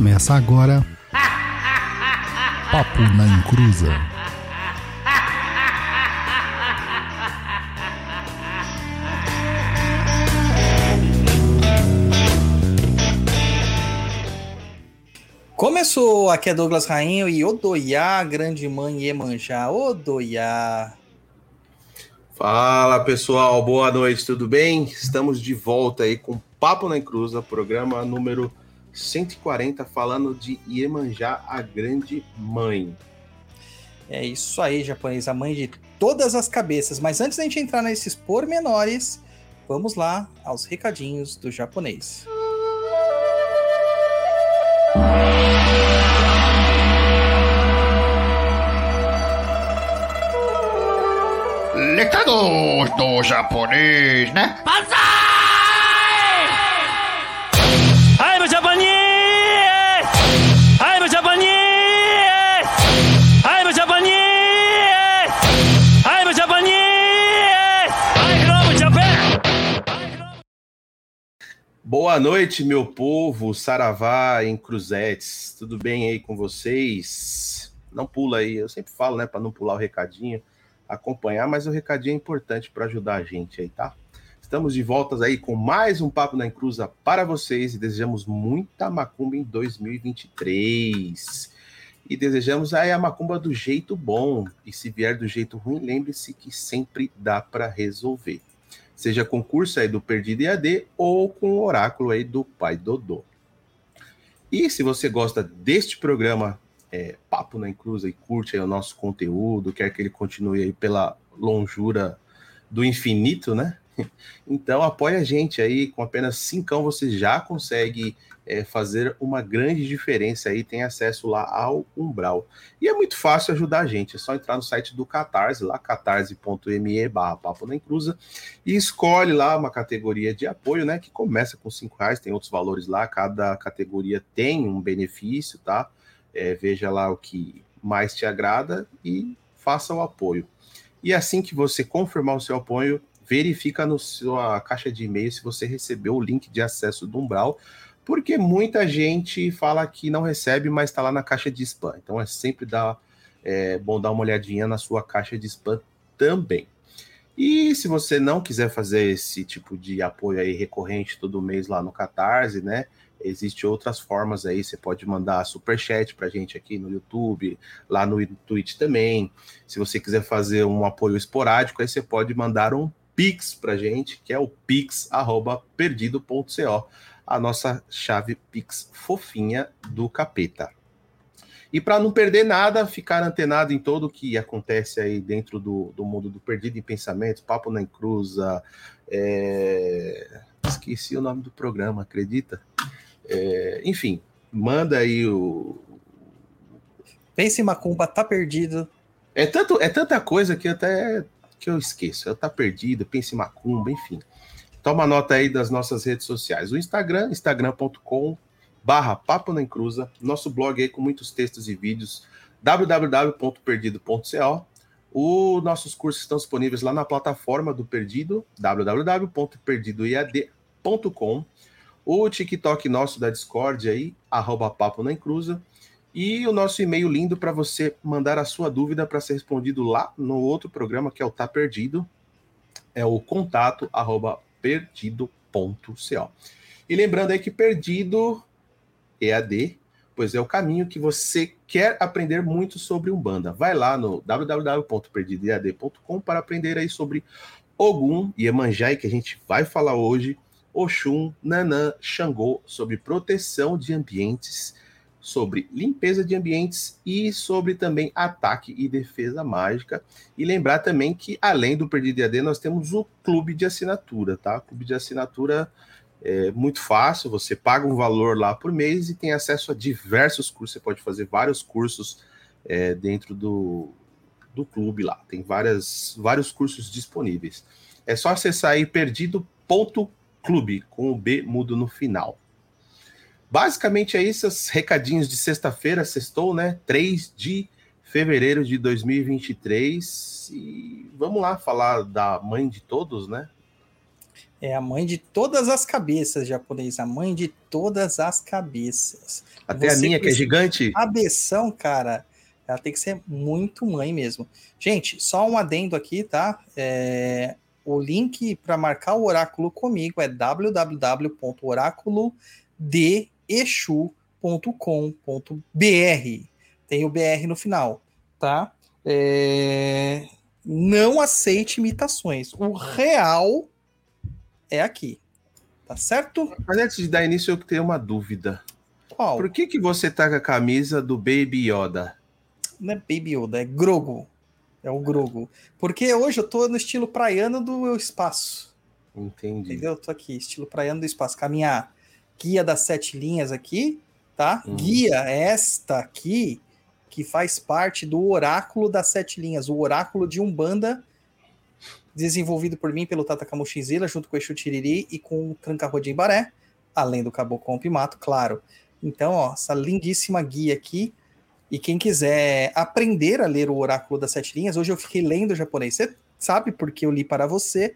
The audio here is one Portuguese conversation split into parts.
Começa agora. Papo na Encruza. Começou, aqui é Douglas Rainho e Odoiá, grande mãe Iemanjá, Odoiá. Fala pessoal, boa noite, tudo bem? Estamos de volta aí com Papo na Encruza, programa número 140, falando de Iemanjá, a grande mãe. É isso aí, japonês, a mãe de todas as cabeças. Mas antes da gente entrar nesses pormenores, vamos lá aos recadinhos do japonês. Recados do japonês, né? I'm Boa noite, meu povo, Saravá em Cruzetes. Tudo bem aí com vocês? Não pula aí, eu sempre falo, né, para não pular o recadinho, acompanhar, mas o recadinho é importante para ajudar a gente aí, tá? Estamos de volta aí com mais um Papo na Encruza para vocês e desejamos muita macumba em 2023. E desejamos aí a macumba do jeito bom. E se vier do jeito ruim, lembre-se que sempre dá para resolver. Seja concurso aí do Perdido EAD ou com o oráculo aí do Pai Dodô. E se você gosta deste programa é, Papo na Encruza e curte o nosso conteúdo, quer que ele continue aí pela longura do infinito, né? Então apoia a gente aí, com apenas cincão você já consegue é, fazer uma grande diferença aí, tem acesso lá ao Umbral. E é muito fácil ajudar a gente, é só entrar no site do Catarse, lá catarse.me barra Papo na Encruza, e escolhe lá uma categoria de apoio, né, que começa com cinco reais, tem outros valores lá, cada categoria tem um benefício, tá? É, veja lá o que mais te agrada e faça o apoio. E assim que você confirmar o seu apoio, verifica na sua caixa de e-mail se você recebeu o link de acesso do Umbral, porque muita gente fala que não recebe, mas está lá na caixa de spam. Então é sempre dar, é, bom dar uma olhadinha na sua caixa de spam também. E se você não quiser fazer esse tipo de apoio aí recorrente todo mês lá no Catarse, né? Existem outras formas aí, você pode mandar superchat pra gente aqui no YouTube, lá no Twitch também. Se você quiser fazer um apoio esporádico, aí você pode mandar um Pix pra gente, que é o pix@perdido.co, a nossa chave Pix fofinha do capeta. E para não perder nada, ficar antenado em todo o que acontece aí dentro do, do mundo do Perdido em Pensamentos, Papo na Encruza, é... esqueci o nome do programa, acredita? É, enfim, manda aí o. Pense Macumba, tá perdido. É, tanto, é tanta coisa que até que eu esqueço. Eu tá perdido, pense Macumba, enfim. Toma nota aí das nossas redes sociais. O Instagram, instagram.com barra Papo na Encruza. Nosso blog aí com muitos textos e vídeos, www.perdido.co. Os nossos cursos estão disponíveis lá na plataforma do Perdido, www.perdidoiad.com o TikTok nosso da Discord aí, arroba Papo na Encruza, e o nosso e-mail lindo para você mandar a sua dúvida para ser respondido lá no outro programa que é o Tá Perdido, é o contato arroba perdido.co. E lembrando aí que perdido EAD, pois é o caminho que você quer aprender muito sobre Umbanda. Vai lá no www.perdidoead.com para aprender aí sobre Ogum e Emanjai, que a gente vai falar hoje, Oxum, Nanã, Xangô, sobre proteção de ambientes, sobre limpeza de ambientes e sobre também ataque e defesa mágica. E lembrar também que, além do Perdido AD, nós temos o clube de assinatura, tá? O clube de assinatura é muito fácil, você paga um valor lá por mês e tem acesso a diversos cursos. Você pode fazer vários cursos é, dentro do, do clube lá. Tem várias, vários cursos disponíveis. É só acessar aí perdido.com Clube, com o B mudo no final. Basicamente é isso, os recadinhos de sexta-feira, sextou, né? 3 de fevereiro de 2023. E vamos lá falar da mãe de todos, né? É a mãe de todas as cabeças, japonês. A mãe de todas as cabeças. Até a Você minha, que é gigante. Cabeção, cara, ela tem que ser muito mãe mesmo. Gente, só um adendo aqui, tá? É, o link para marcar o oráculo comigo é www.oraculodeexu.com.br. Tem o BR no final, tá? É, Não aceite imitações. O real é aqui. Tá certo? Mas antes de dar início, eu tenho uma dúvida. Qual? Por que, que você tá com a camisa do Baby Yoda? Não é Baby Yoda, é Grogo. É o Grogo. Porque hoje eu tô no estilo praiano do espaço. Entendi. Entendeu? Eu tô aqui, estilo praiano do espaço. Minha guia das sete linhas aqui, tá? Hum. Guia esta aqui, que faz parte do oráculo das sete linhas. O oráculo de Umbanda, desenvolvido por mim pelo Tata Camuxinzila, junto com o Exu Tiriri e com o Tranca-Rua de Embaré, além do Caboclo Pimato, claro. Então, ó, essa lindíssima guia aqui. E quem quiser aprender a ler o oráculo das sete linhas, hoje eu fiquei lendo japonês. Você sabe porque eu li para você.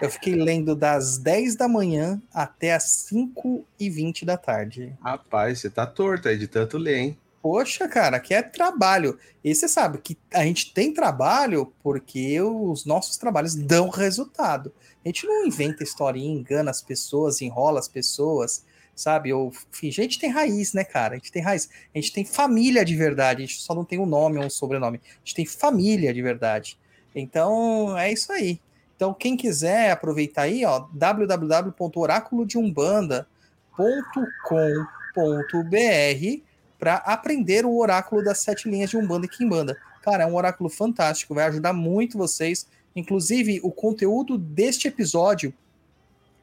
Eu fiquei lendo das 10 da manhã até as 5 e 20 da tarde. Rapaz, você tá torto aí de tanto ler, hein? Poxa, cara, que é trabalho. E você sabe que a gente tem trabalho porque os nossos trabalhos dão resultado. A gente não inventa historinha, engana as pessoas, enrola as pessoas, sabe? Ou, enfim, a gente tem raiz, né, cara? A gente tem raiz. A gente tem família de verdade. A gente só não tem um nome ou um sobrenome. A gente tem família de verdade. Então, é isso aí. Então, quem quiser aproveitar aí, ó, www.oraculodeumbanda.com.br para aprender o oráculo das sete linhas de Umbanda e Kimbanda. Cara, é um oráculo fantástico, vai ajudar muito vocês. Inclusive, o conteúdo deste episódio,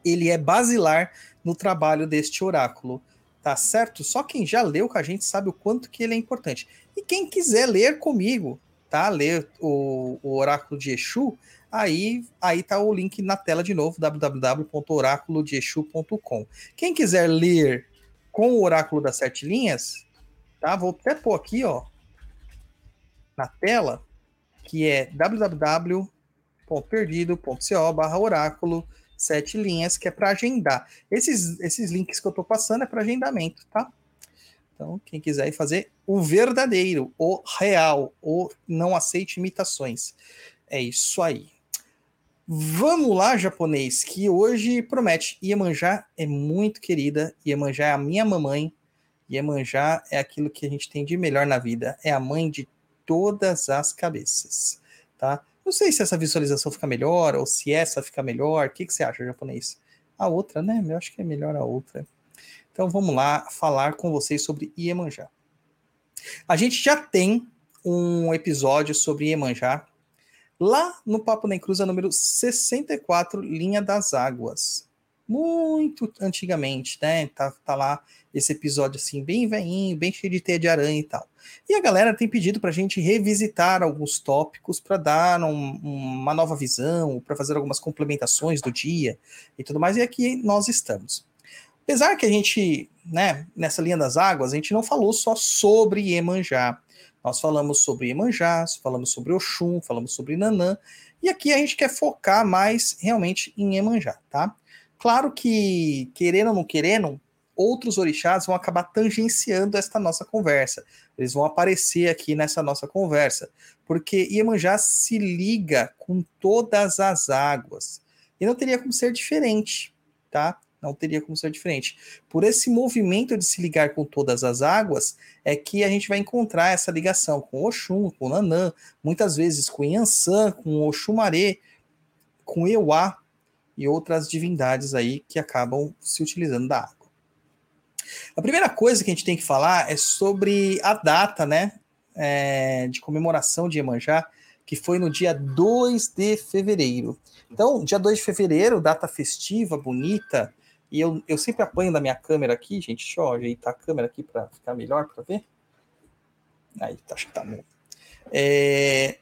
ele é basilar no trabalho deste oráculo, tá certo? Só quem já leu com a gente sabe o quanto que ele é importante. E quem quiser ler comigo, tá? Ler o, o oráculo de Exu, aí aí tá o link na tela de novo, www.oraculodeexu.com. Quem quiser ler com o oráculo das sete linhas, tá? Vou até pôr aqui, ó, na tela, que é www.perdido.co barra oráculo sete linhas, que é para agendar. Esses, esses links que eu tô passando é para agendamento, tá? Então, quem quiser fazer o verdadeiro, o real, o não aceite imitações. É isso aí. Vamos lá, japonês, que hoje promete. Iemanjá é muito querida, Iemanjá é a minha mamãe, Iemanjá é aquilo que a gente tem de melhor na vida, é a mãe de todas as cabeças, tá? Não sei se essa visualização fica melhor ou se essa fica melhor. O que, que você acha, japonês? A outra, né? Eu acho que é melhor a outra. Então vamos lá falar com vocês sobre Iemanjá. A gente já tem um episódio sobre Iemanjá lá no Papo Nem Cruza número 64, Linha das Águas. Muito antigamente, né? Tá, tá lá esse episódio assim, bem veinho, bem cheio de teia de aranha e tal. E a galera tem pedido para a gente revisitar alguns tópicos para dar um, uma nova visão, para fazer algumas complementações do dia e tudo mais. E aqui nós estamos. Apesar que a gente, né, nessa linha das águas, a gente não falou só sobre Iemanjá. Nós falamos sobre Iemanjá, falamos sobre Oxum, falamos sobre Nanã. E aqui a gente quer focar mais realmente em Iemanjá, tá? Claro que, querendo ou não querendo, outros orixás vão acabar tangenciando esta nossa conversa. Eles vão aparecer aqui nessa nossa conversa, porque Iemanjá se liga com todas as águas. E não teria como ser diferente, tá? Não teria como ser diferente. Por esse movimento de se ligar com todas as águas, é que a gente vai encontrar essa ligação com Oxum, com Nanã, muitas vezes com Yansan, com Oxumaré, com Euá e outras divindades aí que acabam se utilizando da água. A primeira coisa que a gente tem que falar é sobre a data, né, é, de comemoração de Iemanjá, que foi no dia 2 de fevereiro. Então, dia 2 de fevereiro, data festiva, bonita, e eu, eu sempre apanho da minha câmera aqui, gente, deixa eu ajeitar a câmera aqui para ficar melhor para ver. Aí, tá, acho que tá bom. É,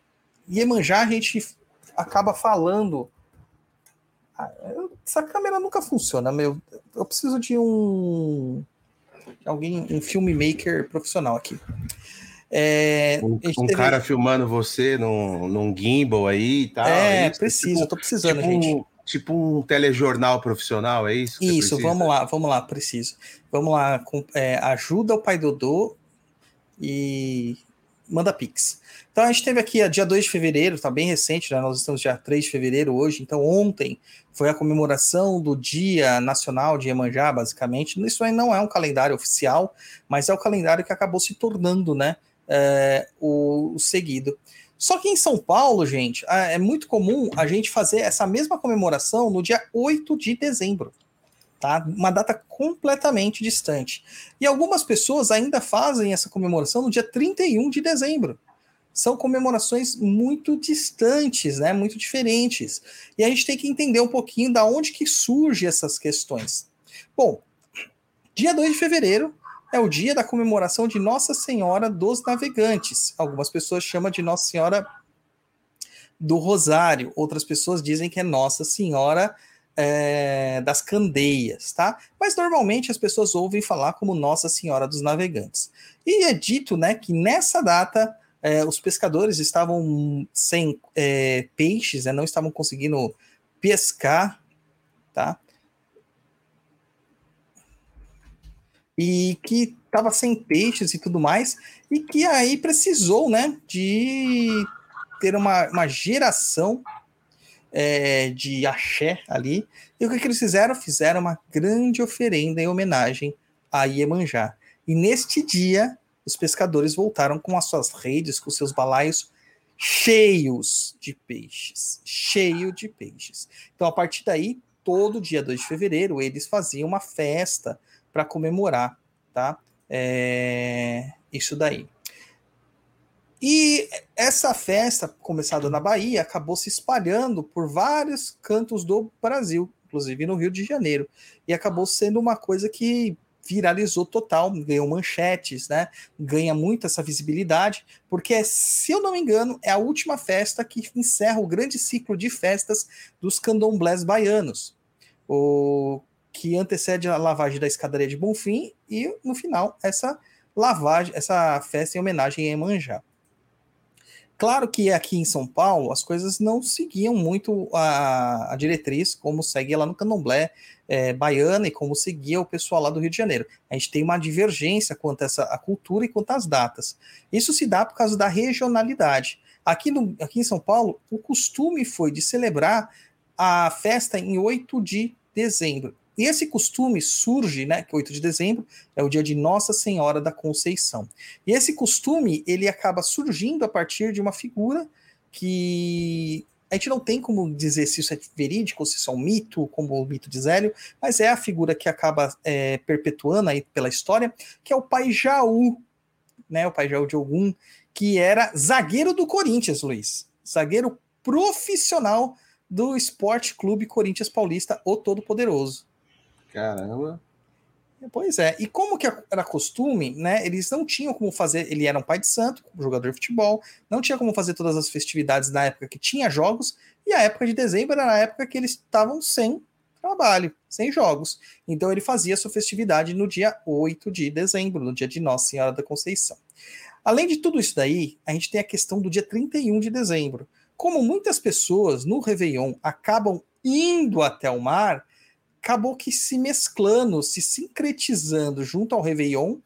Iemanjá, a gente acaba falando... Ah, eu- essa câmera nunca funciona, meu. Eu preciso de um alguém, um filmmaker profissional aqui. É, Um, um cara filmando você num, num gimbal aí e tal. é, isso, preciso, tipo- eu tô precisando, tipo, gente. Tipo um telejornal profissional, é isso? Isso, vamos lá, vamos lá, preciso. Vamos lá, com- é, ajuda o pai Dodô e manda Pix. Então a gente teve aqui a dia 2 de fevereiro, tá bem recente, né? Nós estamos dia 3 de fevereiro hoje, então ontem foi a comemoração do Dia Nacional de Iemanjá, basicamente. Isso aí não é um calendário oficial, mas é o calendário que acabou se tornando, né, é, o, o seguido. Só que em São Paulo, gente, é muito comum a gente fazer essa mesma comemoração no dia 8 de dezembro tá? Uma data completamente distante. E algumas pessoas ainda fazem essa comemoração no dia 31 de dezembro. São comemorações muito distantes, né? Muito diferentes. E a gente tem que entender um pouquinho da onde que surge essas questões. Bom, dia 2 de fevereiro é o dia da comemoração de Nossa Senhora dos Navegantes. Algumas pessoas chamam de Nossa Senhora do Rosário, outras pessoas dizem que é Nossa Senhora é, das Candeias, tá? Mas normalmente as pessoas ouvem falar como Nossa Senhora dos Navegantes. E é dito, né, que nessa data é, os pescadores estavam sem é, peixes, né, não estavam conseguindo pescar, tá? E que estava sem peixes e tudo mais, e que aí precisou, né, de ter uma, uma geração é, de axé ali. E o que, que eles fizeram? Fizeram uma grande oferenda em homenagem a Iemanjá. E neste dia, os pescadores voltaram com as suas redes, com seus balaios cheios de peixes. Cheio de peixes. Então, a partir daí, todo dia 2 de fevereiro, eles faziam uma festa para comemorar, tá? É, isso daí. E essa festa, começada na Bahia, acabou se espalhando por vários cantos do Brasil, inclusive no Rio de Janeiro. E acabou sendo uma coisa que viralizou total, ganhou manchetes, né? Ganha muito essa visibilidade, porque, se eu não me engano, é a última festa que encerra o grande ciclo de festas dos candomblés baianos. O que antecede a lavagem da escadaria de Bonfim e, no final, essa lavagem, essa festa em homenagem a Emanjá. Claro que aqui em São Paulo as coisas não seguiam muito a, a diretriz como segue lá no Candomblé é, baiana e como seguia o pessoal lá do Rio de Janeiro. A gente tem uma divergência quanto a essa a cultura e quanto às datas. Isso se dá por causa da regionalidade. Aqui, no, aqui em São Paulo, o costume foi de celebrar a festa em 8 de dezembro. E esse costume surge, né, que 8 de dezembro é o dia de Nossa Senhora da Conceição. E esse costume, ele acaba surgindo a partir de uma figura que a gente não tem como dizer se isso é verídico, se isso é um mito, como o mito de Zélio, mas é a figura que acaba é, perpetuando aí pela história, que é o pai Jaú, né, o pai Jaú de Ogum, que era zagueiro do Corinthians, Luiz. Zagueiro profissional do Esporte Clube Corinthians Paulista, o Todo-Poderoso. Caramba. Pois é, e como que era costume, né? Eles não tinham como fazer. Ele era um pai de santo, jogador de futebol, não tinha como fazer todas as festividades na época que tinha jogos, e a época de dezembro era a época que eles estavam sem trabalho, sem jogos. Então ele fazia sua festividade no dia 8 de dezembro, no dia de Nossa Senhora da Conceição. Além de tudo isso daí, a gente tem a questão do dia 31 de dezembro. Como muitas pessoas no Réveillon acabam indo até o mar, acabou que se mesclando, se sincretizando junto ao Réveillon,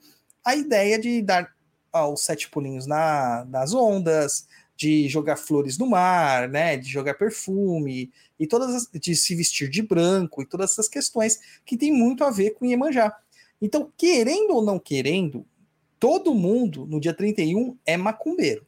a ideia de dar aos sete pulinhos na, nas ondas, de jogar flores no mar, né, de jogar perfume, e todas as, de se vestir de branco, e todas essas questões que tem muito a ver com Iemanjá. Então, querendo ou não querendo, todo mundo no dia 31 é macumbeiro.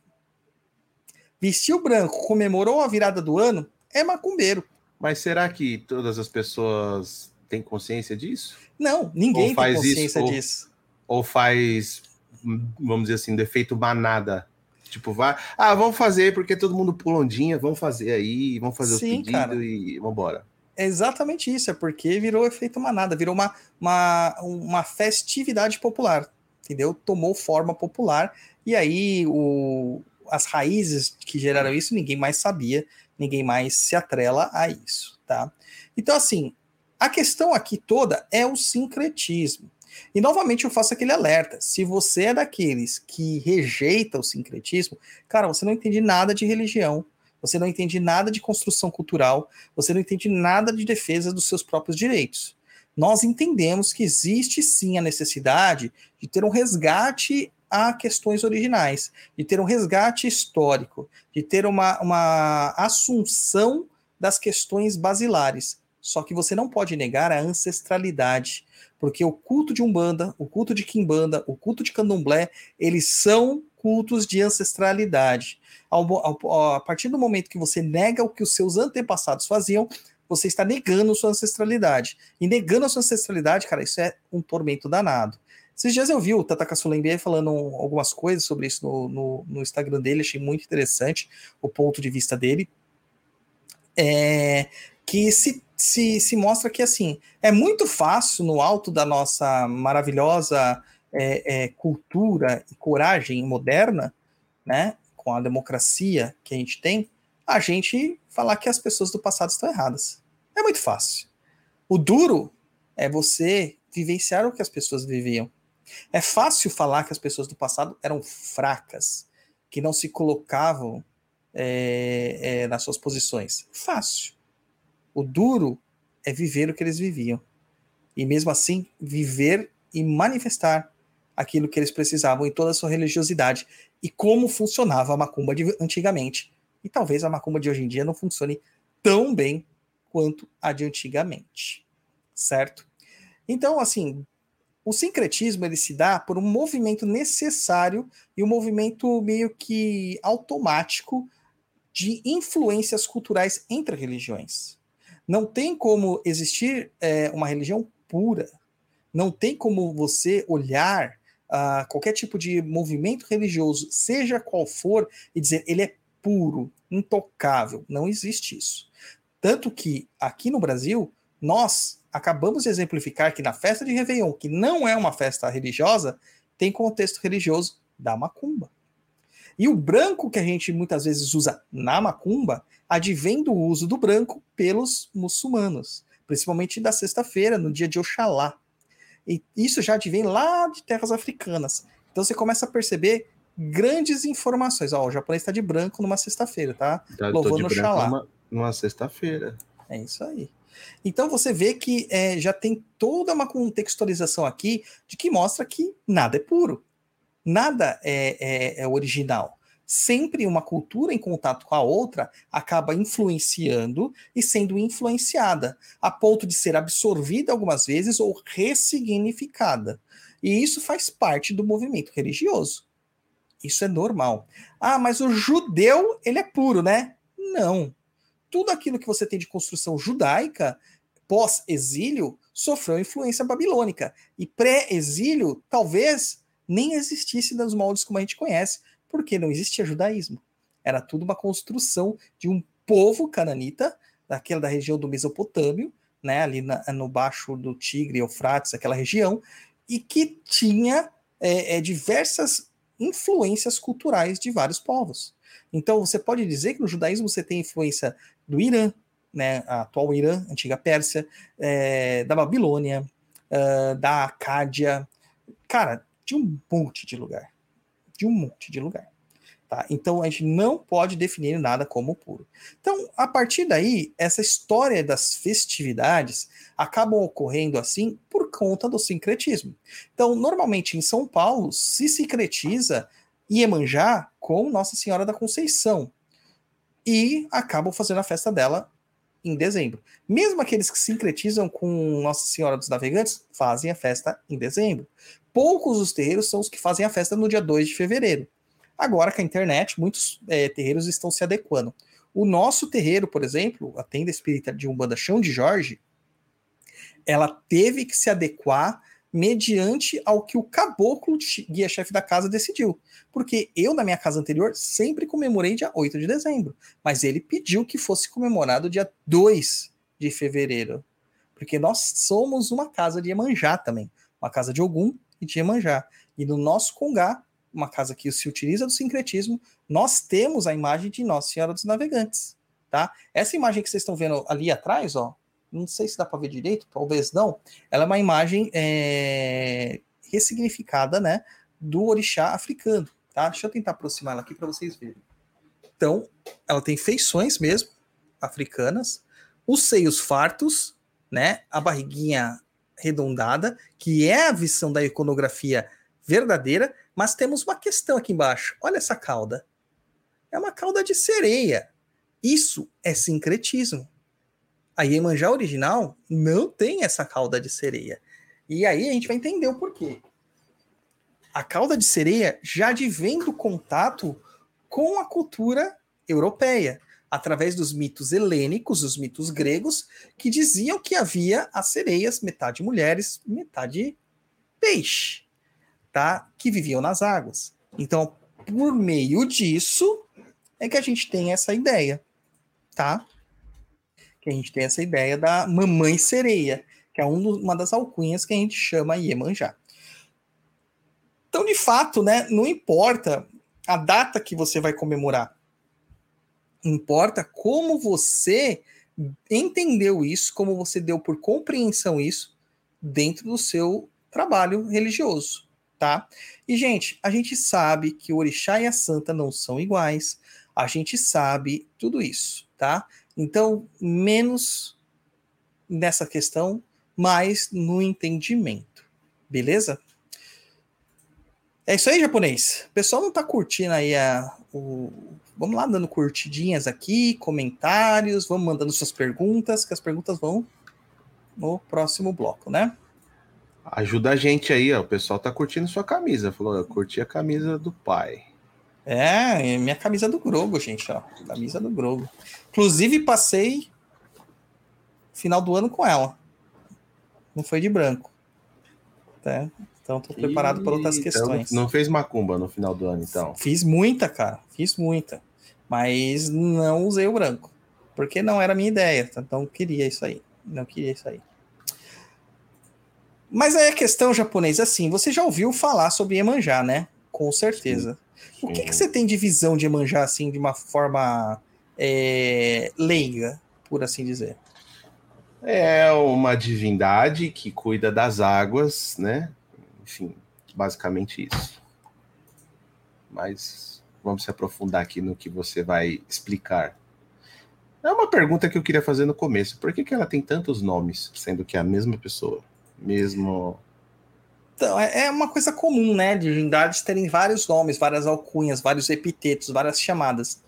Vestiu branco, comemorou a virada do ano, é macumbeiro. Mas será que todas as pessoas têm consciência disso? Não, ninguém Ou tem faz consciência isso, ou- disso. Ou faz, hum, vamos dizer assim, defeito manada? Tipo, vai. Ah, vamos fazer porque todo mundo pula ondinha, vamos fazer aí, vamos fazer os Sim, pedidos cara. e vambora. É exatamente isso, é porque virou efeito manada, virou uma, uma, uma festividade popular, entendeu? Tomou forma popular, e aí o, as raízes que geraram isso, ninguém mais sabia, ninguém mais se atrela a isso, tá? Então, assim, a questão aqui toda é o sincretismo. E novamente eu faço aquele alerta: se você é daqueles que rejeita o sincretismo, cara, você não entende nada de religião, você não entende nada de construção cultural, você não entende nada de defesa dos seus próprios direitos. Nós entendemos que existe sim a necessidade de ter um resgate a questões originais, de ter um resgate histórico, de ter uma, uma assunção das questões basilares. Só que você não pode negar a ancestralidade, porque o culto de Umbanda, o culto de Quimbanda, o culto de Candomblé, eles são cultos de ancestralidade. Ao, ao, a partir do momento que você nega o que os seus antepassados faziam, você está negando sua ancestralidade. E negando a sua ancestralidade, cara, isso é um tormento danado. Esses dias eu vi o Tata Sulembe falando algumas coisas sobre isso no, no, no, Instagram dele, achei muito interessante o ponto de vista dele. É, que se, se, se mostra que assim é muito fácil no alto da nossa maravilhosa é, é, cultura e coragem moderna, né, com a democracia que a gente tem, a gente falar que as pessoas do passado estão erradas. É muito fácil. O duro é você vivenciar o que as pessoas viviam. É fácil falar que as pessoas do passado eram fracas, que não se colocavam é, é, nas suas posições. Fácil. O duro é viver o que eles viviam. E mesmo assim, viver e manifestar aquilo que eles precisavam em toda a sua religiosidade e como funcionava a macumba de antigamente. E talvez a macumba de hoje em dia não funcione tão bem quanto a de antigamente. Certo? Então, assim, o sincretismo ele se dá por um movimento necessário e um movimento meio que automático de influências culturais entre religiões. Não tem como existir é, uma religião pura. Não tem como você olhar uh, qualquer tipo de movimento religioso, seja qual for, e dizer ele é puro, intocável. Não existe isso. Tanto que aqui no Brasil, nós acabamos de exemplificar que na festa de Réveillon, que não é uma festa religiosa, tem contexto religioso da macumba. E o branco que a gente muitas vezes usa na macumba advém do uso do branco pelos muçulmanos, principalmente da sexta-feira, no dia de Oxalá. E isso já advém lá de terras africanas. Então você começa a perceber grandes informações. Ó, o japonês está de branco numa sexta-feira, tá? Já Louvando Oxalá. Numa, numa sexta-feira. É isso aí. Então você vê que é, já tem toda uma contextualização aqui de que mostra que nada é puro, nada é, é, é original. Sempre uma cultura em contato com a outra acaba influenciando e sendo influenciada, a ponto de ser absorvida algumas vezes ou ressignificada. E isso faz parte do movimento religioso. Isso é normal. Ah, mas o judeu, ele é puro, né? Não tudo aquilo que você tem de construção judaica, pós-exílio, sofreu influência babilônica. E pré-exílio, talvez nem existisse nos moldes como a gente conhece, porque não existia judaísmo. Era tudo uma construção de um povo cananita, daquela da região do Mesopotâmio, né, ali na, no baixo do Tigre, Eufrates, aquela região, e que tinha é, é, diversas influências culturais de vários povos. Então, você pode dizer que no judaísmo você tem influência do Irã, né, a atual Irã, antiga Pérsia, é, da Babilônia, uh, da Acádia, cara, de um monte de lugar. De um monte de lugar. Tá? Então a gente não pode definir nada como puro. Então, a partir daí, essa história das festividades acabam ocorrendo assim por conta do sincretismo. Então, normalmente em São Paulo se sincretiza Iemanjá com Nossa Senhora da Conceição, e acabam fazendo a festa dela em dezembro. Mesmo aqueles que sincretizam com Nossa Senhora dos Navegantes fazem a festa em dezembro. Poucos os terreiros são os que fazem a festa no dia 2 de fevereiro. Agora, com a internet, muitos é, terreiros estão se adequando. O nosso terreiro, por exemplo, a tenda espírita de Umbanda Chão de Jorge, ela teve que se adequar mediante ao que o caboclo guia-chefe da casa decidiu. Porque eu, na minha casa anterior, sempre comemorei dia 8 de dezembro. Mas ele pediu que fosse comemorado dia 2 de fevereiro. Porque nós somos uma casa de Iemanjá também. Uma casa de Ogum e de Iemanjá. E no nosso Congá, uma casa que se utiliza do sincretismo, nós temos a imagem de Nossa Senhora dos Navegantes. Tá? Essa imagem que vocês estão vendo ali atrás, ó, não sei se dá para ver direito, talvez não. Ela é uma imagem é, ressignificada, né, do orixá africano, tá? Deixa eu tentar aproximar ela aqui para vocês verem. Então, ela tem feições mesmo, africanas, os seios fartos, né? A barriguinha arredondada, que é a visão da iconografia verdadeira, mas temos uma questão aqui embaixo. Olha essa cauda. É uma cauda de sereia. Isso é sincretismo. A Iemanjá original não tem essa cauda de sereia. E aí a gente vai entender o porquê. A cauda de sereia já advém do contato com a cultura europeia, através dos mitos helênicos, os mitos gregos, que diziam que havia as sereias, metade mulheres, metade peixe, tá? Que viviam nas águas. Então, por meio disso, é que a gente tem essa ideia, tá? Que a gente tem essa ideia da mamãe sereia, que é uma das alcunhas que a gente chama Iemanjá. Então, de fato, né, não importa a data que você vai comemorar. Importa como você entendeu isso, como você deu por compreensão isso dentro do seu trabalho religioso, tá? E gente, a gente sabe que o orixá e a santa não são iguais. A gente sabe tudo isso, tá? Então, menos nessa questão, mais no entendimento. Beleza? É isso aí, japonês. O pessoal não tá curtindo aí a, o. Vamos lá, dando curtidinhas aqui, comentários, vamos mandando suas perguntas, que as perguntas vão no próximo bloco, né? Ajuda a gente aí, ó. O pessoal tá curtindo sua camisa. Falou, eu curti a camisa do pai. É, minha camisa do Grogo, gente, ó. Camisa do Grogo. Inclusive, passei final do ano com ela. Não foi de branco. Tá? Então, tô preparado para outras Então, questões. não fez macumba no final do ano, então. Fiz muita, cara. Fiz muita. Mas não usei o branco. Porque não era a minha ideia. Então, queria isso aí. Não queria isso aí. Mas aí a questão japonês, assim, você já ouviu falar sobre Iemanjá, né? Com certeza. O que, que você tem de visão de Iemanjá, assim, de uma forma é, leiga, por assim dizer? É uma divindade que cuida das águas, né? Enfim, basicamente isso. Mas vamos se aprofundar aqui no que você vai explicar. É uma pergunta que eu queria fazer no começo. Por que, que ela tem tantos nomes, sendo que é a mesma pessoa? Mesmo. Então, é é uma coisa comum, né? Divindades terem vários nomes, várias alcunhas, vários epitetos, várias chamadas.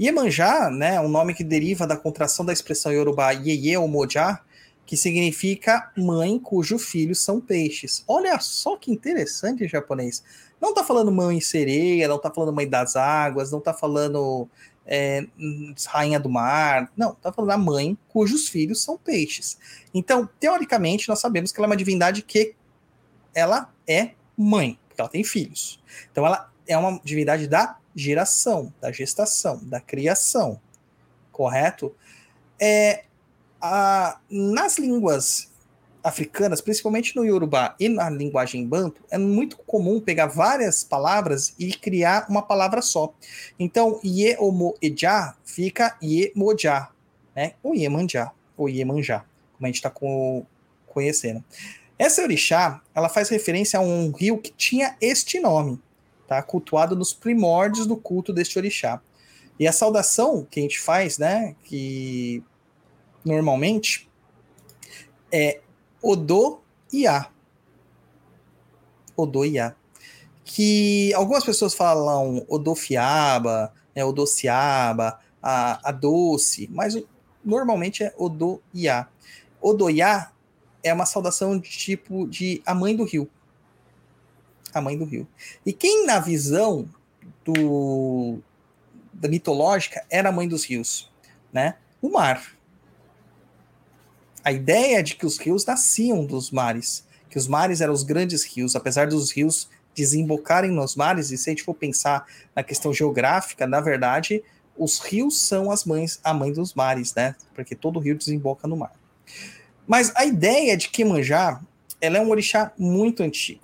Iemanjá, né, um nome que deriva da contração da expressão iorubá Yeye ou Mojá, que significa mãe cujo filho são peixes. Olha só que interessante em japonês. Não tá falando mãe sereia, não tá falando mãe das águas, não tá falando é, rainha do mar. Não, tá falando da mãe cujos filhos são peixes. Então, teoricamente, nós sabemos que ela é uma divindade que ela é mãe, porque ela tem filhos. Então, ela é uma divindade da geração, da gestação, da criação, correto? É, a, nas línguas africanas, principalmente no Yorubá e na linguagem banto, é muito comum pegar várias palavras e criar uma palavra só. Então, Ieomo Eja fica Iemojá, né? ou Iemanjá, ou Iemanjá, como a gente está conhecendo. Essa orixá, ela faz referência a um rio que tinha este nome, tá? Cultuado nos primórdios do culto deste orixá. E a saudação que a gente faz, né, que normalmente é Odo Iá. Odo Iá. Que algumas pessoas falam Odofiaba, né, Odociaba, a, a doce, mas normalmente é Odo Iá. Odo Iá é uma saudação de tipo de a mãe do rio. A mãe do rio. E quem na visão do da mitológica era a mãe dos rios, né? O mar. A ideia de que os rios nasciam dos mares, que os mares eram os grandes rios, apesar dos rios desembocarem nos mares, e se a gente for pensar na questão geográfica, na verdade, os rios são as mães, a mãe dos mares, né? Porque todo rio desemboca no mar. Mas a ideia de Iemanjá, ela é um orixá muito antigo.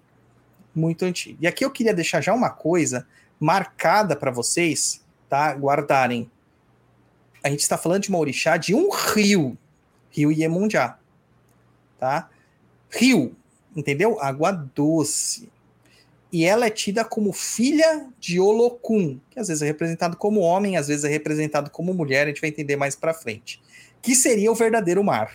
Muito antigo. E aqui eu queria deixar já uma coisa marcada para vocês, tá? Guardarem. A gente está falando de uma orixá de um rio, Rio Iemanjá, tá? Rio, entendeu? Água doce. e ela é tida como filha de Olokun, que às vezes é representado como homem, às vezes é representado como mulher, a gente vai entender mais para frente, que seria o verdadeiro mar.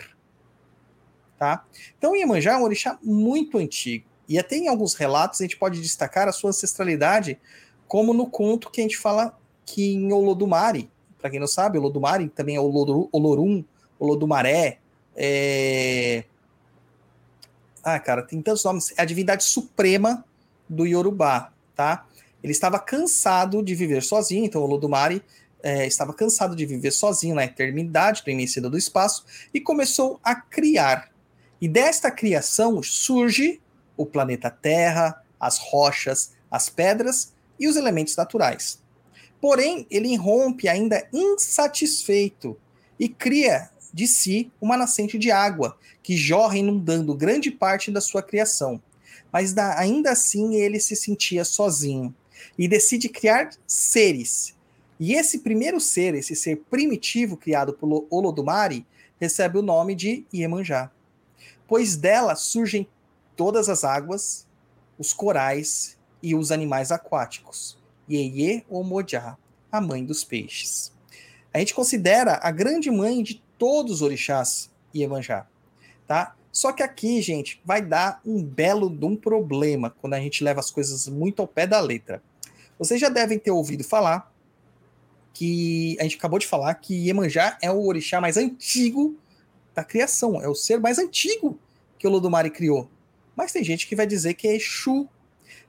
Tá? Então, Iemanjá é um orixá muito antigo. E até em alguns relatos a gente pode destacar a sua ancestralidade, como no conto que a gente fala que em Olodumare, para quem não sabe, Olodumare também é Olorum, Olodumaré, é... Ah, cara, tem tantos nomes. É a divindade suprema do Yorubá, tá? Ele estava cansado de viver sozinho, então Olodumare é, estava cansado de viver sozinho na eternidade, no início do espaço, e começou a criar. E desta criação surge o planeta Terra, as rochas, as pedras e os elementos naturais. Porém, ele irrompe ainda insatisfeito e cria de si uma nascente de água que jorra inundando grande parte da sua criação mas da, ainda assim ele se sentia sozinho e decide criar seres. E esse primeiro ser, esse ser primitivo criado por Olodumare, recebe o nome de Iemanjá, pois dela surgem todas as águas, os corais e os animais aquáticos. Ieye Omojá, a mãe dos peixes. A gente considera a grande mãe de todos os orixás Iemanjá, tá? Só que aqui, gente, vai dar um belo de um problema quando a gente leva as coisas muito ao pé da letra. Vocês já devem ter ouvido falar que a gente acabou de falar que Iemanjá é o orixá mais antigo da criação, é o ser mais antigo que o Lodumare criou. Mas tem gente que vai dizer que é Exu,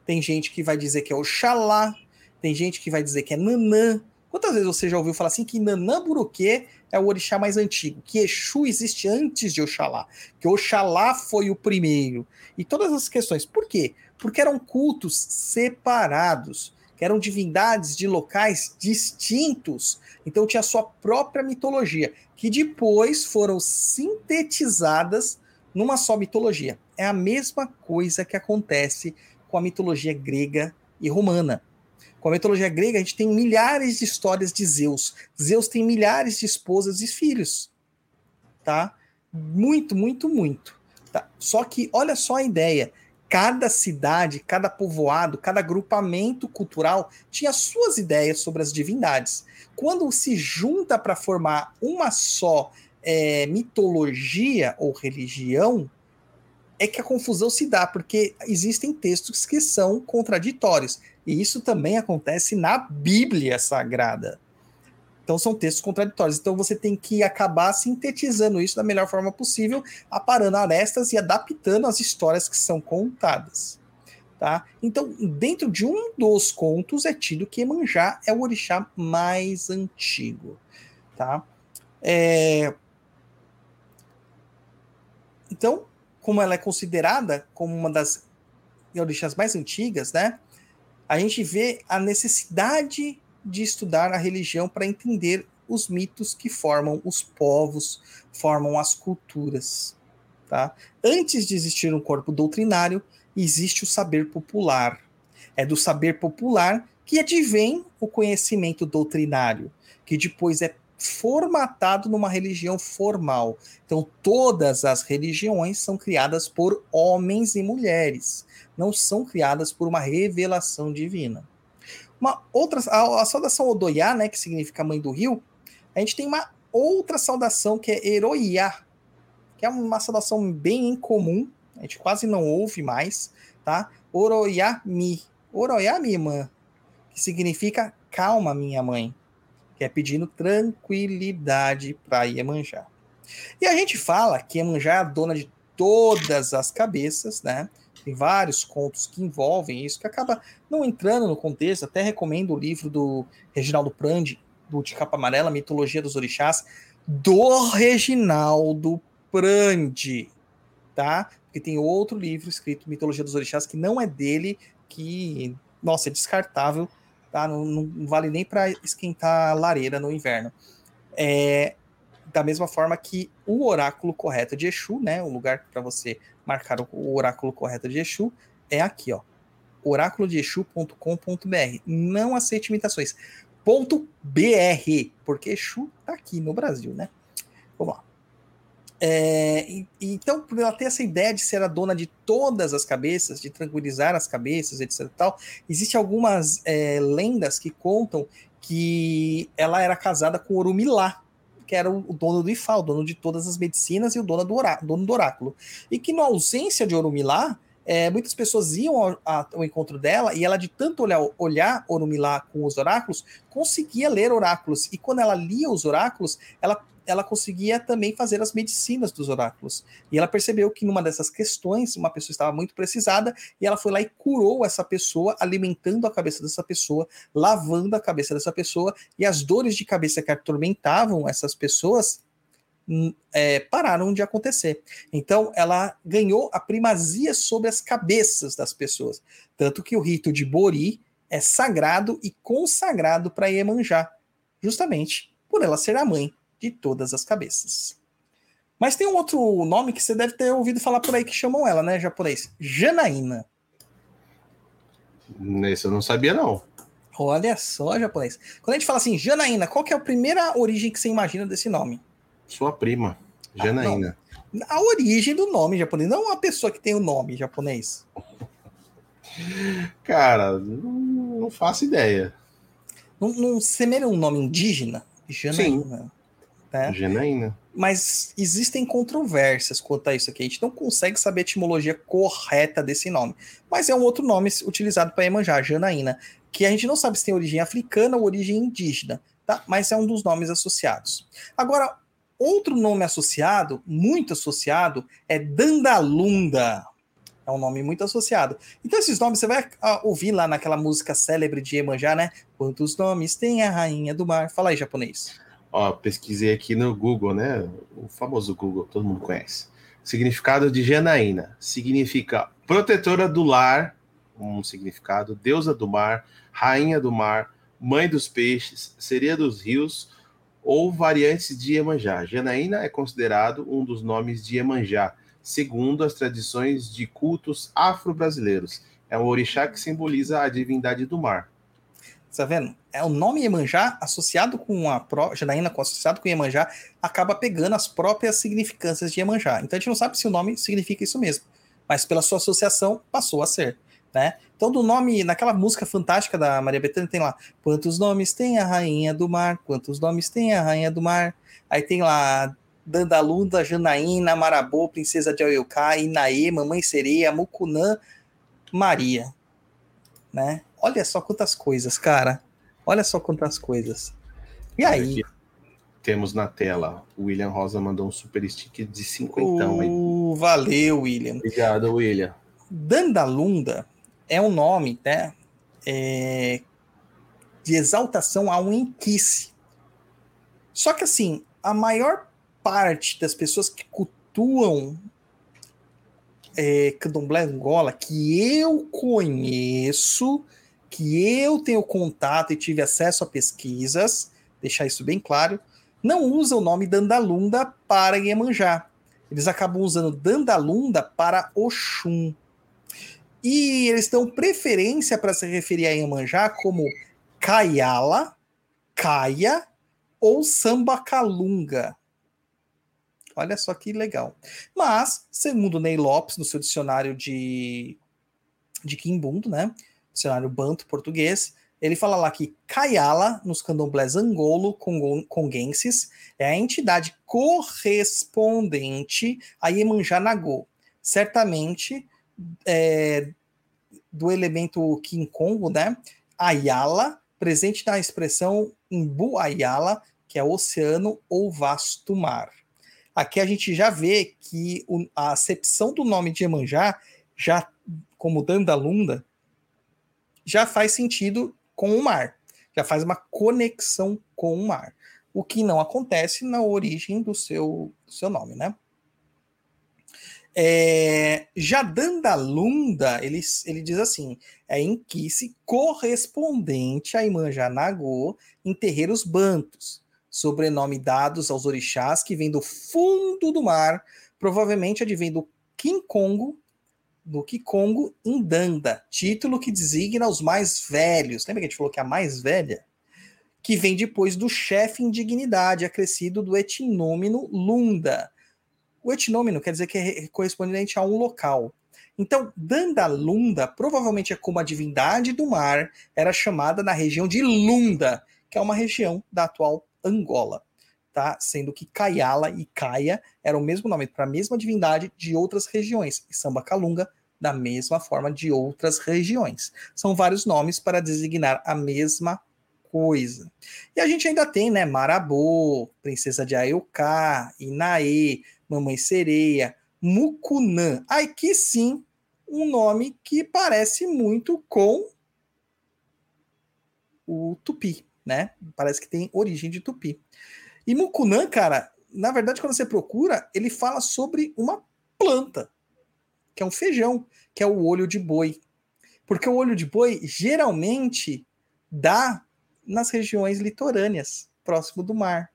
tem gente que vai dizer que é Oxalá, tem gente que vai dizer que é Nanã. Quantas vezes você já ouviu falar assim que Nanã Buruquê é o orixá mais antigo, que Exu existe antes de Oxalá, que Oxalá foi o primeiro. E todas as questões. Por quê? Porque eram cultos separados, que eram divindades de locais distintos. Então tinha sua própria mitologia, que depois foram sintetizadas numa só mitologia. É a mesma coisa que acontece com a mitologia grega e romana. Com a mitologia grega, a gente tem milhares de histórias de Zeus. Zeus tem milhares de esposas e filhos. Tá? Muito, muito, muito. Tá? Só que olha só a ideia. Cada cidade, cada povoado, cada agrupamento cultural tinha suas ideias sobre as divindades. Quando se junta para formar uma só é, mitologia ou religião, é que a confusão se dá, porque existem textos que são contraditórios. E isso também acontece na Bíblia Sagrada. Então são textos contraditórios. Então você tem que acabar sintetizando isso da melhor forma possível, aparando arestas e adaptando as histórias que são contadas. Tá? Então, dentro de um dos contos é tido que Emanjá é o orixá mais antigo. Tá? É... Então, como ela é considerada como uma das orixás mais antigas, né? a gente vê a necessidade de estudar a religião para entender os mitos que formam os povos, formam as culturas. Tá? Antes de existir um corpo doutrinário, existe o saber popular. É do saber popular que advém o conhecimento doutrinário, que depois é formatado numa religião formal. Então, todas as religiões são criadas por homens e mulheres não são criadas por uma revelação divina. Uma outra, a, a saudação Odoiá, né, que significa mãe do rio, a gente tem uma outra saudação que é Eroiá, que é uma saudação bem incomum, a gente quase não ouve mais, tá? Oroiá-mi, Oroiá-mi, irmã, que significa calma, minha mãe, que é pedindo tranquilidade para Iemanjá. E a gente fala que Iemanjá é dona de todas as cabeças, né? Tem vários contos que envolvem isso, que acaba não entrando no contexto. Até recomendo o livro do Reginaldo Prandi, do De Capa Amarela, Mitologia dos Orixás, do Reginaldo Prandi, tá? Porque tem outro livro escrito, Mitologia dos Orixás, que não é dele, que, nossa, é descartável, tá? Não, não vale nem para esquentar a lareira no inverno. É, da mesma forma que o oráculo correto de Exu, né, o lugar para você marcar o oráculo correto de Exu, é aqui, ó. oraculodeexu.com.br. Não aceite imitações. Ponto .br, porque Exu tá aqui no Brasil, né? Vamos lá. É, então, por ela ter essa ideia de ser a dona de todas as cabeças, de tranquilizar as cabeças, etc. tal, existem algumas é, lendas que contam que ela era casada com Orumilá, que era o dono do Ifá, o dono de todas as medicinas e o dono do, orá- dono do oráculo. E que, na ausência de Orumilá, é, muitas pessoas iam ao, ao encontro dela e ela, de tanto olhar, olhar Orumilá com os oráculos, conseguia ler oráculos. E quando ela lia os oráculos, ela, ela conseguia também fazer as medicinas dos oráculos. E ela percebeu que numa dessas questões, uma pessoa estava muito precisada e ela foi lá e curou essa pessoa, alimentando a cabeça dessa pessoa, lavando a cabeça dessa pessoa, e as dores de cabeça que atormentavam essas pessoas hum, é, pararam de acontecer. Então, ela ganhou a primazia sobre as cabeças das pessoas. Tanto que o rito de Bori é sagrado e consagrado para Iemanjá, justamente por ela ser a mãe de todas as cabeças. Mas tem um outro nome que você deve ter ouvido falar por aí que chamam ela, né, japonês? Janaína. Nesse eu não sabia, não. Olha só, japonês. Quando a gente fala assim, Janaína, qual que é a primeira origem que você imagina desse nome? Sua prima, Janaína. A origem do nome japonês, não a pessoa que tem o nome japonês. Cara, não, não faço ideia. Não, não semelha um nome indígena? Janaína. Né? Janaína. Mas existem controvérsias quanto a isso aqui. A gente não consegue saber a etimologia correta desse nome. Mas é um outro nome utilizado para Iemanjá, Janaína, que a gente não sabe se tem origem africana ou origem indígena, tá? Mas é um dos nomes associados. Agora, outro nome associado, muito associado, é Dandalunda. É um nome muito associado. Então, esses nomes você vai ah, ouvir lá naquela música célebre de Iemanjá, né? Quantos nomes tem a rainha do mar? Fala aí, japonês. Ó, pesquisei aqui no Google, né? O famoso Google, todo mundo conhece. Significado de Janaína significa protetora do lar, um significado, deusa do mar, rainha do mar, mãe dos peixes, sereia dos rios ou variantes de Iemanjá. Janaína é considerado um dos nomes de Iemanjá, segundo as tradições de cultos afro-brasileiros. É um orixá que simboliza a divindade do mar. Tá vendo? É o nome Iemanjá associado com a pró Janaína associado com Iemanjá acaba pegando as próprias significâncias de Iemanjá. Então a gente não sabe se o nome significa isso mesmo, mas pela sua associação passou a ser, né? Então do nome, naquela música fantástica da Maria Bethânia tem lá, quantos nomes tem a rainha do mar, quantos nomes tem a rainha do mar. Aí tem lá Dandalunda, Janaína, Marabô, Princesa de Oiocá, Inaê, Mamãe Sereia, Mucunã, Maria, né? Olha só quantas coisas, cara. Olha só quantas coisas. E aí? Aqui temos na tela. O William Rosa mandou um super stick de cinquentão aí. Uh, valeu, William. Obrigado, William. Dandalunda é um nome, né? é, de exaltação a um enquice. Só que assim, a maior parte das pessoas que cultuam é, candomblé Angola, que eu conheço, que eu tenho contato e tive acesso a pesquisas, deixar isso bem claro, não usa o nome Dandalunda para Iemanjá. Eles acabam usando Dandalunda para Oxum. E eles dão preferência para se referir a Iemanjá como Kayala, Kaia ou Sambacalunga. Olha só que legal. Mas, segundo Ney Lopes, no seu dicionário de, de Quimbundo, né? Dicionário Banto português, ele fala lá que Kayala, nos candomblés angolo conguenses, é a entidade correspondente a Iemanjá Nagô. Certamente é, do elemento King né? Ayala, presente na expressão Imbu Ayala, que é oceano ou vasto mar. Aqui a gente já vê que a acepção do nome de Iemanjá, já como Dandalunda, já faz sentido com o mar, já faz uma conexão com o mar, o que não acontece na origem do seu, seu nome, né? É, já Dandalunda, ele, ele diz assim: é inquice correspondente a Imanjá Nagô em terreiros bantos, sobrenome dados aos orixás que vêm do fundo do mar, provavelmente advém do Kinkongo, do Kikongo Indanda, título que designa os mais velhos. Lembra que a gente falou que é a mais velha? Que vem depois do chefe em dignidade, acrescido do etinômino Lunda. O etnômeno quer dizer que é correspondente a um local. Então, Dandalunda provavelmente é como a divindade do mar era chamada na região de Lunda, que é uma região da atual Angola, tá? Sendo que Kayala e Kaya eram o mesmo nome para a mesma divindade de outras regiões, e Samba Kalunga da mesma forma de outras regiões. São vários nomes para designar a mesma coisa. E a gente ainda tem, né, Marabô, Princesa de Ayoká, Inaê, Mamãe Sereia, Mucunã. Aqui sim, um nome que parece muito com o Tupi, né? Parece que tem origem de Tupi. E Mucunã, cara, na verdade, quando você procura, ele fala sobre uma planta, que é um feijão, que é o olho de boi. Porque o olho de boi geralmente dá nas regiões litorâneas, próximo do mar.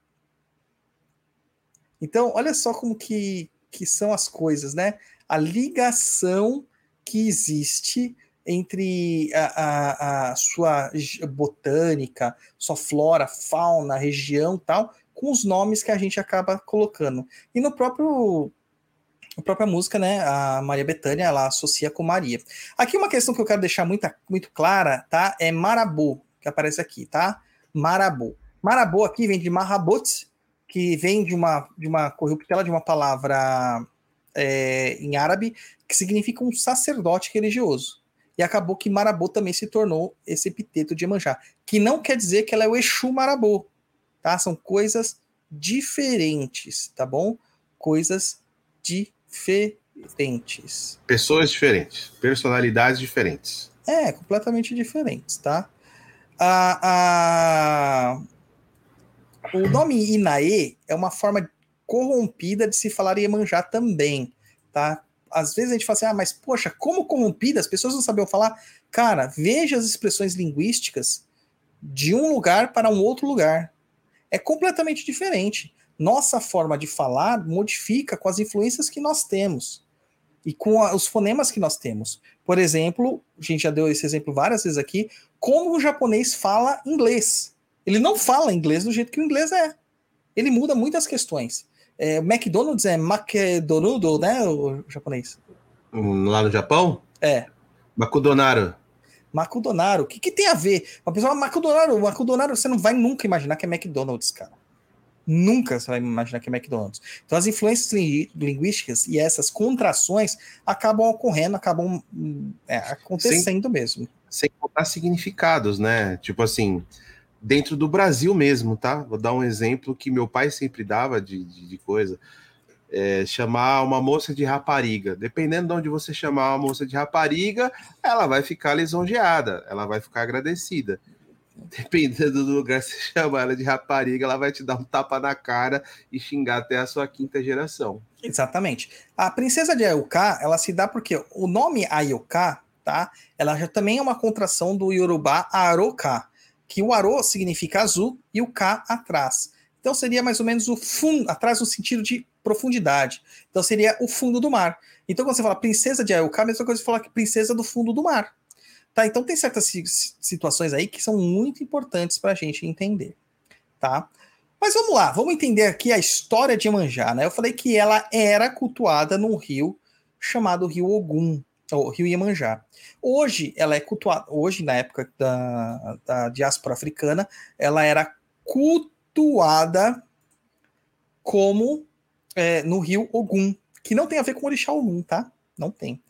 Então, olha só como que, que são as coisas, né? A ligação que existe entre a, a, a, sua botânica, sua flora, fauna, região tal, com os nomes que a gente acaba colocando. E no próprio a própria música, né, a Maria Bethânia, ela associa com Maria. Aqui uma questão que eu quero deixar muito, muito clara, tá, é Marabô, que aparece aqui, tá? Marabô. Marabô aqui vem de Marabot, que vem de uma, de uma corruptela de uma palavra é, em árabe, que significa um sacerdote religioso. E acabou que Marabô também se tornou esse epiteto de Iemanjá, que não quer dizer que ela é o Exu Marabô, tá? São coisas diferentes, tá bom? Coisas diferentes. Pessoas diferentes, personalidades diferentes. É, completamente diferentes, tá? A, a... O nome Inaê é uma forma corrompida de se falar Iemanjá também, tá? Às vezes a gente fala assim, ah, mas poxa, como corrompida? As pessoas não sabiam falar. Cara, veja as expressões linguísticas de um lugar para um outro lugar. É completamente diferente nossa forma de falar modifica com as influências que nós temos e com a, os fonemas que nós temos. Por exemplo, a gente já deu esse exemplo várias vezes aqui, como o japonês fala inglês. Ele não fala inglês do jeito que o inglês é. Ele muda muitas questões. É, McDonald's é McDonald's, né, o japonês? Lá no Japão? É. Makudonaro. Makudonaro. O que, que tem a ver? Uma pessoa, Makudonaro, Makudonaro, você não vai nunca imaginar que é McDonald's, cara nunca você vai imaginar que é McDonald's. Então as influências linguísticas e essas contrações acabam ocorrendo, acabam é, acontecendo sem, mesmo. Sem contar significados, né? Tipo assim, dentro do Brasil mesmo, tá? Vou dar um exemplo que meu pai sempre dava de, de, de coisa. É, chamar uma moça de rapariga. Dependendo de onde você chamar uma moça de rapariga, ela vai ficar lisonjeada, ela vai ficar agradecida dependendo do lugar que você chama ela de rapariga, ela vai te dar um tapa na cara e xingar até a sua quinta geração. Exatamente. A princesa de Ayuká, ela se dá porque o nome Ayuká, tá? Ela já também é uma contração do Yorubá Aroká, que o Aro significa azul e o K atrás. Então seria mais ou menos o fundo, atrás no sentido de profundidade. Então seria o fundo do mar. Então quando você fala princesa de Ayuká, a mesma coisa que falar que princesa do fundo do mar. Tá, então tem certas situações aí que são muito importantes para a gente entender, tá? Mas vamos lá, vamos entender aqui a história de Iemanjá, né? Eu falei que ela era cultuada num rio chamado Rio Ogum, ou Rio Iemanjá. Hoje ela é cultuada, hoje na época da, da diáspora africana, ela era cultuada como é, no Rio Ogum, que não tem a ver com Orixá Ogum, tá? Não tem.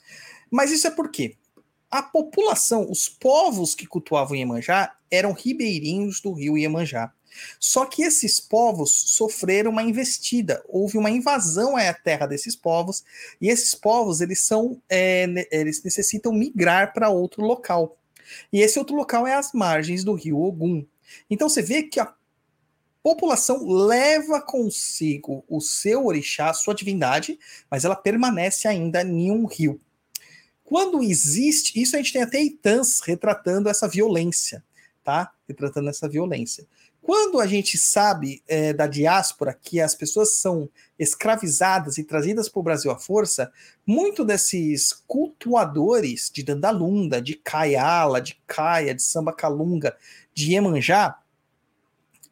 Mas isso é por quê? a população, os povos que cultuavam Iemanjá eram ribeirinhos do rio Iemanjá. Só que esses povos sofreram uma investida, houve uma invasão à terra desses povos, e esses povos eles são, é, eles necessitam migrar para outro local. E esse outro local é as margens do rio Ogum. Então você vê que a população leva consigo o seu orixá, sua divindade, mas ela permanece ainda em um rio. Quando existe, isso a gente tem até Itãs retratando essa violência, tá? Retratando essa violência. Quando a gente sabe é, da diáspora que as pessoas são escravizadas e trazidas para o Brasil à força, muito desses cultuadores de Dandalunda, de Kayala, de Caia, de Samba Calunga, de Iemanjá,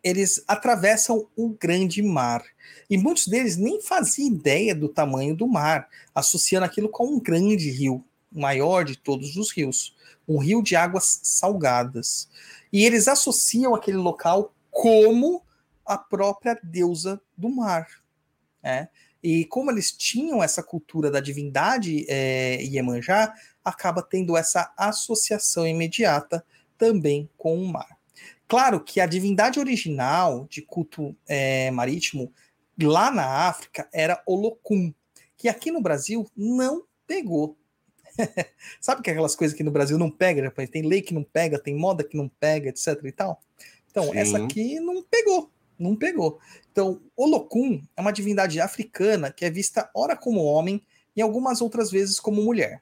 eles atravessam o grande mar. E muitos deles nem faziam ideia do tamanho do mar, associando aquilo com um grande rio, o maior de todos os rios, um rio de águas salgadas. E eles associam aquele local como a própria deusa do mar. Né? E como eles tinham essa cultura da divindade é, Iemanjá, acaba tendo essa associação imediata também com o mar. Claro que a divindade original de culto é, marítimo lá na África era Olocum, que aqui no Brasil não pegou. Sabe que aquelas coisas que no Brasil não pega, tem lei que não pega, tem moda que não pega, etc e tal. Então, Sim. essa aqui não pegou, não pegou. Então, Olocum é uma divindade africana que é vista ora como homem e algumas outras vezes como mulher.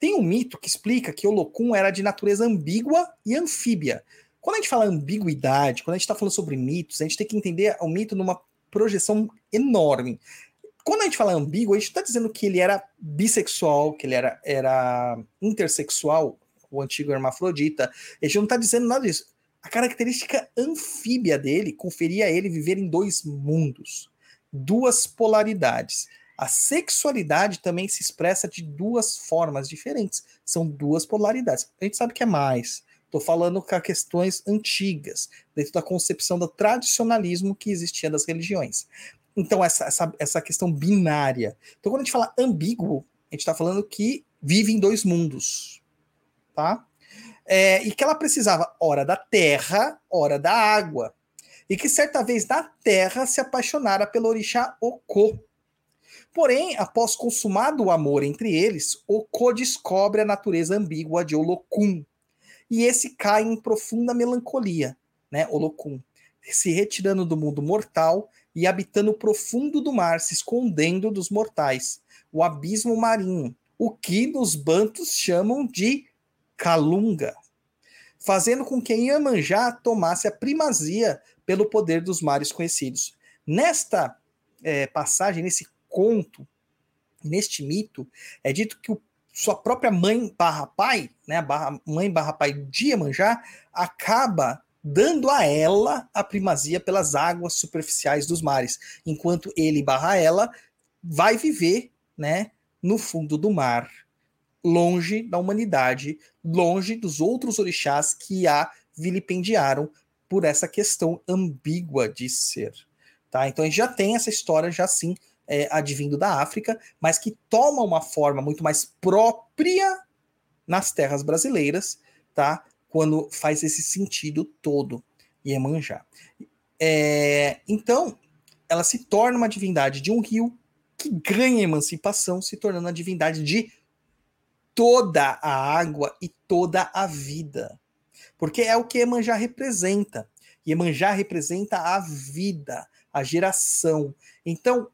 Tem um mito que explica que Olocum era de natureza ambígua e anfíbia. Quando a gente fala ambiguidade, quando a gente está falando sobre mitos, a gente tem que entender o mito numa projeção enorme. Quando a gente fala ambíguo, a gente está dizendo que ele era bissexual, que ele era, era intersexual, o antigo hermafrodita. A gente não está dizendo nada disso. A característica anfíbia dele conferia a ele viver em dois mundos, duas polaridades. A sexualidade também se expressa de duas formas diferentes. São duas polaridades. A gente sabe que é mais. Estou falando com questões antigas, dentro da concepção do tradicionalismo que existia das religiões. Então, essa, essa, essa questão binária. Então, quando a gente fala ambíguo, a gente está falando que vive em dois mundos. Tá? É, e que ela precisava, ora da terra, ora da água. E que certa vez da terra se apaixonara pelo orixá Oko, Porém, após consumado o amor entre eles, Oko descobre a natureza ambígua de Olokun. E esse cai em profunda melancolia, né, Olokun, se retirando do mundo mortal e habitando o profundo do mar, se escondendo dos mortais, o abismo marinho, o que nos bantos chamam de Kalunga, fazendo com que Iemanjá tomasse a primazia pelo poder dos mares conhecidos. Nesta é, passagem, nesse conto, neste mito, é dito que o, sua própria mãe barra pai, né, barra, mãe barra pai de Iemanjá, acaba dando a ela a primazia pelas águas superficiais dos mares, enquanto ele barra ela vai viver, né, no fundo do mar, longe da humanidade, longe dos outros orixás que a vilipendiaram por essa questão ambígua de ser. Tá? Então a gente já tem essa história já sim é, advindo da África, mas que toma uma forma muito mais própria nas terras brasileiras, tá? Quando faz esse sentido todo, Iemanjá. É, então, ela se torna uma divindade de um rio que ganha emancipação, se tornando a divindade de toda a água e toda a vida. Porque é o que Iemanjá representa. Iemanjá representa a vida, a geração. Então,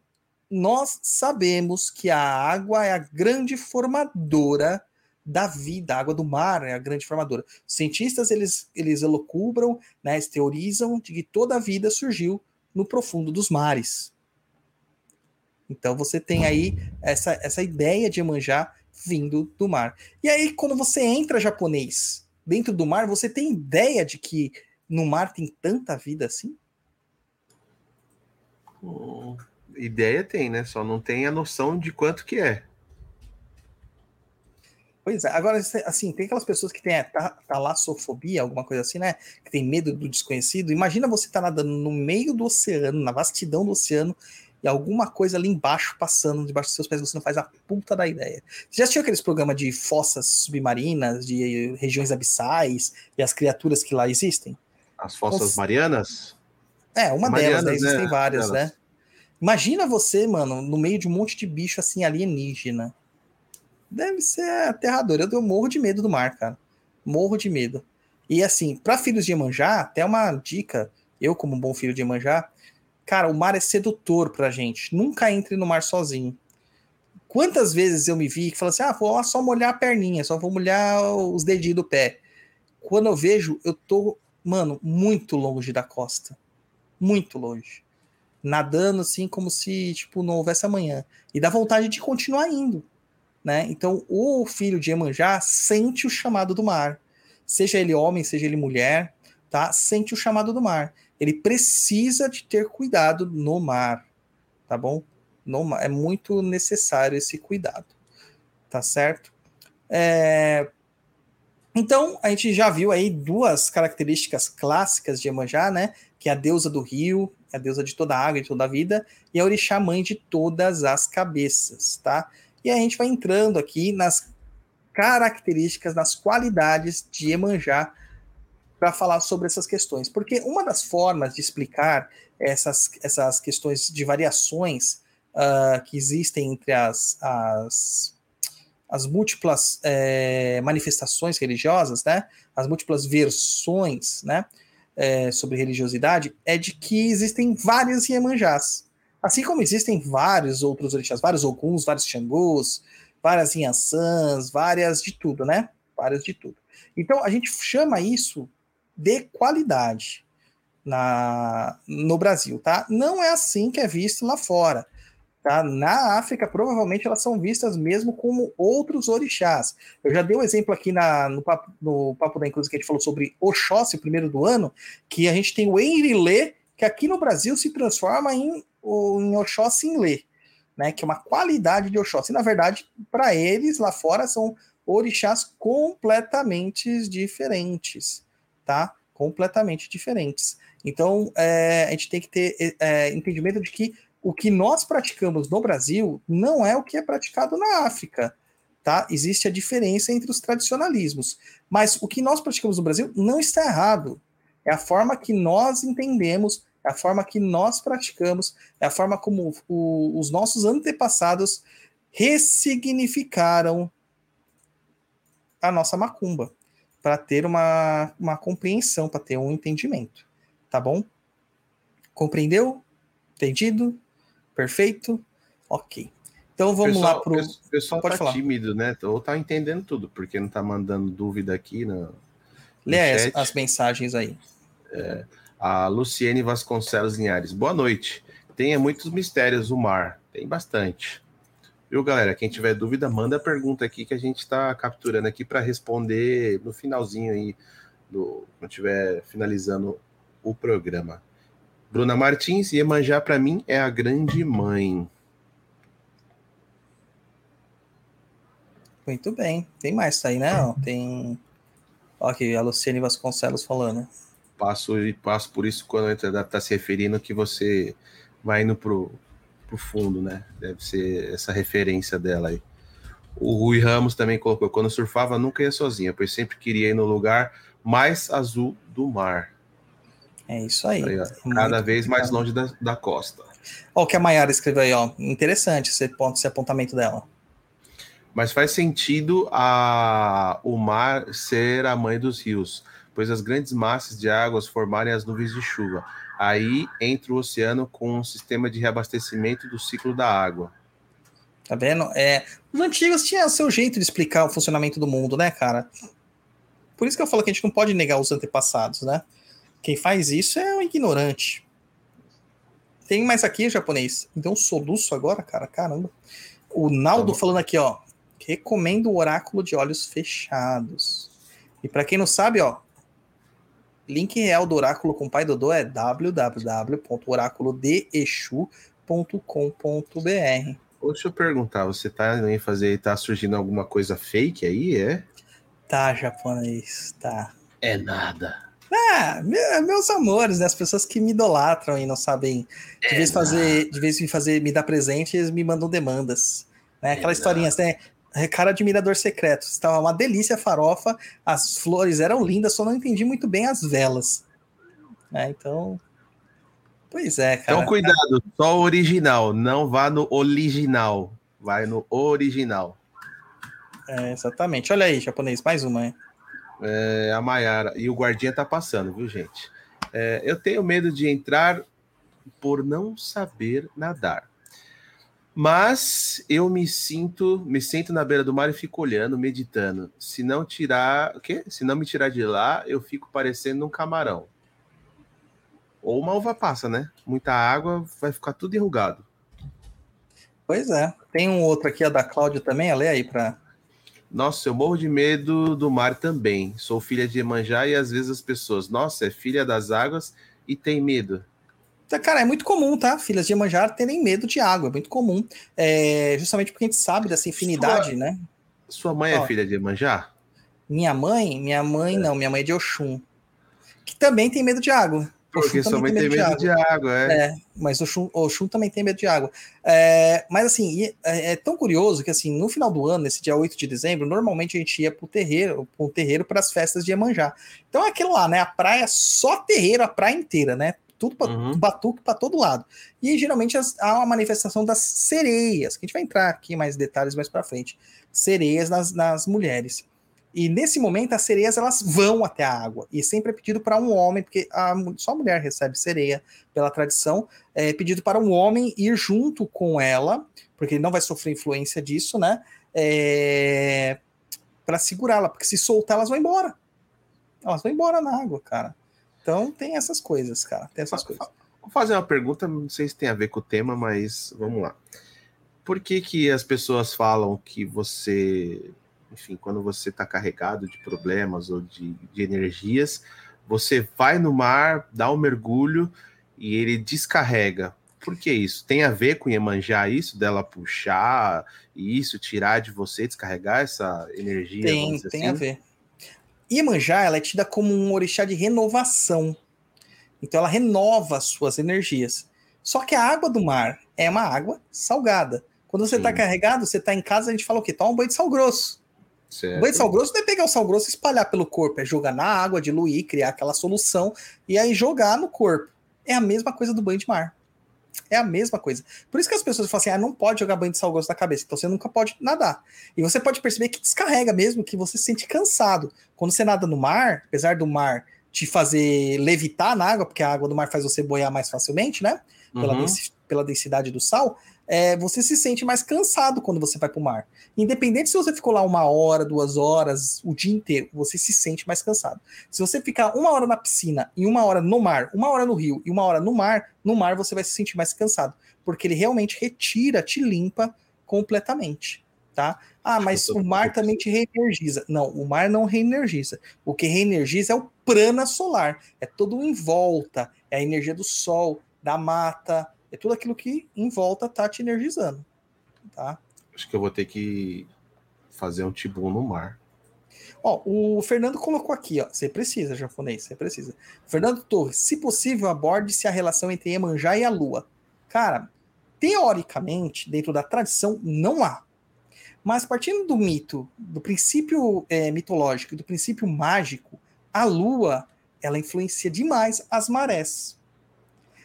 nós sabemos que a água é a grande formadora da vida, a água do mar é a grande formadora. Os cientistas eles, eles elocubram, né, eles teorizam de que toda a vida surgiu no profundo dos mares. Então você tem aí essa, essa ideia de Iemanjá vindo do mar. E aí quando você entra japonês dentro do mar, você tem ideia de que no mar tem tanta vida assim? Hum ideia tem, né? Só não tem a noção de quanto que é. Pois é, agora, assim, tem aquelas pessoas que têm talassofobia, alguma coisa assim, né? Que tem medo do desconhecido. Imagina você estar tá nadando no meio do oceano, na vastidão do oceano, e alguma coisa ali embaixo passando, debaixo dos seus pés, você não faz a puta da ideia. Você já assistiu aqueles programas de fossas submarinas, de regiões abissais, e as criaturas que lá existem? As fossas marianas? É, uma delas, né? Existem né? várias, né? Imagina você, mano, no meio de um monte de bicho assim alienígena. Deve ser aterrador. Eu, morro de medo do mar, cara. Morro de medo. E assim, para filhos de Iemanjá, até uma dica, eu como um bom filho de Iemanjá, cara, o mar é sedutor pra gente. Nunca entre no mar sozinho. Quantas vezes eu me vi que falou assim: ah, vou só molhar a perninha, só vou molhar os dedinhos do pé. Quando eu vejo, eu tô, mano, muito longe da costa. Muito longe nadando assim como se tipo não houvesse amanhã e dá vontade de continuar indo, né? Então o filho de Emanjá sente o chamado do mar, seja ele homem, seja ele mulher, tá? Sente o chamado do mar. ele precisa de ter cuidado no mar, tá bom? No é muito necessário esse cuidado, tá certo? É... Então, a gente já viu aí duas características clássicas de Iemanjá, né? Que é a deusa do rio, a deusa de toda a água e de toda a vida, e a orixá mãe de todas as cabeças, tá? E a gente vai entrando aqui nas características, nas qualidades de Iemanjá para falar sobre essas questões. Porque uma das formas de explicar essas, essas questões de variações uh, que existem entre as, as, as múltiplas é, manifestações religiosas, né, as múltiplas versões né, é, sobre religiosidade, é de que existem várias Iemanjás. Assim como existem vários outros orixás, vários Oguns, vários Xangôs, várias Inhansãs, várias de tudo, né? Várias de tudo. Então, a gente chama isso de qualidade na, no Brasil, tá? Não é assim que é visto lá fora. Tá? Na África, provavelmente elas são vistas mesmo como outros orixás. Eu já dei um exemplo aqui na, no, papo, no Papo da Inclusão que a gente falou sobre Oxóssi, o primeiro do ano, que a gente tem o Enrilê, que aqui no Brasil se transforma em em Oxóssi em Lê, né, que é uma qualidade de Oxóssi. Na verdade, para eles, lá fora, são orixás completamente diferentes, tá? Completamente diferentes. Então, é, a gente tem que ter é, é, entendimento de que o que nós praticamos no Brasil não é o que é praticado na África, tá? Existe a diferença entre os tradicionalismos. Mas o que nós praticamos no Brasil não está errado. É a forma que nós entendemos é a forma que nós praticamos, é a forma como o, os nossos antepassados ressignificaram a nossa macumba, para ter uma, uma compreensão, para ter um entendimento. Tá bom? Compreendeu? Entendido? Perfeito? Ok. Então vamos pessoal, lá para o. Pessoal Pode tá falar. tímido, né? Ou tá entendendo tudo, porque não tá mandando dúvida aqui no. no Lê as, as mensagens aí. É. A Luciene Vasconcelos Linhares. Boa noite. Tenha muitos mistérios o mar. Tem bastante. Viu, galera? Quem tiver dúvida, manda a pergunta aqui que a gente está capturando aqui para responder no finalzinho aí, do, quando estiver finalizando o programa. Bruna Martins, Iemanjá para mim é a grande mãe. Muito bem. Tem mais aí, né? Tem. Ó, aqui, a Luciene Vasconcelos falando passo e passo por isso quando está tá se referindo que você vai indo pro, pro fundo, né? Deve ser essa referência dela aí. O Rui Ramos também colocou: quando surfava, nunca ia sozinha, pois sempre queria ir no lugar mais azul do mar. É isso aí. aí cada vez mais longe da, da costa. Ó, o que a Mayara escreveu aí, ó. Interessante esse, ponto, esse apontamento dela. Mas faz sentido a, o mar ser a mãe dos rios pois as grandes massas de águas formarem as nuvens de chuva. Aí entra o oceano com um sistema de reabastecimento do ciclo da água. Tá vendo? É, os antigos tinham seu jeito de explicar o funcionamento do mundo, né, cara? Por isso que eu falo que a gente não pode negar os antepassados, né? Quem faz isso é um ignorante. Tem mais aqui, japonês. Deu um soluço agora, cara. Caramba. O Naldo tá falando aqui, ó. Recomendo o oráculo de olhos fechados. E para quem não sabe, ó, link real do oráculo com o pai Dodô é www.oraculodeexu.com.br. Deixa eu perguntar, você tá em fazer, tá surgindo alguma coisa fake aí, é? Tá, japonês, tá. É nada. Ah, meus amores, né? As pessoas que me idolatram e não sabem, de é vez fazer, de vez em fazer, me dar presente, eles me mandam demandas. Né? Aquelas é historinhas, né? Cara admirador secreto. Estava uma delícia a farofa, as flores eram lindas, só não entendi muito bem as velas. É, então. Pois é, cara. Então, cuidado, só o original, não vá no original, vai no original. É, exatamente. Olha aí, japonês, mais uma, hein? É, a Maiara. E o guardinha tá passando, viu, gente? É, eu tenho medo de entrar por não saber nadar. Mas eu me sinto, me sento na beira do mar e fico olhando, meditando. Se não tirar, o quê? Se não me tirar de lá, eu fico parecendo um camarão. Ou uma uva passa, né? Muita água, vai ficar tudo enrugado. Pois é. Tem um outro aqui, a da Cláudia também, lê aí para nossa, eu morro de medo do mar também. Sou filha de Emanjá e às vezes as pessoas, nossa, é filha das águas e tem medo? Então, Cara, é muito comum, tá? Filhas de Iemanjá terem medo de água, é muito comum. É, justamente porque a gente sabe dessa infinidade, Sua- né? Sua mãe é Ó. filha de Iemanjá? Minha mãe, minha mãe não, minha mãe é de Oxum. Que também tem medo de água. Porque Oxum sua mãe tem medo de água, é. É, mas o Oxum, Oxum também tem medo de água. É, mas assim, é, é tão curioso que assim, no final do ano, nesse dia 8 de dezembro, normalmente a gente ia pro terreiro, pro terreiro para as festas de Iemanjá. Então é aquilo lá, né? A praia só terreiro, a praia inteira, né? Tudo pra, Uhum. batuque para todo lado. E geralmente as- há uma manifestação das sereias, que a gente vai entrar aqui mais detalhes mais para frente. Sereias nas, nas mulheres. E nesse momento as sereias elas vão até a água. E sempre é pedido para um homem, porque a, só a mulher recebe sereia pela tradição, é pedido para um homem ir junto com ela, porque ele não vai sofrer influência disso, né? É, para segurá-la, porque se soltar elas vão embora. Elas vão embora na água, cara. Então tem essas coisas, cara. Tem essas coisas. Vou fazer uma pergunta, não sei se tem a ver com o tema, mas vamos lá. Por que que as pessoas falam que você, enfim, quando você está carregado de problemas ou de, de energias, você vai no mar, dá um mergulho e ele descarrega? Por que isso? Tem a ver com Iemanjá isso, dela puxar e isso, tirar de você, descarregar essa energia? Tem, tem assim? a ver. Iemanjá, ela é tida como um orixá de renovação. Então ela renova as suas energias. Só que a água do mar é uma água salgada. Quando você está carregado, você está em casa, a gente fala o quê? Toma um banho de sal grosso. O Certo. banho de sal grosso não é pegar o sal grosso e espalhar pelo corpo, é jogar na água, diluir, criar aquela solução e aí jogar no corpo. É a mesma coisa do banho de mar. É a mesma coisa. Por isso que as pessoas falam assim: ah, não pode jogar banho de sal grosso na cabeça, então você nunca pode nadar. E você pode perceber que descarrega mesmo, que você se sente cansado. Quando você nada no mar, apesar do mar te fazer levitar na água, porque a água do mar faz você boiar mais facilmente, né? Pela, Uhum. densidade do sal, é, você se sente mais cansado quando você vai para o mar. Independente se você ficou lá uma hora, duas horas, o dia inteiro, você se sente mais cansado. Se você ficar uma hora na piscina e uma hora no mar, uma hora no rio e uma hora no mar, no mar você vai se sentir mais cansado, porque ele realmente retira, te limpa completamente, tá? Ah, mas o mar também te reenergiza. Não, o mar não reenergiza. O que reenergiza é o prana solar, é tudo em volta, é a energia do sol, da mata, é tudo aquilo que em volta tá te energizando, tá? Acho que eu vou ter que fazer um tibum no mar. Ó, o Fernando colocou aqui, ó. Você precisa, japonês, você precisa. Fernando Torres, se possível, aborde-se a relação entre Iemanjá e a Lua. Cara, teoricamente, dentro da tradição, não há. Mas partindo do mito, do princípio é, mitológico e do princípio mágico, a Lua, ela influencia demais as marés.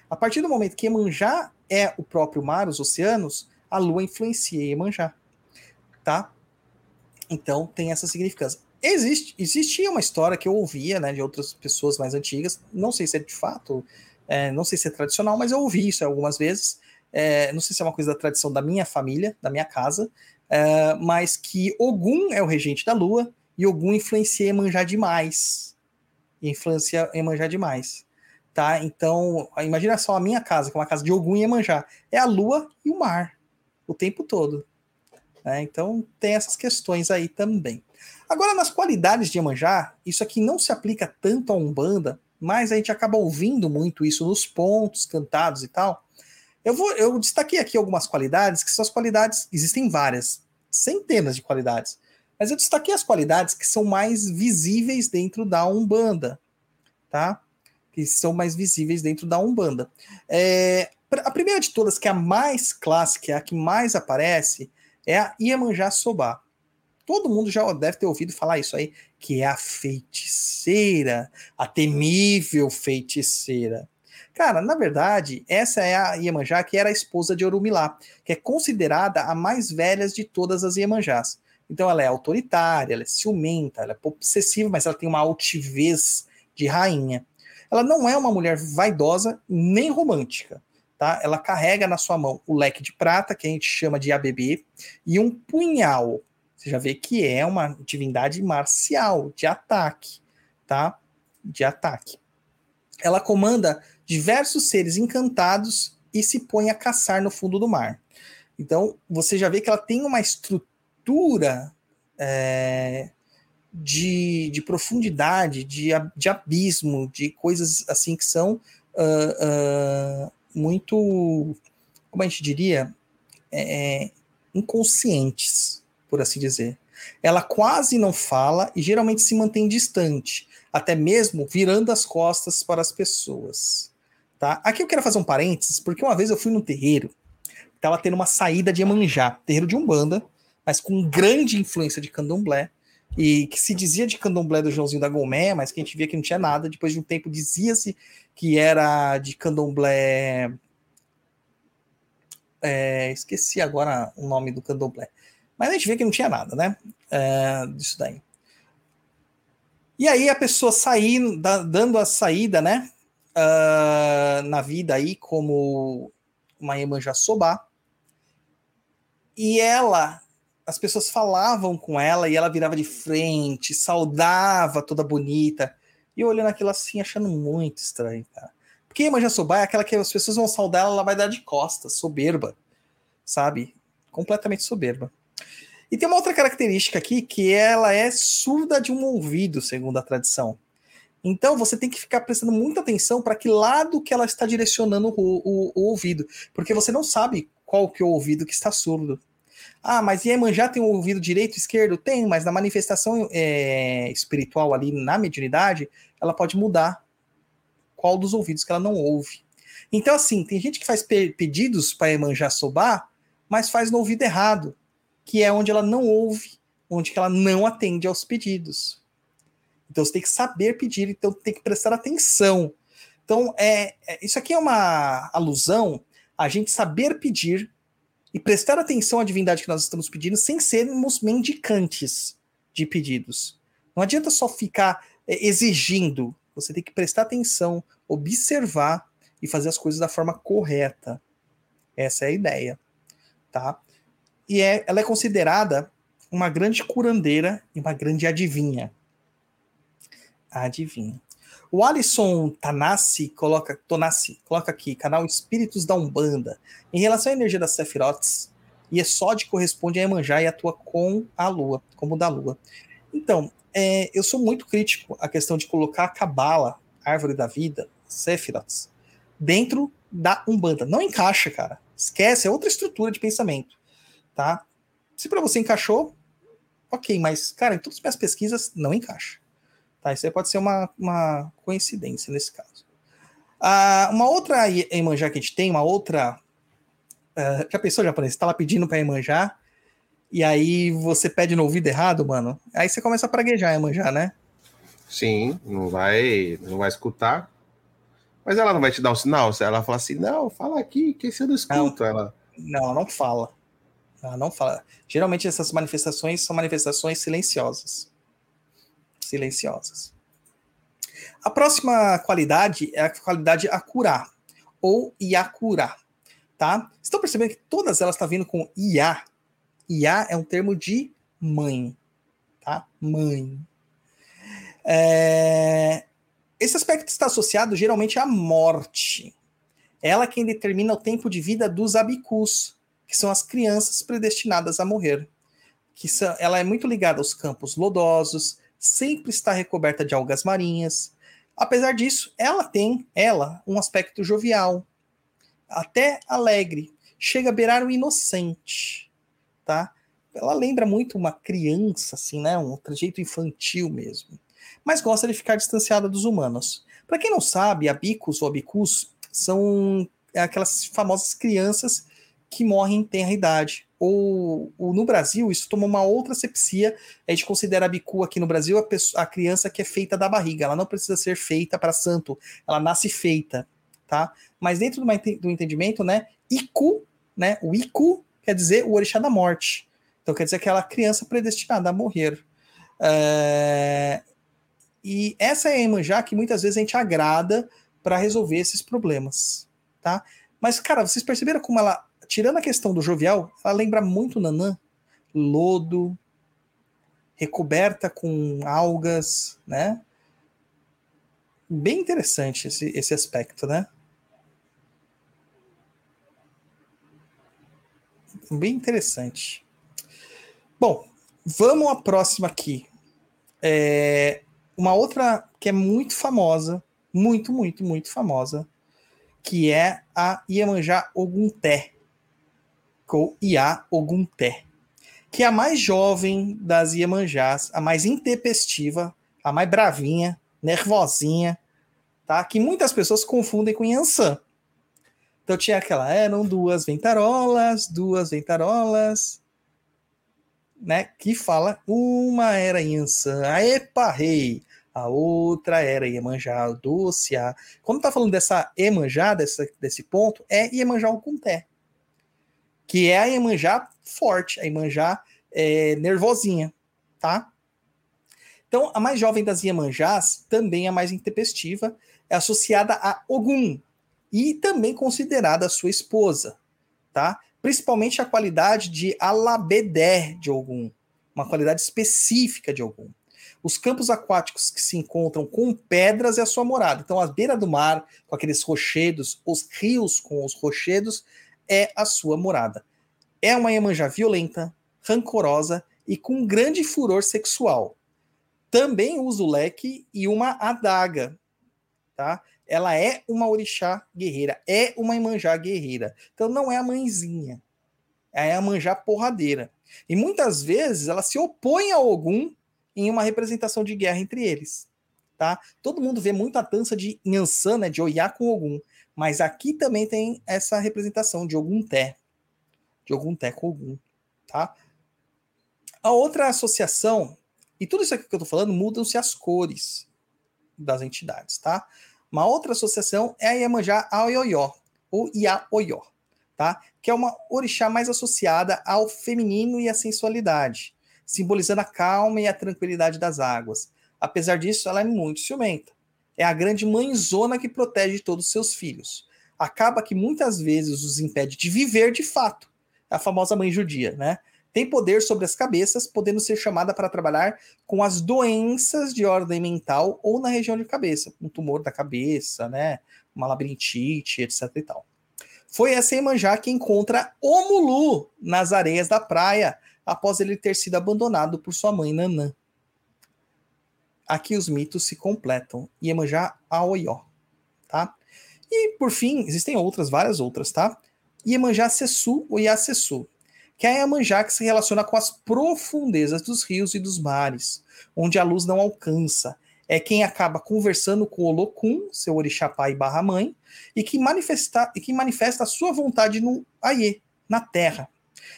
A partir do momento que Iemanjá é o próprio mar, os oceanos, a Lua influencia Iemanjá. Tá? Então tem essa significância. Existe, existia uma história que eu ouvia né, de outras pessoas mais antigas, não sei se é de fato, é, não sei se é tradicional, mas eu ouvi isso algumas vezes. É, não sei se é uma coisa da tradição da minha família, da minha casa, é, mas que Ogum é o regente da lua e Ogum influencia Iemanjá demais. Influencia Iemanjá demais. Tá? Então, imagina só a minha casa, que é uma casa de Ogum e Iemanjá. É a lua e o mar, o tempo todo. né? Então, tem essas questões aí também. Agora, nas qualidades de Iemanjá, isso aqui não se aplica tanto a Umbanda, mas a gente acaba ouvindo muito isso nos pontos cantados e tal. Eu, vou, eu destaquei aqui algumas qualidades, que são as qualidades, existem várias, centenas de qualidades, mas eu destaquei as qualidades que são mais visíveis dentro da Umbanda, tá? Que são mais visíveis dentro da Umbanda. É, a primeira de todas, que é a mais clássica, é a que mais aparece, é a Iemanjá Sobá. Todo mundo já deve ter ouvido falar isso aí, que é a feiticeira, a temível feiticeira. Cara, na verdade, essa é a Iemanjá que era a esposa de Orumilá, que é considerada a mais velha de todas as Iemanjás. Então ela é autoritária, ela é ciumenta, ela é obsessiva, mas ela tem uma altivez de rainha. Ela não é uma mulher vaidosa nem romântica, tá? Ela carrega na sua mão o leque de prata, que a gente chama de ABB, e um punhal. Você já vê que é uma divindade marcial, de ataque, tá? De ataque. Ela comanda diversos seres encantados e se põe a caçar no fundo do mar. Então, você já vê que ela tem uma estrutura é, de, de profundidade, de, de abismo, de coisas assim que são ah, ah, muito, como a gente diria, é, é, inconscientes, por assim dizer. Ela quase não fala e geralmente se mantém distante, até mesmo virando as costas para as pessoas. Tá? Aqui eu quero fazer um parênteses, porque uma vez eu fui no terreiro, estava tendo uma saída de Emanjá, terreiro de Umbanda, mas com grande influência de candomblé, e que se dizia de candomblé do Joãozinho da Gomé, mas que a gente via que não tinha nada. Depois de um tempo dizia-se que era de candomblé. É, esqueci agora o nome do candomblé. Mas a gente vê que não tinha nada, né? É, disso daí. E aí a pessoa saindo, dando a saída, né? Uh, na vida aí, como uma Iemanjá Sobá. E ela as pessoas falavam com ela e ela virava de frente, saudava toda bonita. E eu olhando aquilo assim, achando muito estranho, cara. Porque Iemanjá Sobá é aquela que as pessoas vão saudar, ela vai dar de costas, soberba, sabe? Completamente soberba. E tem uma outra característica aqui, que ela é surda de um ouvido, segundo a tradição. Então você tem que ficar prestando muita atenção para que lado que ela está direcionando o, o, o, ouvido, porque você não sabe qual que é o ouvido que está surdo. Ah, mas Iemanjá tem o ouvido direito e esquerdo? Tem, mas na manifestação é, espiritual ali, na mediunidade, ela pode mudar qual dos ouvidos que ela não ouve. Então, assim, tem gente que faz pe pedidos para Iemanjá sobar, mas faz no ouvido errado, que é onde ela não ouve, onde ela não atende aos pedidos. Então, você tem que saber pedir, então tem que prestar atenção. Então, é, é isso aqui é uma alusão a gente saber pedir e prestar atenção à divindade que nós estamos pedindo sem sermos mendicantes de pedidos. Não adianta só ficar é, exigindo, você tem que prestar atenção, observar e fazer as coisas da forma correta. Essa é a ideia, tá? E é, ela é considerada uma grande curandeira e uma grande adivinha. Adivinha. O Alisson Tanassi coloca, Tonassi, coloca aqui, canal Espíritos da Umbanda. Em relação à energia das Sephiroths, Yesod corresponde a Emanjá e atua com a Lua, como da Lua. Então, é, eu sou muito crítico à questão de colocar a Cabala, Árvore da Vida, Sephiroths, dentro da Umbanda. Não encaixa, cara. Esquece, é outra estrutura de pensamento, tá? Se para você encaixou, ok, mas, cara, em todas as minhas pesquisas, não encaixa. Tá? Isso aí pode ser uma, uma coincidência nesse caso. Ah, uma outra Emanjá que a gente tem, uma outra. Uh, já pensou, japonês? Você tá lá pedindo pra Emanjá, e aí você pede no ouvido errado, mano. Aí você começa a praguejar Emanjá, né? Sim, não vai, não vai escutar. Mas ela não vai te dar um sinal? Se ela falar assim, não, fala aqui, que se eu não escuto, não, ela. Não, não fala. Ela não fala. Geralmente essas manifestações são manifestações silenciosas silenciosas. A próxima qualidade é a qualidade acurar, ou iacurá, tá? Estão percebendo que todas elas estão tá vindo com ia? Ia é um termo de mãe, tá? Mãe. É... Esse aspecto está associado geralmente à morte. Ela é quem determina o tempo de vida dos abicus, que são as crianças predestinadas a morrer. Que são, ela é muito ligada aos campos lodosos, sempre está recoberta de algas marinhas. Apesar disso, ela tem, ela, um aspecto jovial, até alegre, chega a beirar o inocente, tá? Ela lembra muito uma criança, assim, né? Um trejeito infantil mesmo. Mas gosta de ficar distanciada dos humanos. Para quem não sabe, abicus ou abicus são aquelas famosas crianças que morrem em tenra idade ou, ou, no Brasil, isso toma uma outra sepsia. A gente considera a bicu aqui no Brasil a, pessoa, a criança que é feita da barriga. Ela não precisa ser feita para santo, ela nasce feita, tá? Mas dentro do, do entendimento, né? Iku, né? O Iku quer dizer o orixá da morte. Então quer dizer aquela criança predestinada a morrer. É... E essa é a Emanjá que muitas vezes a gente agrada para resolver esses problemas, tá? Mas, cara, vocês perceberam como ela tirando a questão do jovial, ela lembra muito Nanã, lodo, recoberta com algas, né? Bem interessante esse, esse aspecto, né? Bem interessante. Bom, vamos à próxima aqui. É uma outra que é muito famosa, muito, muito, muito famosa, que é a Iemanjá Ogunté, ou Iá Ogunté, que é a mais jovem das Iemanjás, a mais intempestiva, a mais bravinha, nervosinha, tá? Que muitas pessoas confundem com Yansan. Então tinha aquela, eram duas ventarolas, duas ventarolas, né? Que fala, uma era Yansan, a Epa Rei, a outra era Iemanjá Dúcia. Quando tá falando dessa Iemanjá, dessa, desse ponto, é Iemanjá Okunté, que é a Iemanjá forte, a Iemanjá é, nervosinha, tá? Então, a mais jovem das Iemanjás, também a mais intempestiva, é associada a Ogum e também considerada sua esposa, tá? Principalmente a qualidade de alabedé de Ogum, uma qualidade específica de Ogum. Os campos aquáticos que se encontram com pedras é a sua morada. Então, a beira do mar, com aqueles rochedos, os rios com os rochedos, é a sua morada. É uma Iemanjá violenta, rancorosa e com grande furor sexual. Também usa o leque e uma adaga, tá? Ela é uma orixá guerreira, é uma Iemanjá guerreira. Então não é a mãezinha, é a Iemanjá porradeira. E muitas vezes ela se opõe a Ogum em uma representação de guerra entre eles. Tá? Todo mundo vê muito a dança de Nhansan, né, de Oiá com Ogum, mas aqui também tem essa representação de Ogum Té, de Ogum Té com Ogum, tá? A outra associação, e tudo isso aqui que eu tô falando, mudam-se as cores das entidades, tá? Uma outra associação é a Iemanjá Aoió, ou Iaoió, tá? Que é uma orixá mais associada ao feminino e à sensualidade simbolizando a calma e a tranquilidade das águas. Apesar disso, ela é muito ciumenta. É a grande mãezona que protege todos os seus filhos. Acaba que muitas vezes os impede de viver de fato. É a famosa mãe judia, né? Tem poder sobre as cabeças, podendo ser chamada para trabalhar com as doenças de ordem mental ou na região de cabeça, um tumor da cabeça, né? Uma labirintite, etc e tal. Foi essa Emanjá que encontra o Mulu nas areias da praia, após ele ter sido abandonado por sua mãe Nanã. Aqui os mitos se completam. Iemanjá Aoió, tá? E por fim, existem outras, várias outras, tá? Iemanjá Sessu ou Iacessu, que é a Iemanjá que se relaciona com as profundezas dos rios e dos mares, onde a luz não alcança. É quem acaba conversando com o Olokun, seu orixá pai barra mãe, e que manifesta, e que manifesta a sua vontade no Aie, na terra.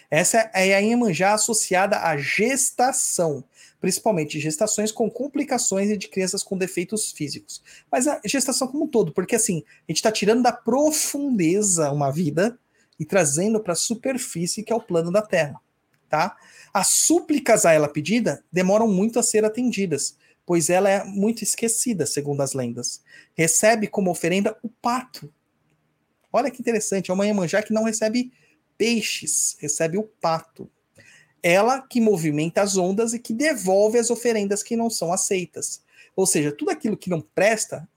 Essa é a Iemanjá associada à gestação, principalmente gestações com complicações e de crianças com defeitos físicos. Mas a gestação como um todo, porque assim, a gente está tirando da profundeza uma vida e trazendo para a superfície, que é o plano da Terra. Tá? As súplicas a ela pedida demoram muito a ser atendidas, pois ela é muito esquecida, segundo as lendas. Recebe como oferenda o pato. Olha que interessante, é uma Iemanjá que não recebe peixes, recebe o pato. Ela que movimenta as ondas e que devolve as oferendas que não são aceitas. Ou seja, tudo aquilo que não presta,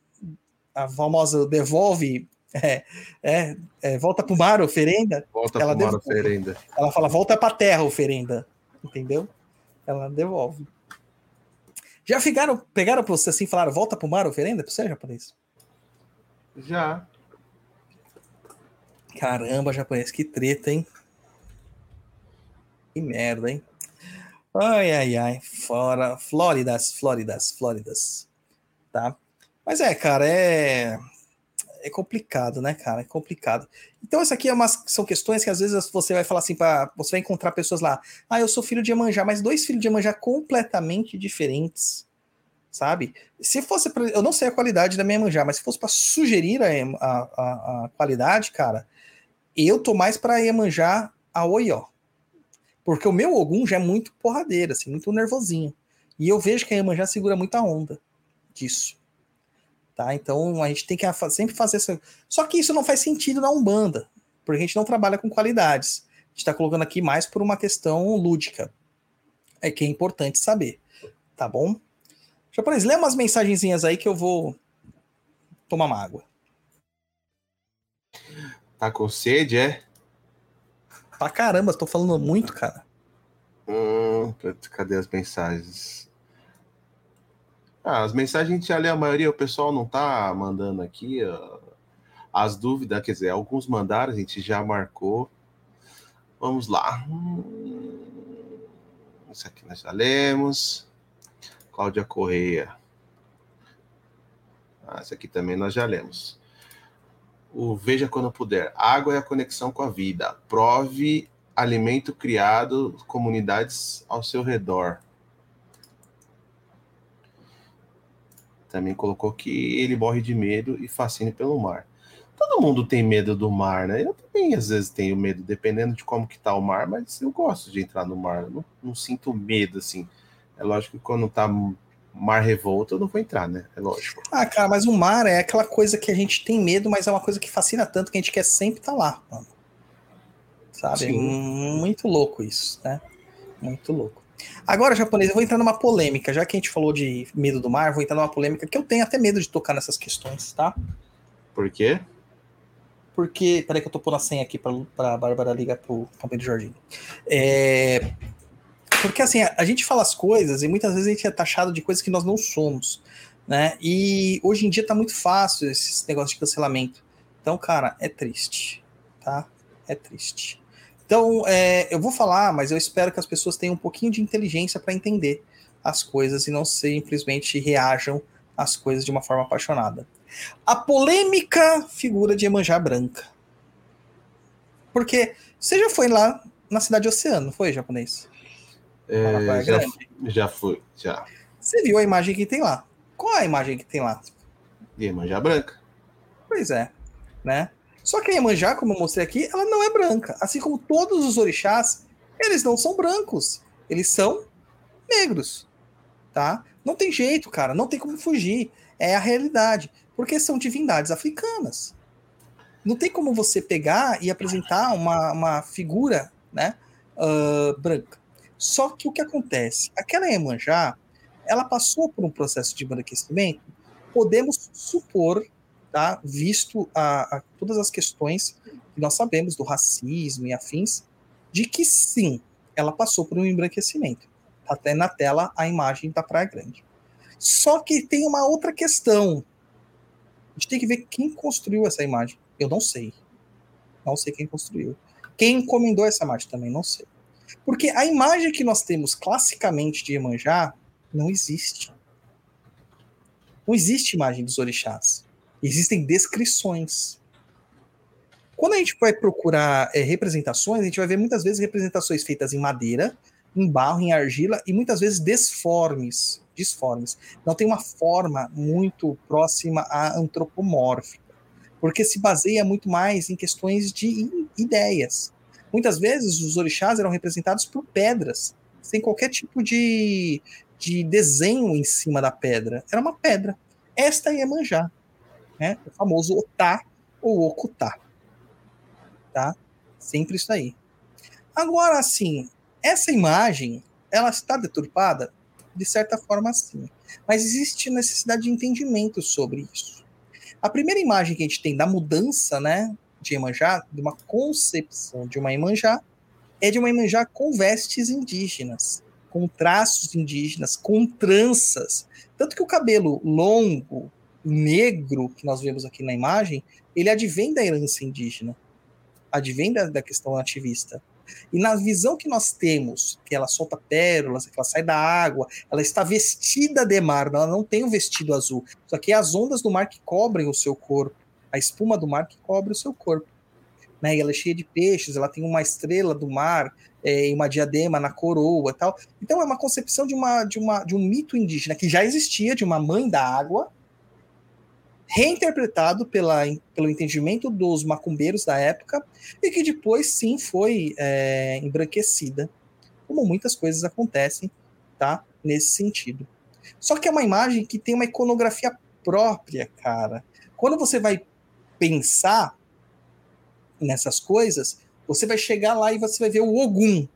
a famosa devolve, é, é, é, volta para o mar oferenda. Volta ela para o mar oferenda. Ela fala, volta para a terra oferenda. Entendeu? Ela devolve. Já ficaram, pegaram para você assim e falaram, volta para o mar oferenda para você, japonês? Já. Caramba, japonês, que treta, hein? Que merda, hein? Ai, ai, ai. Fora. Flóridas, Flóridas, Flóridas. Tá? Mas é, cara, é. É complicado, né, cara? É complicado. Então, isso aqui é umas, são questões que às vezes você vai falar assim, para você vai encontrar pessoas lá. Ah, eu sou filho de Emanjá, mas dois filhos de Emanjá completamente diferentes, sabe? Se fosse pra, eu não sei a qualidade da minha Emanjá, mas se fosse para sugerir a, a, a, qualidade, cara, eu tô mais para Iemanjá a Oió. Porque o meu Ogum já é muito porradeiro, assim, muito nervosinho. E eu vejo que a Iemanjá segura muita onda disso. Tá? Então a gente tem que sempre fazer essa. Só que isso não faz sentido na Umbanda, porque a gente não trabalha com qualidades. A gente está colocando aqui mais por uma questão lúdica. É que é importante saber. Tá bom? Japonês, lê umas mensagenzinhas aí que eu vou tomar uma água. Tá com sede, é? Pra caramba, tô falando muito, cara. Hum, cadê as mensagens? Ah, as mensagens a gente já lê a maioria, o pessoal não tá mandando aqui. Ó. As dúvidas, quer dizer, alguns mandaram, a gente já marcou. Vamos lá. Hum, Isso aqui nós já lemos. Cláudia Correia. Ah, esse aqui também nós já lemos. O Veja Quando Puder. Água é a conexão com a vida. Prove alimento criado, comunidades ao seu redor. Também colocou que ele morre de medo e fascina pelo mar. Todo mundo tem medo do mar, né? Eu também às vezes tenho medo, dependendo de como que tá o mar, mas eu gosto de entrar no mar. Não, não sinto medo, assim. É lógico que quando tá mar revolto, eu não vou entrar, né? É lógico. Ah, cara, mas o mar é aquela coisa que a gente tem medo, mas é uma coisa que fascina tanto que a gente quer sempre estar lá, mano. Sabe? Sim. Muito louco isso, né? Muito louco. Agora, japonês, eu vou entrar numa polêmica. Já que a gente falou de medo do mar, vou entrar numa polêmica que eu tenho até medo de tocar nessas questões, tá? Por quê? Porque. Peraí, que eu tô pondo a senha aqui pra, pra Bárbara ligar pro Campeiro Jorginho. É. Porque assim, a, a gente fala as coisas e muitas vezes a gente é taxado de coisas que nós não somos, né? E hoje em dia tá muito fácil esse negócio de cancelamento. Então, cara, é triste, tá? É triste. Então, é, eu vou falar, mas eu espero que as pessoas tenham um pouquinho de inteligência para entender as coisas e não simplesmente reajam às coisas de uma forma apaixonada. A polêmica figura de Emanjá Branca. Porque você já foi lá na cidade Oceano, foi, japonês? É, já, já fui, já. Você viu a imagem que tem lá. Qual é a imagem que tem lá? Iemanjá branca. Pois é, né? Só que a Iemanjá, como eu mostrei aqui, ela não é branca. Assim como todos os orixás, eles não são brancos. Eles são negros, tá? Não tem jeito, cara. Não tem como fugir. É a realidade. Porque são divindades africanas. Não tem como você pegar e apresentar uma, uma figura, né, ah, branca. Só que o que acontece? Aquela Iemanjá, ela passou por um processo de embranquecimento, podemos supor, tá, visto a, a todas as questões que nós sabemos do racismo e afins, de que sim, ela passou por um embranquecimento. Tá até na tela a imagem da Praia Grande. Só que tem uma outra questão. A gente tem que ver quem construiu essa imagem. Eu não sei. Não sei quem construiu. Quem encomendou essa imagem também, não sei. Porque a imagem que nós temos classicamente de Iemanjá não existe. Não existe imagem dos orixás. Existem descrições. Quando a gente vai procurar é, representações, a gente vai ver muitas vezes representações feitas em madeira, em barro, em argila e muitas vezes desformes, disformes. Não tem uma forma muito próxima à antropomórfica, porque se baseia muito mais em questões de ideias. Muitas vezes os orixás eram representados por pedras, sem qualquer tipo de, de desenho em cima da pedra. Era uma pedra. Esta é Iemanjá, né? o famoso Otá ou Okutá. Tá? Sempre isso aí. Agora, assim, essa imagem, ela está deturpada? De certa forma, sim. Mas existe necessidade de entendimento sobre isso. A primeira imagem que a gente tem da mudança, né, de Iemanjá, de uma concepção de uma Iemanjá, é de uma Iemanjá com vestes indígenas, com traços indígenas, com tranças. Tanto que o cabelo longo, negro, que nós vemos aqui na imagem, ele advém da herança indígena, advém da, da questão nativista. E na visão que nós temos, que ela solta pérolas, que ela sai da água, ela está vestida de mar, ela não tem um vestido azul. Só que é as ondas do mar que cobrem o seu corpo, a espuma do mar que cobre o seu corpo. Né? E ela é cheia de peixes, ela tem uma estrela do mar é, e uma diadema na coroa tal. Então é uma concepção de, uma, de, uma, de um mito indígena que já existia, de uma mãe da água, reinterpretado pela, pelo entendimento dos macumbeiros da época e que depois sim foi é, embranquecida, como muitas coisas acontecem, tá? Nesse sentido. Só que é uma imagem que tem uma iconografia própria, cara. Quando você vai pensar nessas coisas, você vai chegar lá e você vai ver o Ogum.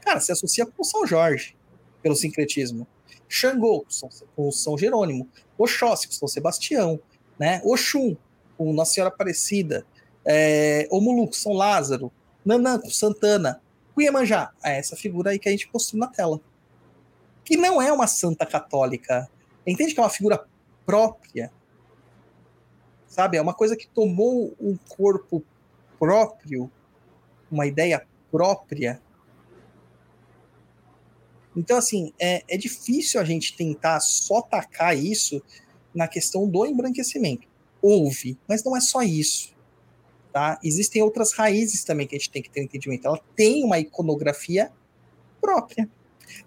Cara, se associa com São Jorge, pelo sincretismo. Xangô, com São, Jerônimo. Oxóssi, com São Sebastião né? Oxum, com Nossa Senhora Aparecida, é, Omulu, com São Lázaro, Nanã, com Santana, Cuiamanjá, é essa figura aí que a gente postou na tela. Que não é uma santa católica. Entende que é uma figura própria? Sabe? É uma coisa que tomou um corpo próprio, uma ideia própria. Então, assim, é, é difícil a gente tentar só tacar isso na questão do embranquecimento. Houve, mas não é só isso. Tá? Existem outras raízes também que a gente tem que ter um entendimento. Ela tem uma iconografia própria.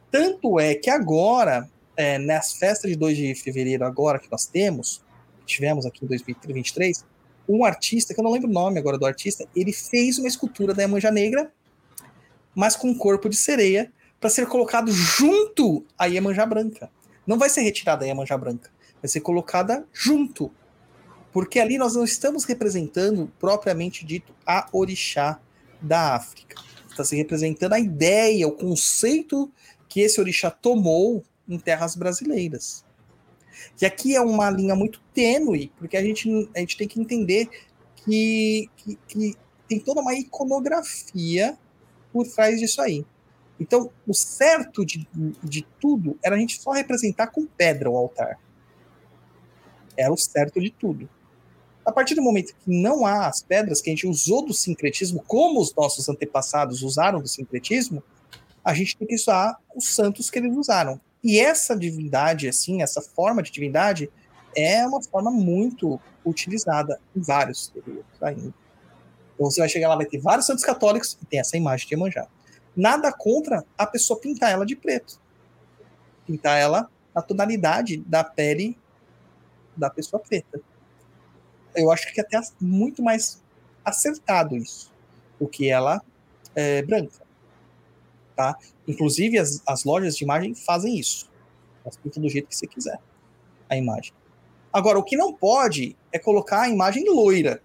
Tanto é que agora, é, nas festas de 2 de fevereiro, agora que nós temos, tivemos aqui em 2023, um artista, que eu não lembro o nome agora do artista, ele fez uma escultura da Iemanjá Negra, mas com um corpo de sereia, para ser colocado junto à Iemanjá Branca. Não vai ser retirada a Iemanjá Branca, vai ser colocada junto. Porque ali nós não estamos representando, propriamente dito, a orixá da África. Está se representando a ideia, o conceito que esse orixá tomou em terras brasileiras. E aqui é uma linha muito tênue, porque a gente, a gente tem que entender que, que, que tem toda uma iconografia por trás disso aí. Então, o certo de, de tudo era a gente só representar com pedra o altar. Era o certo de tudo. A partir do momento que não há as pedras que a gente usou do sincretismo, como os nossos antepassados usaram do sincretismo, a gente tem que usar os santos que eles usaram. E essa divindade, assim, essa forma de divindade, é uma forma muito utilizada em vários períodos ainda. Então você vai chegar lá, vai ter vários santos católicos e tem essa imagem de Iemanjá. Nada contra a pessoa pintar ela de preto. Pintar ela na tonalidade da pele da pessoa preta. Eu acho que é até muito mais acertado isso do que ela é, branca. Tá? Inclusive, as, as lojas de imagem fazem isso. Elas pintam do jeito que você quiser a imagem. Agora, o que não pode é colocar a imagem loira,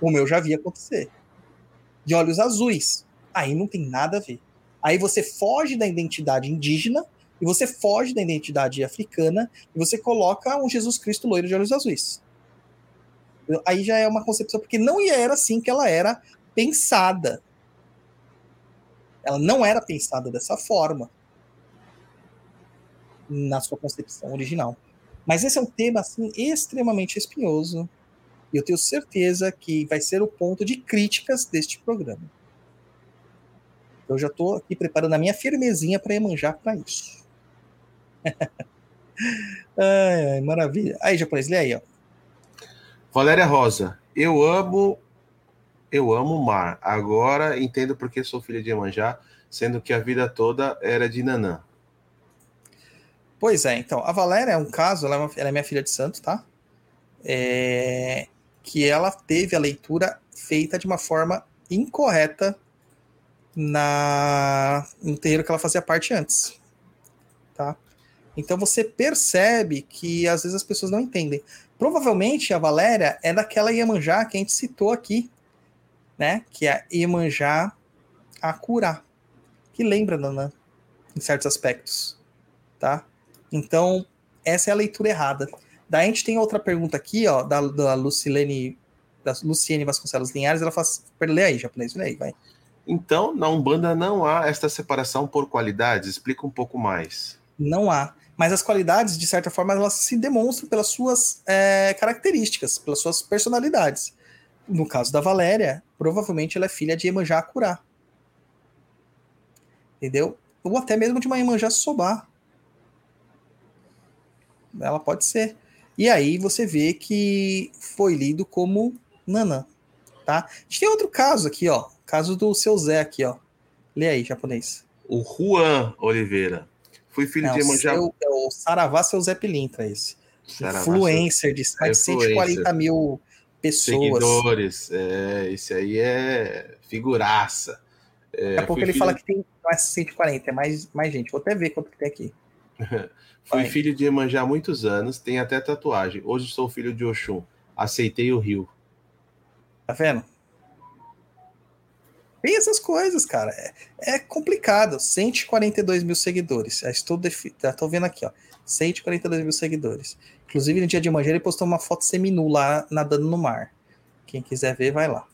como eu já vi acontecer, de olhos azuis. Aí não tem nada a ver. Aí você foge da identidade indígena e você foge da identidade africana e você coloca um Jesus Cristo loiro de olhos azuis. Aí já é uma concepção, porque não era assim que ela era pensada. Ela não era pensada dessa forma na sua concepção original. Mas esse é um tema assim extremamente espinhoso e eu tenho certeza que vai ser o ponto de críticas deste programa. Eu já estou aqui preparando a minha firmezinha para manjar para isso. ai, ai, maravilha. Aí, japonês, lê aí, ó. Valéria Rosa, eu amo eu amo o mar. Agora entendo porque sou filha de Iemanjá, sendo que a vida toda era de Nanã. Pois é, então, a Valéria é um caso, ela é, uma, ela é minha filha de santo, tá? É, que ela teve a leitura feita de uma forma incorreta na no terreiro que ela fazia parte antes, tá? Então você percebe que às vezes as pessoas não entendem. Provavelmente a Valéria é daquela Iemanjá que a gente citou aqui, né? Que é a Iemanjá Acurá, que lembra Nanã, em certos aspectos, tá? Então, essa é a leitura errada. Daí a gente tem outra pergunta aqui, ó, da, da Lucilene, da Luciene Vasconcelos Linhares, ela faz, lê aí, japonês, lê aí, vai. Então, na Umbanda não há esta separação por qualidades? Explica um pouco mais. Não há. Mas as qualidades, de certa forma, elas se demonstram pelas suas é, características, pelas suas personalidades. No caso da Valéria, provavelmente ela é filha de Emanjá Curá. Entendeu? Ou até mesmo de uma Emanjá Sobá. Ela pode ser. E aí você vê que foi lido como Nanã. Tá? A gente tem outro caso aqui, ó. Caso do seu Zé aqui, ó. Lê aí, japonês. O Juan Oliveira. Fui filho Não, de Iemanjá. seu, é o Saravá seu Zé Pilintra, esse. Saravá, Influencer de mais de Influencer. 140 mil pessoas. Seguidores. É, esse aí é figuraça. É, Daqui a pouco ele filho- fala que tem mais 140, é mais, mais gente. Vou até ver quanto que tem aqui. Fui Vai. filho de Iemanjá há muitos anos, tenho até tatuagem. Hoje sou filho de Oxum. Aceitei o rio. Tá vendo? Tem essas coisas, cara. É, é complicado. 142 mil seguidores. Já estou, defi- já estou vendo aqui, ó. 142 mil seguidores. Inclusive, no dia de manhã, ele postou uma foto seminu lá nadando no mar. Quem quiser ver, vai lá.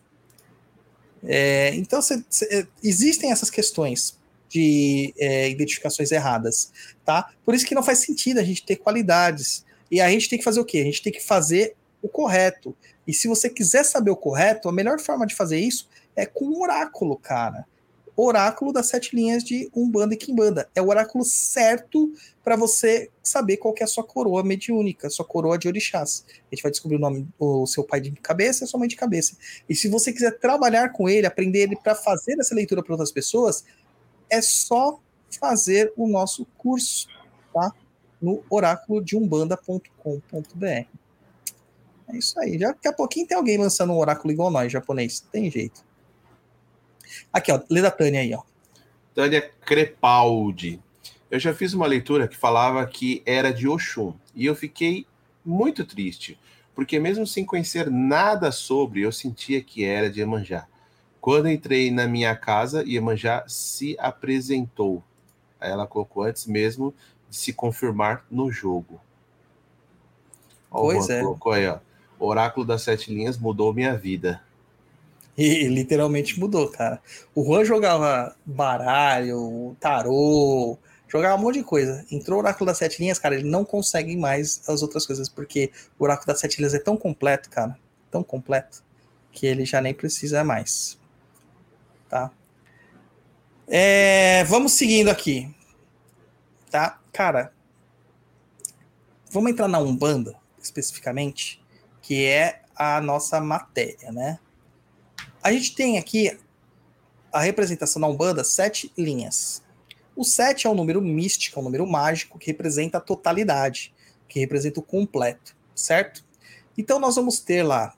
É, então, cê- cê- existem essas questões de é, identificações erradas, tá? Por isso que não faz sentido a gente ter qualidades. E a gente tem que fazer o quê? A gente tem que fazer o correto. E se você quiser saber o correto, a melhor forma de fazer isso é com um oráculo, cara. Oráculo das sete linhas de Umbanda e Kimbanda. É o oráculo certo para você saber qual é a sua coroa mediúnica, sua coroa de orixás. A gente vai descobrir o nome do seu pai de cabeça e sua mãe de cabeça. E se você quiser trabalhar com ele, aprender ele para fazer essa leitura para outras pessoas, é só fazer o nosso curso, tá? No oráculo de umbanda.com.br. É isso aí. Já daqui a pouquinho tem alguém lançando um oráculo igual nós, japonês. Tem jeito. Aqui, ó. Lê da Tânia aí, ó. Tânia Crepaldi. Eu já fiz uma leitura que falava que era de Oxum. E eu fiquei muito triste. Porque mesmo sem conhecer nada sobre, eu sentia que era de Iemanjá. Quando entrei na minha casa, Iemanjá se apresentou. Aí ela colocou antes mesmo de se confirmar no jogo. Ó, pois é. Colocou aí, ó. Oráculo das Sete Linhas mudou minha vida. E literalmente mudou, cara. O Juan jogava baralho, tarô, jogava um monte de coisa. Entrou o Oráculo das Sete Linhas, cara, ele não consegue mais as outras coisas, porque o Oráculo das Sete Linhas é tão completo, cara, tão completo, que ele já nem precisa mais. Tá? É, vamos seguindo aqui. Tá? Cara, vamos entrar na Umbanda, especificamente, que é a nossa matéria, né? A gente tem aqui a representação da Umbanda, sete linhas. O sete é um número místico, é um número mágico que representa a totalidade, que representa o completo, certo? Então nós vamos ter lá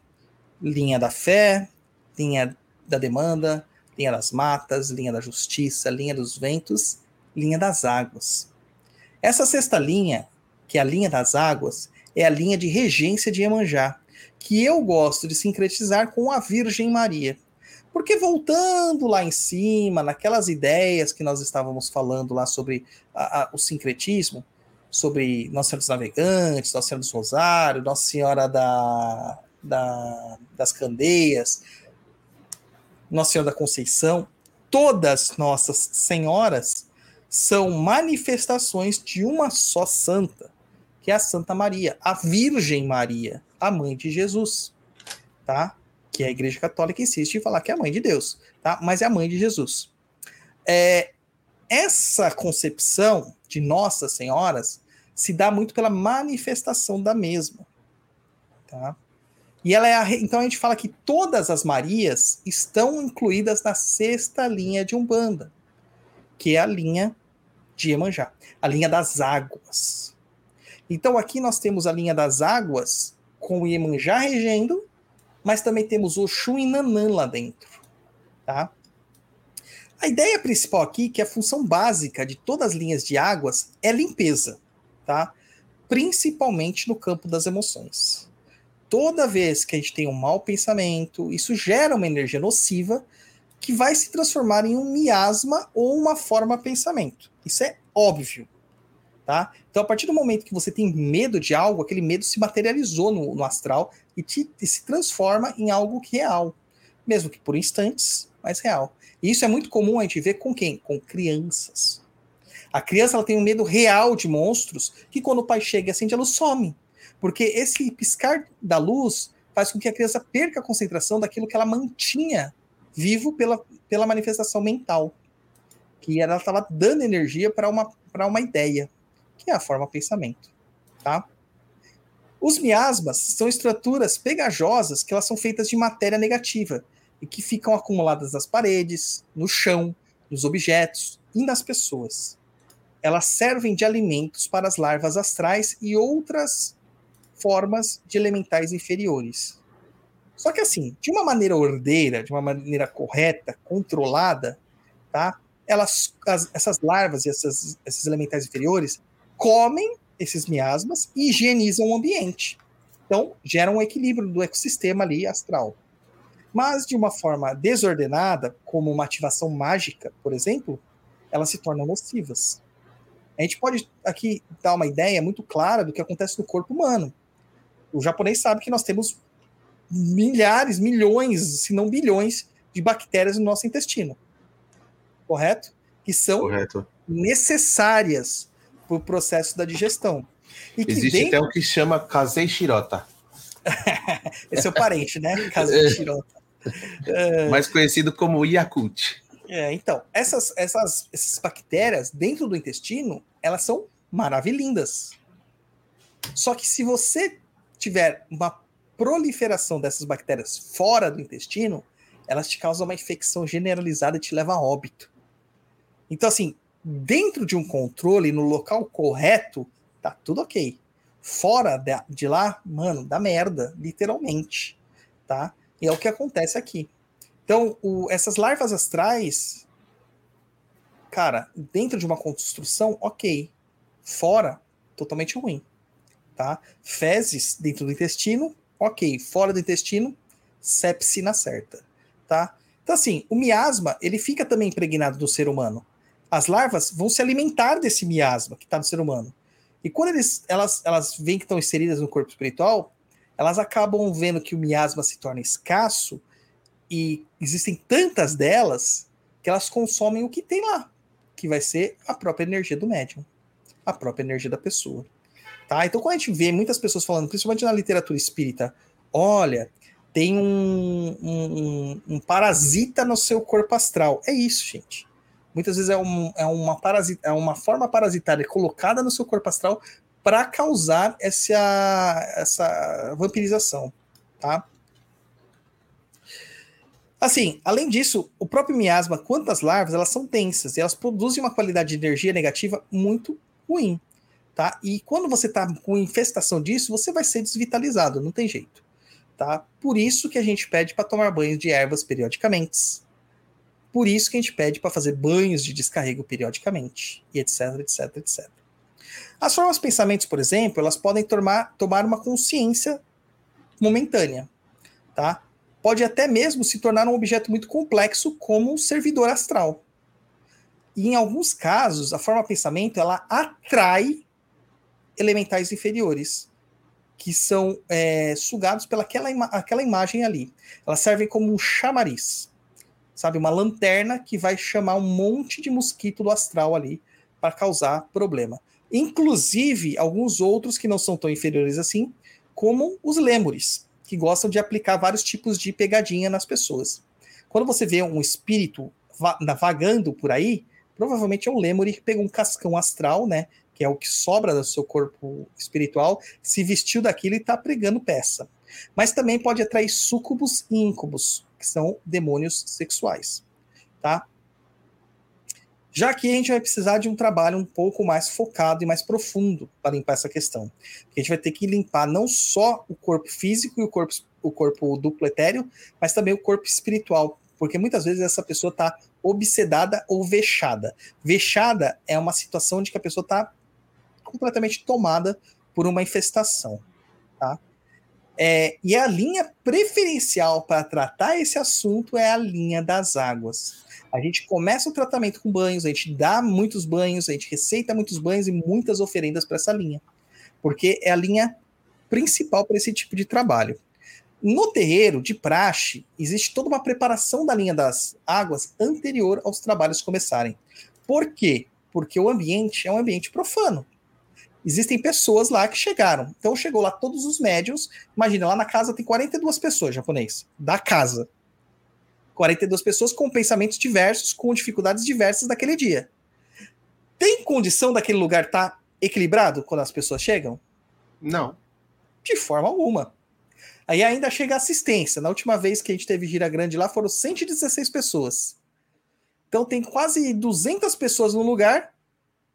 linha da fé, linha da demanda, linha das matas, linha da justiça, linha dos ventos, linha das águas. Essa sexta linha, que é a linha das águas, é a linha de regência de Iemanjá, que eu gosto de sincretizar com a Virgem Maria. Porque voltando lá em cima, naquelas ideias que nós estávamos falando lá sobre a, a, o sincretismo, sobre Nossa Senhora dos Navegantes, Nossa Senhora dos Rosário, Nossa Senhora da, da, das Candeias, Nossa Senhora da Conceição, todas Nossas Senhoras são manifestações de uma só santa, que é a Santa Maria, a Virgem Maria a mãe de Jesus, tá? Que a Igreja Católica insiste em falar que é a mãe de Deus, tá? Mas é a mãe de Jesus. É, essa concepção de Nossas Senhoras se dá muito pela manifestação da mesma, tá? E ela é a, então a gente fala que todas as Marias estão incluídas na sexta linha de Umbanda, que é a linha de Iemanjá, a linha das águas. Então aqui nós temos a linha das águas com o Iemanjá regendo, mas também temos o Xu e Nanã lá dentro, tá? A ideia principal aqui, que é a função básica de todas as linhas de águas, é limpeza, tá? Principalmente no campo das emoções. Toda vez que a gente tem um mau pensamento, isso gera uma energia nociva que vai se transformar em um miasma ou uma forma pensamento. Isso é óbvio, Tá? Então, a partir do momento que você tem medo de algo, aquele medo se materializou no, no astral e, te, e se transforma em algo real, mesmo que por instantes, mas real. E isso é muito comum a gente ver com quem? Com crianças. A criança ela tem um medo real de monstros que quando o pai chega e acende a luz some. Porque esse piscar da luz faz com que a criança perca a concentração daquilo que ela mantinha vivo pela, pela manifestação mental. Que ela estava dando energia para uma, uma ideia que é a forma pensamento, tá? Os miasmas são estruturas pegajosas que elas são feitas de matéria negativa e que ficam acumuladas nas paredes, no chão, nos objetos e nas pessoas. Elas servem de alimentos para as larvas astrais e outras formas de elementais inferiores. Só que assim, de uma maneira ordeira, de uma maneira correta, controlada, tá? Elas, as, essas larvas e essas, esses elementais inferiores, comem esses miasmas e higienizam o ambiente. Então, geram um equilíbrio do ecossistema ali astral. Mas, de uma forma desordenada, como uma ativação mágica, por exemplo, elas se tornam nocivas. A gente pode aqui dar uma ideia muito clara do que acontece no corpo humano. O japonês sabe que nós temos milhares, milhões, se não bilhões, de bactérias no nosso intestino. Correto? Que são Correto. necessárias para o processo da digestão. Existe dentro... até o que chama Kazei Shirota. Esse é o parente, né? De Shirota. É, Mais conhecido como Yakult. é, então, essas, essas, essas bactérias dentro do intestino, elas são maravilhindas. Só que se você tiver uma proliferação dessas bactérias fora do intestino, elas te causam uma infecção generalizada e te levam a óbito. Então, assim, dentro de um controle, no local correto, tá tudo ok. Fora de lá, mano, dá merda, literalmente, tá? E é o que acontece aqui. Então, o- essas larvas astrais, cara, dentro de uma construção, ok. Fora, totalmente ruim, tá? Fezes dentro do intestino, ok. Fora do intestino, sepse na certa, tá? Então, assim, o miasma, ele fica também impregnado do ser humano. As larvas vão se alimentar desse miasma que está no ser humano. E quando eles, elas, elas veem que estão inseridas no corpo espiritual, elas acabam vendo que o miasma se torna escasso e existem tantas delas que elas consomem o que tem lá, que vai ser a própria energia do médium, a própria energia da pessoa. Tá? Então, quando a gente vê muitas pessoas falando, principalmente na literatura espírita, olha, tem um, um, um parasita no seu corpo astral. É isso, gente. Muitas vezes é, um, é, uma, é uma forma parasitária colocada no seu corpo astral para causar essa, essa vampirização, tá? Assim, além disso, o próprio miasma, quantas larvas, elas são densas e elas produzem uma qualidade de energia negativa muito ruim, tá? E quando você tá com infestação disso, você vai ser desvitalizado, não tem jeito, tá? Por isso que a gente pede para tomar banhos de ervas periodicamente. Por isso que a gente pede para fazer banhos de descarrego periodicamente, e etc, etc, etc. As formas pensamentos, por exemplo, elas podem tomar, tomar uma consciência momentânea, tá? Pode até mesmo se tornar um objeto muito complexo, como um servidor astral. E em alguns casos, a forma pensamento ela atrai elementais inferiores, que são é, sugados pelaquela ima aquela imagem ali. Elas servem como um chamariz, sabe? Uma lanterna que vai chamar um monte de mosquito do astral ali para causar problema. Inclusive, alguns outros que não são tão inferiores assim, como os lêmures, que gostam de aplicar vários tipos de pegadinha nas pessoas. Quando você vê um espírito va vagando por aí, provavelmente é um lêmure que pegou um cascão astral, né? Que é o que sobra do seu corpo espiritual, se vestiu daquilo e está pregando peça. Mas também pode atrair súcubos e íncubos, que são demônios sexuais, tá? Já que a gente vai precisar de um trabalho um pouco mais focado e mais profundo para limpar essa questão. A gente vai ter que limpar não só o corpo físico e o corpo, o corpo duplo etéreo, mas também o corpo espiritual, porque muitas vezes essa pessoa está obsedada ou vexada. Vexada é uma situação onde a pessoa está completamente tomada por uma infestação, tá? É, e a linha preferencial para tratar esse assunto é a linha das águas. A gente começa o tratamento com banhos, a gente dá muitos banhos, a gente receita muitos banhos e muitas oferendas para essa linha, porque é a linha principal para esse tipo de trabalho. No terreiro de praxe, existe toda uma preparação da linha das águas anterior aos trabalhos começarem. Por quê? Porque o ambiente é um ambiente profano. Existem pessoas lá que chegaram. Então chegou lá todos os médiums. Imagina, lá na casa tem 42 pessoas japonês, da casa. 42 pessoas com pensamentos diversos, com dificuldades diversas daquele dia. Tem condição daquele lugar estar tá equilibrado quando as pessoas chegam? Não. De forma alguma. Aí ainda chega a assistência. Na última vez que a gente teve gira grande lá, foram 116 pessoas. Então tem quase 200 pessoas no lugar,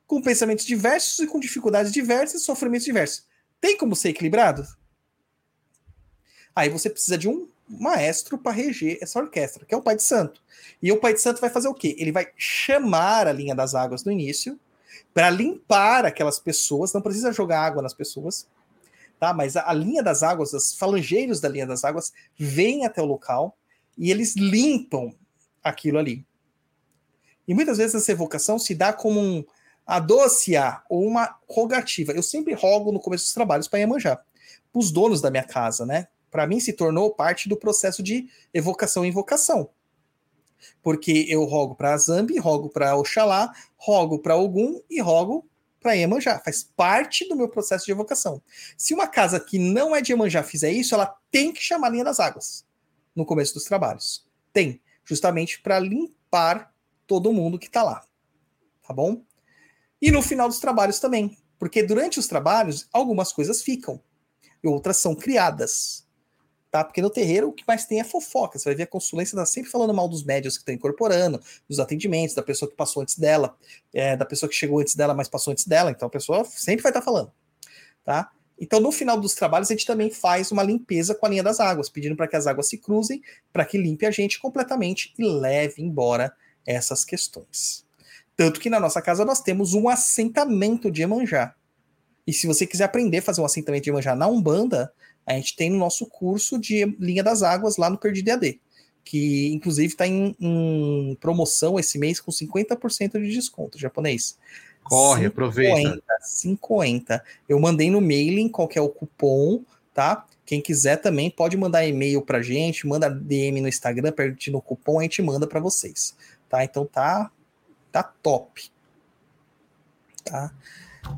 com pensamentos diversos e com dificuldades diversas e sofrimentos diversos. Tem como ser equilibrado? Aí você precisa de um maestro para reger essa orquestra, que é o Pai de Santo. E o Pai de Santo vai fazer o quê? Ele vai chamar a linha das águas no início para limpar aquelas pessoas, não precisa jogar água nas pessoas, tá? Mas a, a, linha das águas, os falangeiros da linha das águas vêm até o local e eles limpam aquilo ali. E muitas vezes essa evocação se dá como um adociar ou uma rogativa. Eu sempre rogo no começo dos trabalhos para Iemanjá, para os donos da minha casa, né? Para mim se tornou parte do processo de evocação e invocação. Porque eu rogo para Zambi, rogo para Oxalá, rogo para Ogum e rogo para Iemanjá, faz parte do meu processo de evocação. Se uma casa que não é de Iemanjá fizer isso, ela tem que chamar a linha das águas no começo dos trabalhos. Tem, justamente para limpar todo mundo que está lá. Tá bom? E no final dos trabalhos também, porque durante os trabalhos algumas coisas ficam e outras são criadas tá? Porque no terreiro o que mais tem é fofoca. Você vai ver a consulência tá sempre falando mal dos médios que estão incorporando, dos atendimentos, da pessoa que passou antes dela, é, da pessoa que chegou antes dela, mas passou antes dela. Então a pessoa sempre vai estar tá falando, tá? Então, no final dos trabalhos, a gente também faz uma limpeza com a linha das águas, pedindo para que as águas se cruzem, para que limpe a gente completamente e leve embora essas questões. Tanto que na nossa casa nós temos um assentamento de Emanjá. E se você quiser aprender a fazer um assentamento de Emanjá na Umbanda, a gente tem no nosso curso de linha das águas lá no Perdido AD, que inclusive está em, em, promoção esse mês com 50% de desconto japonês. Corre, 50, aproveita. 50. Eu mandei no mailing qual é o cupom, tá? Quem quiser também pode mandar e-mail pra gente, manda DM no Instagram pedindo o cupom, a gente manda para vocês, tá? Então tá tá top. Tá?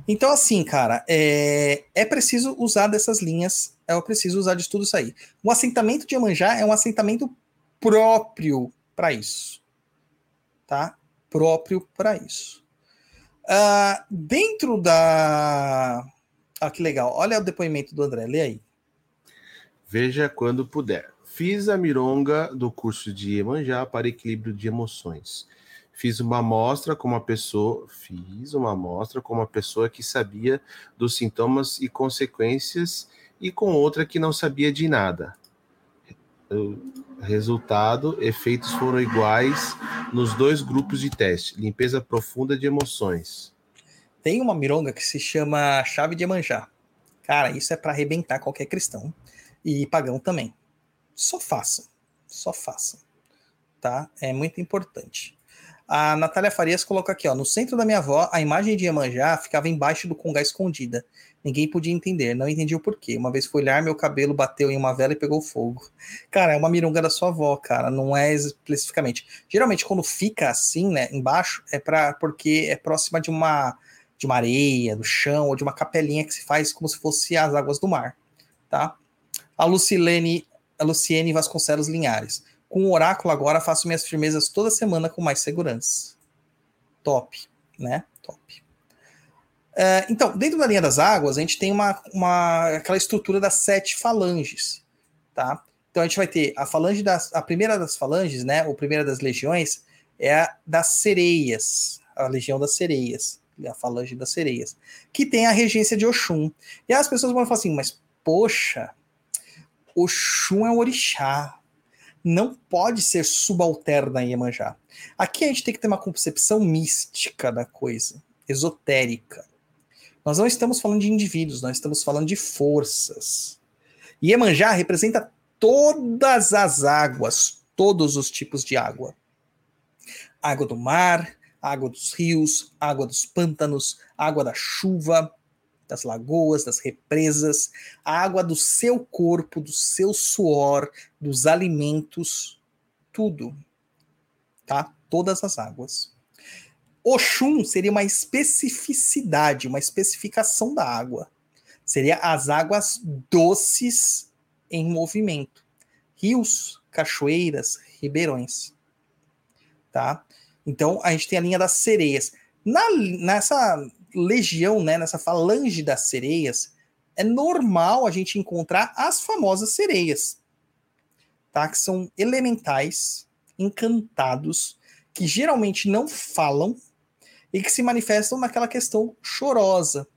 Então, assim, cara, é, é preciso usar dessas linhas, é preciso usar de tudo isso aí. O assentamento de Iemanjá é um assentamento próprio para isso. Tá? Próprio para isso. Uh, dentro da. Ah, que legal. Olha o depoimento do André, lê aí. Veja quando puder. Fiz a mironga do curso de Iemanjá para equilíbrio de emoções fiz uma amostra com uma pessoa, fiz uma amostra com uma pessoa que sabia dos sintomas e consequências e com outra que não sabia de nada. Resultado, efeitos foram iguais nos dois grupos de teste. Limpeza profunda de emoções. Tem uma mironga que se chama chave de Emanjá. Cara, isso é para arrebentar qualquer cristão e pagão também. Só façam, só façam, tá? É muito importante. A Natália Farias coloca aqui, ó, no centro da minha avó, a imagem de Iemanjá ficava embaixo do congá escondida. Ninguém podia entender, não entendi o porquê. Uma vez fui olhar, meu cabelo bateu em uma vela e pegou fogo. Cara, é uma mirunga da sua avó, cara, não é especificamente. Geralmente quando fica assim, né, embaixo, é para porque é próxima de uma de uma areia, do chão ou de uma capelinha que se faz como se fosse as águas do mar, tá? A Lucilene, a Luciene Vasconcelos Linhares. Com o oráculo agora faço minhas firmezas toda semana com mais segurança. Top, né? Top. É, então, dentro da linha das águas, a gente tem uma, uma aquela estrutura das sete falanges, tá? Então a gente vai ter a falange das a primeira das falanges, né? Ou primeira das legiões é a das sereias, a legião das sereias, a falange das sereias, que tem a regência de Oxum. E as pessoas vão falar assim, mas poxa, Oxum é um orixá, não pode ser subalterna a Iemanjá. Aqui a gente tem que ter uma concepção mística da coisa, esotérica. Nós não estamos falando de indivíduos, nós estamos falando de forças. Iemanjá representa todas as águas, todos os tipos de água. Água do mar, água dos rios, água dos pântanos, água da chuva, das lagoas, das represas, a água do seu corpo, do seu suor, dos alimentos, tudo. Tá? Todas as águas. Oxum seria uma especificidade, uma especificação da água. Seria as águas doces em movimento. Rios, cachoeiras, ribeirões. Tá? Então a gente tem a linha das sereias. Na, nessa legião, né, nessa falange das sereias, é normal a gente encontrar as famosas sereias, tá? Que são elementais, encantados, que geralmente não falam e que se manifestam naquela questão chorosa,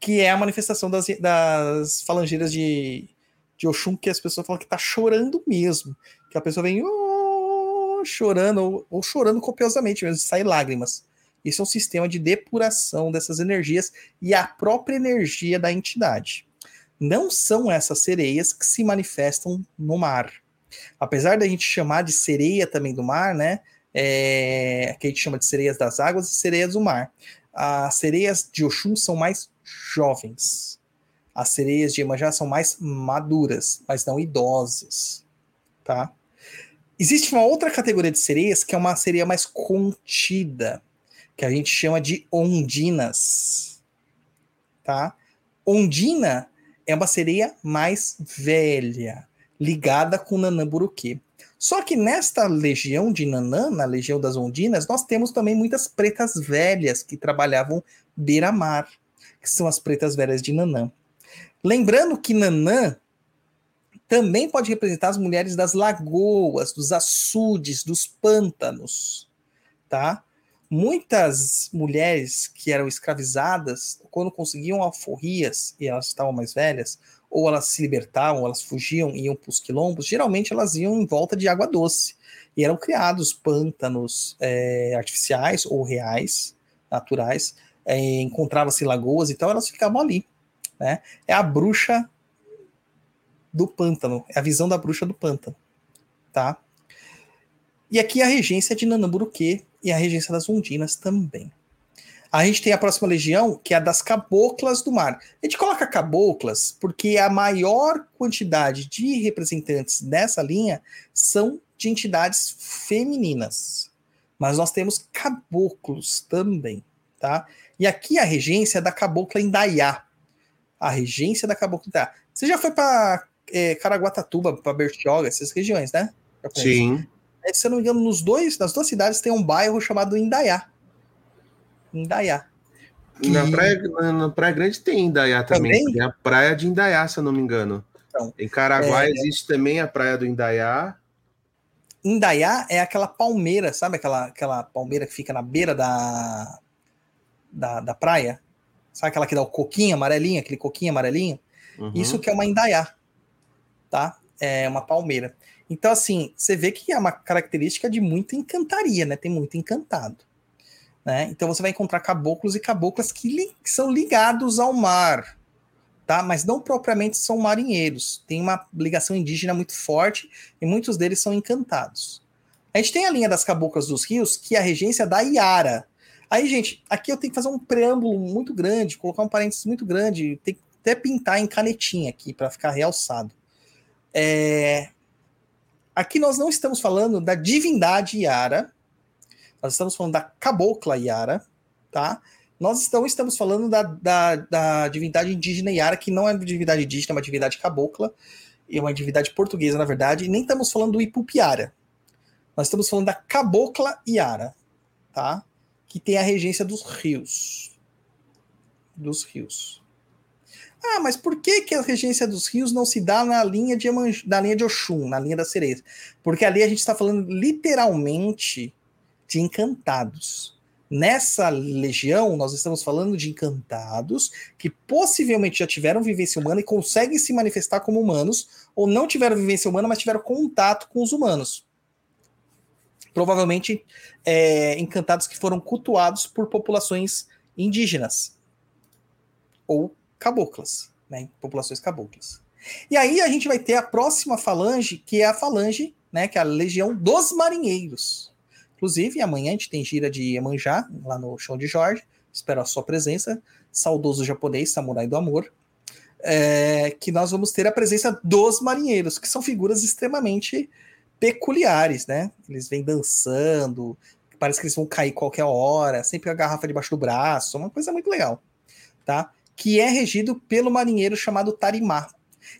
que é a manifestação das, das falangeiras de, de Oxum, que as pessoas falam que tá chorando mesmo, que a pessoa vem oh, chorando, ou, ou chorando copiosamente mesmo, sai lágrimas. Isso é um sistema de depuração dessas energias e a própria energia da entidade. Não são essas sereias que se manifestam no mar. Apesar da gente chamar de sereia também do mar, né? É, que a gente chama de sereias das águas e sereias do mar. As sereias de Oxum são mais jovens. As sereias de Iemanjá são mais maduras, mas não idosas, tá? Existe uma outra categoria de sereias que é uma sereia mais contida, que a gente chama de ondinas, tá? Ondina é uma sereia mais velha, ligada com Nanã Buruquê. Só que nesta legião de Nanã, na legião das ondinas, nós temos também muitas pretas velhas que trabalhavam beira-mar, que são as pretas velhas de Nanã. Lembrando que Nanã também pode representar as mulheres das lagoas, dos açudes, dos pântanos, tá? Muitas mulheres que eram escravizadas, quando conseguiam alforrias e elas estavam mais velhas, ou elas se libertavam, elas fugiam e iam para os quilombos, geralmente elas iam em volta de água doce. E eram criados pântanos é, artificiais ou reais, naturais, é, encontrava-se lagoas, então elas ficavam ali. Né? É a bruxa do pântano, é a visão da bruxa do pântano. Tá? E aqui a regência de Nanamburuque e a regência das Ondinas também. A gente tem a próxima legião, que é a das caboclas do mar. A gente coloca caboclas porque a maior quantidade de representantes dessa linha são de entidades femininas. Mas nós temos caboclos também, tá? E aqui a regência é da cabocla Indaiá. A regência da cabocla Indaiá. Você já foi para é, Caraguatatuba, para Bertioga, essas regiões, né? Sim. É, se eu não me engano, nos dois, nas duas cidades tem um bairro chamado Indaiá. Indaiá. Que... Na, praia, na Praia Grande tem Indaiá também. também? Tem a Praia de Indaiá, se eu não me engano. Então, em Caraguá é... existe também a Praia do Indaiá. Indaiá é aquela palmeira, sabe aquela, aquela palmeira que fica na beira da, da, da praia? Sabe aquela que dá o coquinho amarelinho, aquele coquinho amarelinho? Uhum. Isso que é uma Indaiá, tá? É uma palmeira. Então, assim, você vê que é uma característica de muita encantaria, né? Tem muito encantado. Né? Então você vai encontrar caboclos e caboclas que, li que são ligados ao mar, tá? Mas não propriamente são marinheiros. Tem uma ligação indígena muito forte e muitos deles são encantados. A gente tem a linha das caboclas dos rios, que é a regência da Iara. Aí, gente, aqui eu tenho que fazer um preâmbulo muito grande, colocar um parênteses muito grande, tem que até pintar em canetinha aqui para ficar realçado. É... Aqui nós não estamos falando da divindade Iara, nós estamos falando da cabocla Yara, tá? Nós estamos, estamos falando da, da, da divindade indígena Yara, que não é uma divindade indígena, é uma divindade cabocla, e uma divindade portuguesa, na verdade, e nem estamos falando do Ipupiara. Nós estamos falando da cabocla Yara, tá? Que tem a regência dos rios. Dos rios. Ah, mas por que, que a regência dos rios não se dá na linha de, na linha de Oxum, na linha da cereja? Porque ali a gente está falando literalmente de encantados. Nessa legião, nós estamos falando de encantados que possivelmente já tiveram vivência humana e conseguem se manifestar como humanos, ou não tiveram vivência humana, mas tiveram contato com os humanos. Provavelmente é, encantados que foram cultuados por populações indígenas ou caboclas, né? Populações caboclas. E aí a gente vai ter a próxima falange, que é a falange, né? Que é a legião dos marinheiros. Inclusive, amanhã a gente tem gira de Iemanjá, lá no Chão de Jorge. Espero a sua presença. Saudoso japonês, samurai do amor. É, que nós vamos ter a presença dos marinheiros, que são figuras extremamente peculiares, né? Eles vêm dançando, parece que eles vão cair qualquer hora, sempre a garrafa debaixo do braço, uma coisa muito legal, tá? Que é regido pelo marinheiro chamado Tarimá.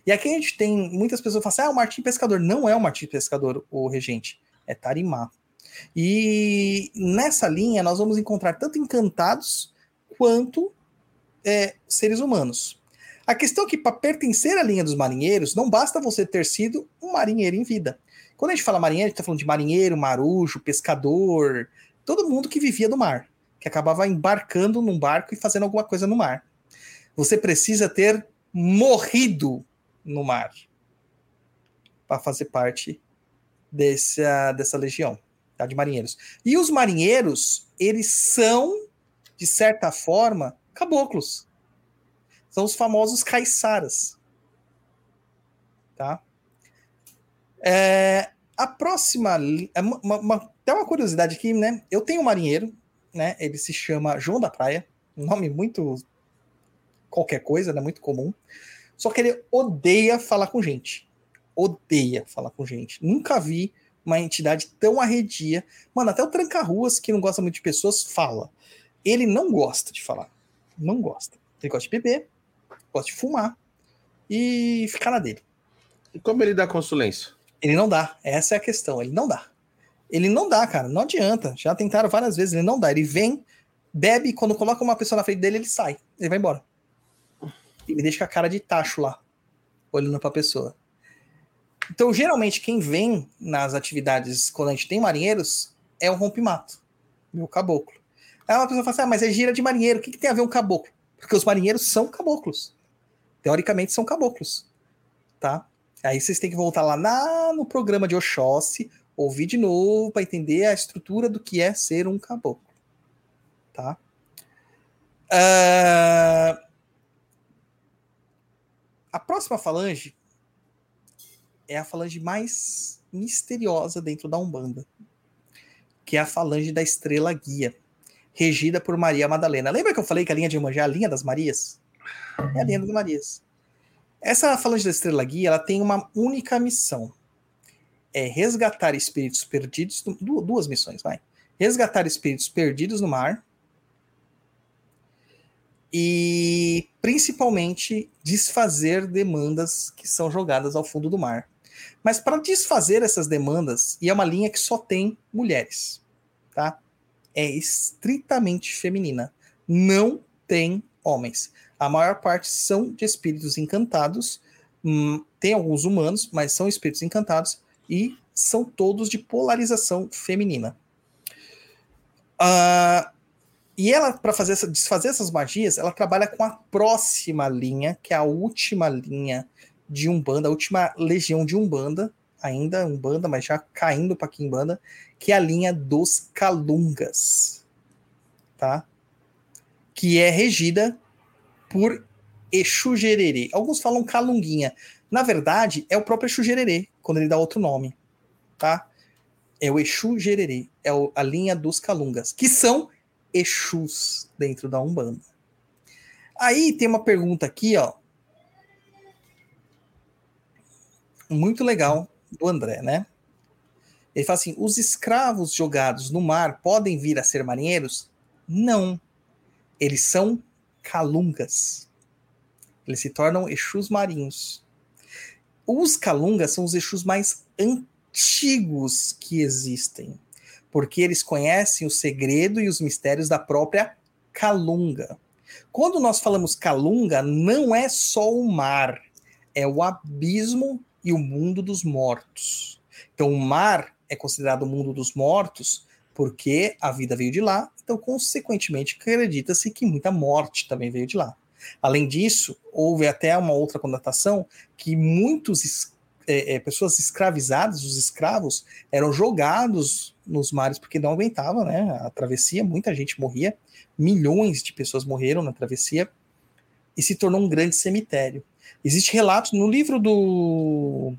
E aqui a gente tem muitas pessoas que falam assim: ah, o Martim Pescador. Não é o Martim Pescador, o regente, é Tarimá. E nessa linha nós vamos encontrar tanto encantados quanto é, seres humanos. A questão é que para pertencer à linha dos marinheiros, não basta você ter sido um marinheiro em vida. Quando a gente fala marinheiro, a gente está falando de marinheiro, marujo, pescador, todo mundo que vivia no mar, que acabava embarcando num barco e fazendo alguma coisa no mar. Você precisa ter morrido no mar para fazer parte dessa, dessa legião tá? de marinheiros. E os marinheiros, eles são, de certa forma, caboclos. São os famosos caiçaras. Tá? É, a próxima. É uma, uma, tem uma curiosidade aqui, né? Eu tenho um marinheiro, né? Ele se chama João da Praia. Um nome muito. Qualquer coisa, né? Muito comum. Só que ele odeia falar com gente. Odeia falar com gente. Nunca vi uma entidade tão arredia. Mano, até o Tranca-Ruas, que não gosta muito de pessoas, fala. Ele não gosta de falar. Não gosta. Ele gosta de beber, gosta de fumar e ficar na dele. E como ele dá consulência? Ele não dá. Essa é a questão. Ele não dá. Ele não dá, cara. Não adianta. Já tentaram várias vezes. Ele não dá. Ele vem, bebe, quando coloca uma pessoa na frente dele, ele sai. Ele vai embora. Ele deixa com a cara de tacho lá, olhando pra pessoa. Então, geralmente, quem vem nas atividades quando a gente tem marinheiros é o rompimato, o caboclo. Aí uma pessoa fala assim: ah, mas é gira de marinheiro, o que, que tem a ver um caboclo? Porque os marinheiros são caboclos. Teoricamente são caboclos. Tá? Aí vocês têm que voltar lá na, no programa de Oxóssi, ouvir de novo para entender a estrutura do que é ser um caboclo. Tá? Uh... A próxima falange é a falange mais misteriosa dentro da Umbanda, que é a falange da estrela guia, regida por Maria Madalena. Lembra que eu falei que a linha de Iemanjá é a linha das Marias? É a linha das Marias. Essa falange da estrela guia, ela tem uma única missão. É resgatar espíritos perdidos, duas missões, vai. Resgatar espíritos perdidos no mar e principalmente desfazer demandas que são jogadas ao fundo do mar. Mas para desfazer essas demandas, e é uma linha que só tem mulheres, tá? É estritamente feminina. Não tem homens. A maior parte são de espíritos encantados. Hum, tem alguns humanos, mas são espíritos encantados e são todos de polarização feminina. Uh, e ela, para fazer desfazer essas magias, ela trabalha com a próxima linha, que é a última linha de Umbanda, a última legião de Umbanda, ainda Umbanda, mas já caindo para Kimbanda, que é a linha dos Calungas, tá? Que é regida por Exu Gererê. Alguns falam Calunguinha. Na verdade, é o próprio Exu Gererê, quando ele dá outro nome, tá? É o Exu Gererê, é a linha dos Calungas, que são Exus dentro da Umbanda. Aí tem uma pergunta aqui, ó, muito legal do André, né? Ele fala assim: os escravos jogados no mar podem vir a ser marinheiros? Não. Eles são calungas. Eles se tornam Exus marinhos. Os calungas são os Exus mais antigos que existem, porque eles conhecem o segredo e os mistérios da própria calunga. Quando nós falamos calunga, não é só o mar, é o abismo e o mundo dos mortos. Então, o mar é considerado o mundo dos mortos porque a vida veio de lá, então, consequentemente, acredita-se que muita morte também veio de lá. Além disso, houve até uma outra conotação que muitos é, é, pessoas escravizadas, os escravos, eram jogados nos mares porque não aguentava, né? A travessia, muita gente morria, milhões de pessoas morreram na travessia e se tornou um grande cemitério. Existe relatos no livro do.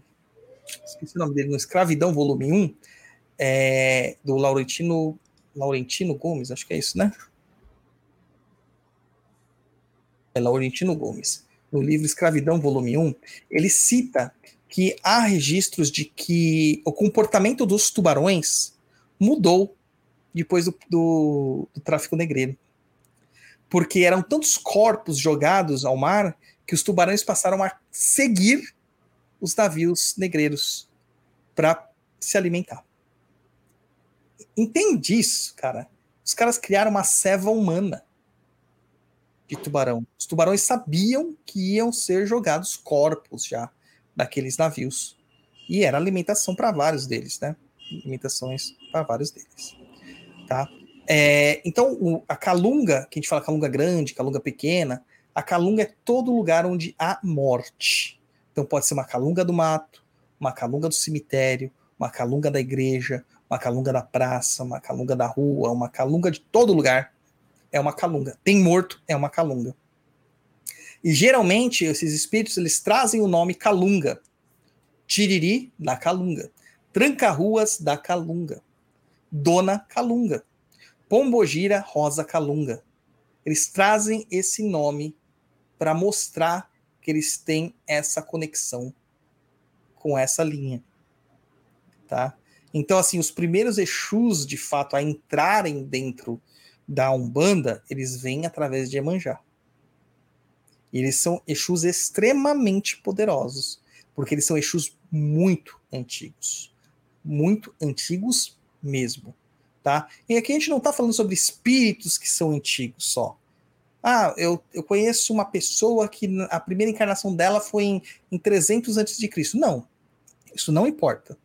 Esqueci o nome dele, no Escravidão, volume 1, é, do Laurentino, Laurentino Gomes, acho que é isso, né? É Laurentino Gomes. No livro Escravidão, volume 1, ele cita que há registros de que o comportamento dos tubarões mudou depois do, do, do tráfico negreiro. Porque eram tantos corpos jogados ao mar que os tubarões passaram a seguir os navios negreiros para se alimentar. Entende isso, cara? Os caras criaram uma ceva humana de tubarão. Os tubarões sabiam que iam ser jogados corpos já daqueles navios. E era alimentação para vários deles, né? Alimentações para vários deles. Tá? É, então, o, a calunga, que a gente fala calunga grande, calunga pequena, a calunga é todo lugar onde há morte. Então pode ser uma calunga do mato, uma calunga do cemitério, uma calunga da igreja, uma calunga da praça, uma calunga da rua, uma calunga de todo lugar. É uma calunga. Tem morto, é uma calunga. E geralmente esses espíritos eles trazem o nome calunga. Tiriri da calunga. Tranca-ruas da calunga. Dona Calunga. Pombogira Rosa Calunga. Eles trazem esse nome para mostrar que eles têm essa conexão com essa linha, tá? Então, assim, os primeiros Exus, de fato, a entrarem dentro da Umbanda, eles vêm através de Emanjá. E eles são Exus extremamente poderosos, porque eles são Exus muito antigos. Muito antigos mesmo. Tá? E aqui a gente não está falando sobre espíritos que são antigos só. Ah, eu, eu conheço uma pessoa que a primeira encarnação dela foi em, em 300 antes de Cristo. Não, isso não importa.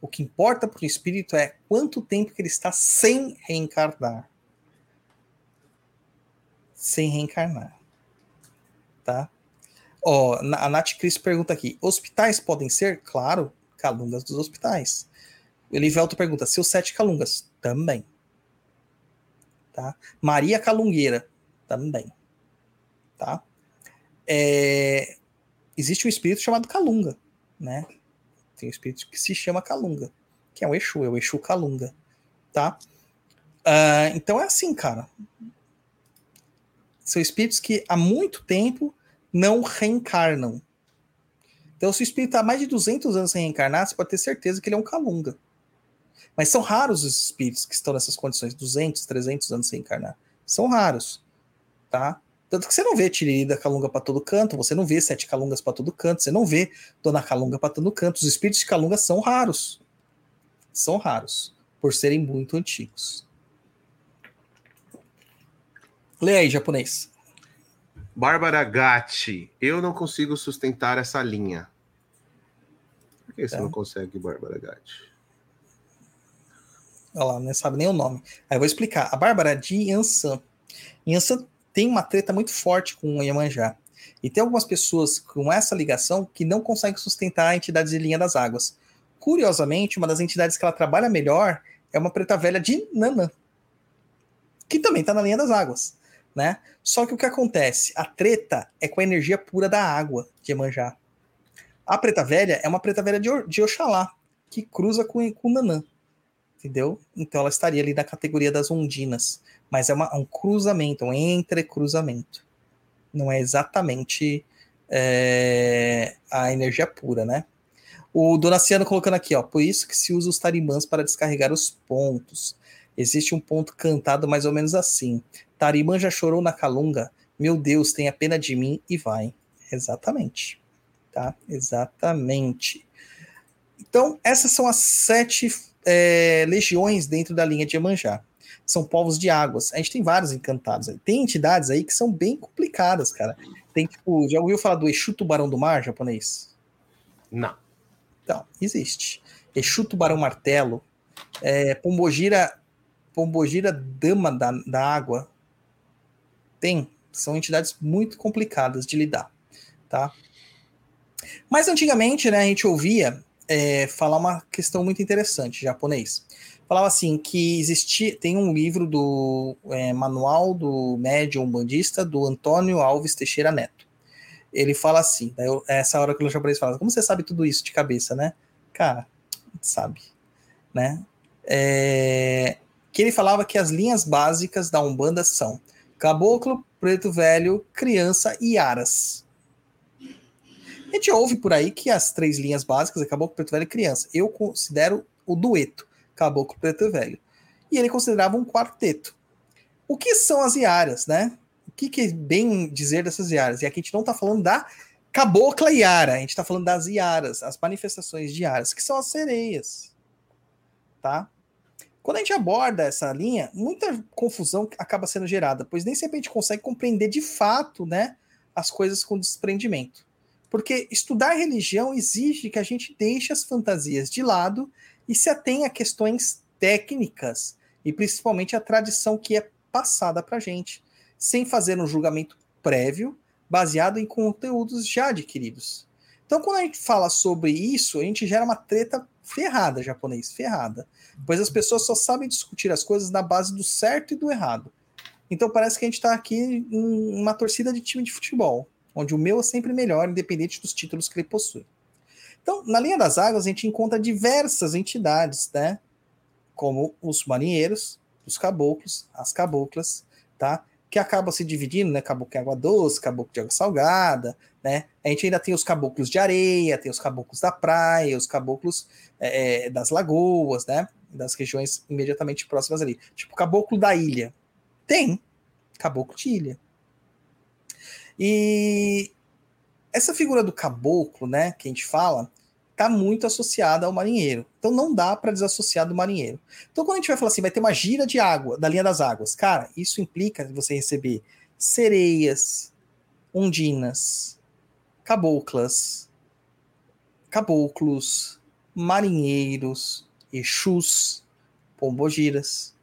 O que importa para o espírito é quanto tempo que ele está sem reencarnar. Sem reencarnar. Tá? Ó, a Nath Cris pergunta aqui: hospitais podem ser? Claro, calungas dos hospitais. O Elivelto pergunta: seus sete calungas? Também. Tá? Maria Calungueira? Também. Tá? É, existe um espírito chamado Calunga, né? Tem um espírito que se chama Calunga, que é o Exu, é o Exu Calunga, tá? Uh, então é assim, cara. São espíritos que há muito tempo não reencarnam. Então, se o espírito está mais de 200 anos sem reencarnar, você pode ter certeza que ele é um Calunga. Mas são raros os espíritos que estão nessas condições, 200, 300 anos sem encarnar. São raros, tá? Tanto que você não vê Tiriri da Calunga para todo canto, você não vê Sete Calungas para todo canto, você não vê Dona Calunga para todo canto. Os espíritos de Calunga são raros. São raros, por serem muito antigos. Lê aí, japonês. Bárbara Gatti, eu não consigo sustentar essa linha. Por que você tá. não consegue, Bárbara Gatti? Olha lá, não sabe nem o nome. Aí eu vou explicar. A Bárbara é de Yansan. Yansan tem uma treta muito forte com o Iemanjá. E tem algumas pessoas com essa ligação que não conseguem sustentar a entidade de linha das águas. Curiosamente, uma das entidades que ela trabalha melhor é uma preta velha de Nanã, que também está na linha das águas. Né? Só que o que acontece? A treta é com a energia pura da água de Iemanjá. A preta velha é uma preta velha de, de Oxalá, que cruza com, com Nanã entendeu? Então ela estaria ali na categoria das ondinas, mas é uma, um cruzamento, um entrecruzamento. Não é exatamente é, a energia pura, né? O Donaciano colocando aqui, ó, por isso que se usa os tarimãs para descarregar os pontos. Existe um ponto cantado mais ou menos assim. Tarimã já chorou na calunga, meu Deus, tenha pena de mim e vai. Exatamente. Tá? Exatamente. Então, essas são as sete é, legiões dentro da linha de Iemanjá. São povos de águas. A gente tem vários encantados aí. Tem entidades aí que são bem complicadas, cara. Tem tipo, já ouviu falar do Exu Tubarão do Mar japonês? Não. Então, existe. Exu Tubarão Martelo, é, Pombogira, Pombogira Dama da, da Água. Tem. São entidades muito complicadas de lidar, tá? Mas antigamente, né, a gente ouvia é, falar uma questão muito interessante, japonês. Falava assim que existia, tem um livro do é, Manual do Médium Bandista do Antônio Alves Teixeira Neto. Ele fala assim, eu, essa hora que o japonês fala, como você sabe tudo isso de cabeça, né? Cara, sabe, né? É, que ele falava que as linhas básicas da Umbanda são Caboclo, Preto Velho, Criança e Aras. A gente ouve por aí que as três linhas básicas é Caboclo, Preto Velho e Criança. Eu considero o dueto Caboclo, Preto Velho. E ele considerava um quarteto. O que são as Iaras, né? O que, que é bem dizer dessas Iaras? E aqui a gente não está falando da Cabocla Iara, a gente está falando das Iaras, as manifestações de Iaras, que são as sereias. Tá? Quando a gente aborda essa linha, muita confusão acaba sendo gerada, pois nem sempre a gente consegue compreender de fato né, as coisas com desprendimento. Porque estudar religião exige que a gente deixe as fantasias de lado e se atenha a questões técnicas e principalmente a tradição que é passada para a gente, sem fazer um julgamento prévio baseado em conteúdos já adquiridos. Então, quando a gente fala sobre isso, a gente gera uma treta ferrada, japonês, ferrada. Pois as pessoas só sabem discutir as coisas na base do certo e do errado. Então parece que a gente está aqui em uma torcida de time de futebol onde o meu é sempre melhor, independente dos títulos que ele possui. Então, na linha das águas, a gente encontra diversas entidades, né? Como os marinheiros, os caboclos, as caboclas, tá? Que acaba se dividindo, né? Caboclo de água doce, caboclo de água salgada, né? A gente ainda tem os caboclos de areia, tem os caboclos da praia, os caboclos é, é, das lagoas, né? Das regiões imediatamente próximas ali. Tipo, caboclo da ilha. Tem. Caboclo de ilha. E essa figura do caboclo, né, que a gente fala, está muito associada ao marinheiro. Então não dá para desassociar do marinheiro. Então quando a gente vai falar assim, vai ter uma gira de água, da linha das águas, cara, isso implica você receber sereias, ondinas, caboclas, caboclos, marinheiros, exus, pombogiras.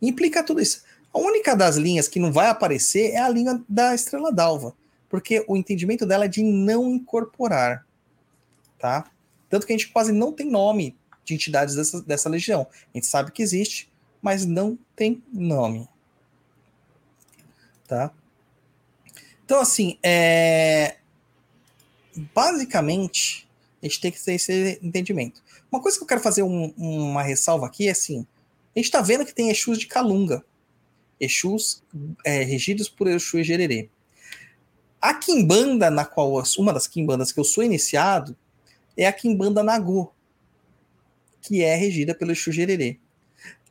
Implica tudo isso. A única das linhas que não vai aparecer é a linha da estrela d'alva, porque o entendimento dela é de não incorporar, tá? Tanto que a gente quase não tem nome de entidades dessa, dessa legião. A gente sabe que existe, mas não tem nome. Tá? Então, assim, é... basicamente, a gente tem que ter esse entendimento. Uma coisa que eu quero fazer um, uma ressalva aqui é assim: a gente está vendo que tem Exus de Calunga. Exus é, regidos por Exu e Gererê. A Kimbanda, na qual uma das Kimbandas que eu sou iniciado, é a Kimbanda Nagô, que é regida pelo Exu Gererê.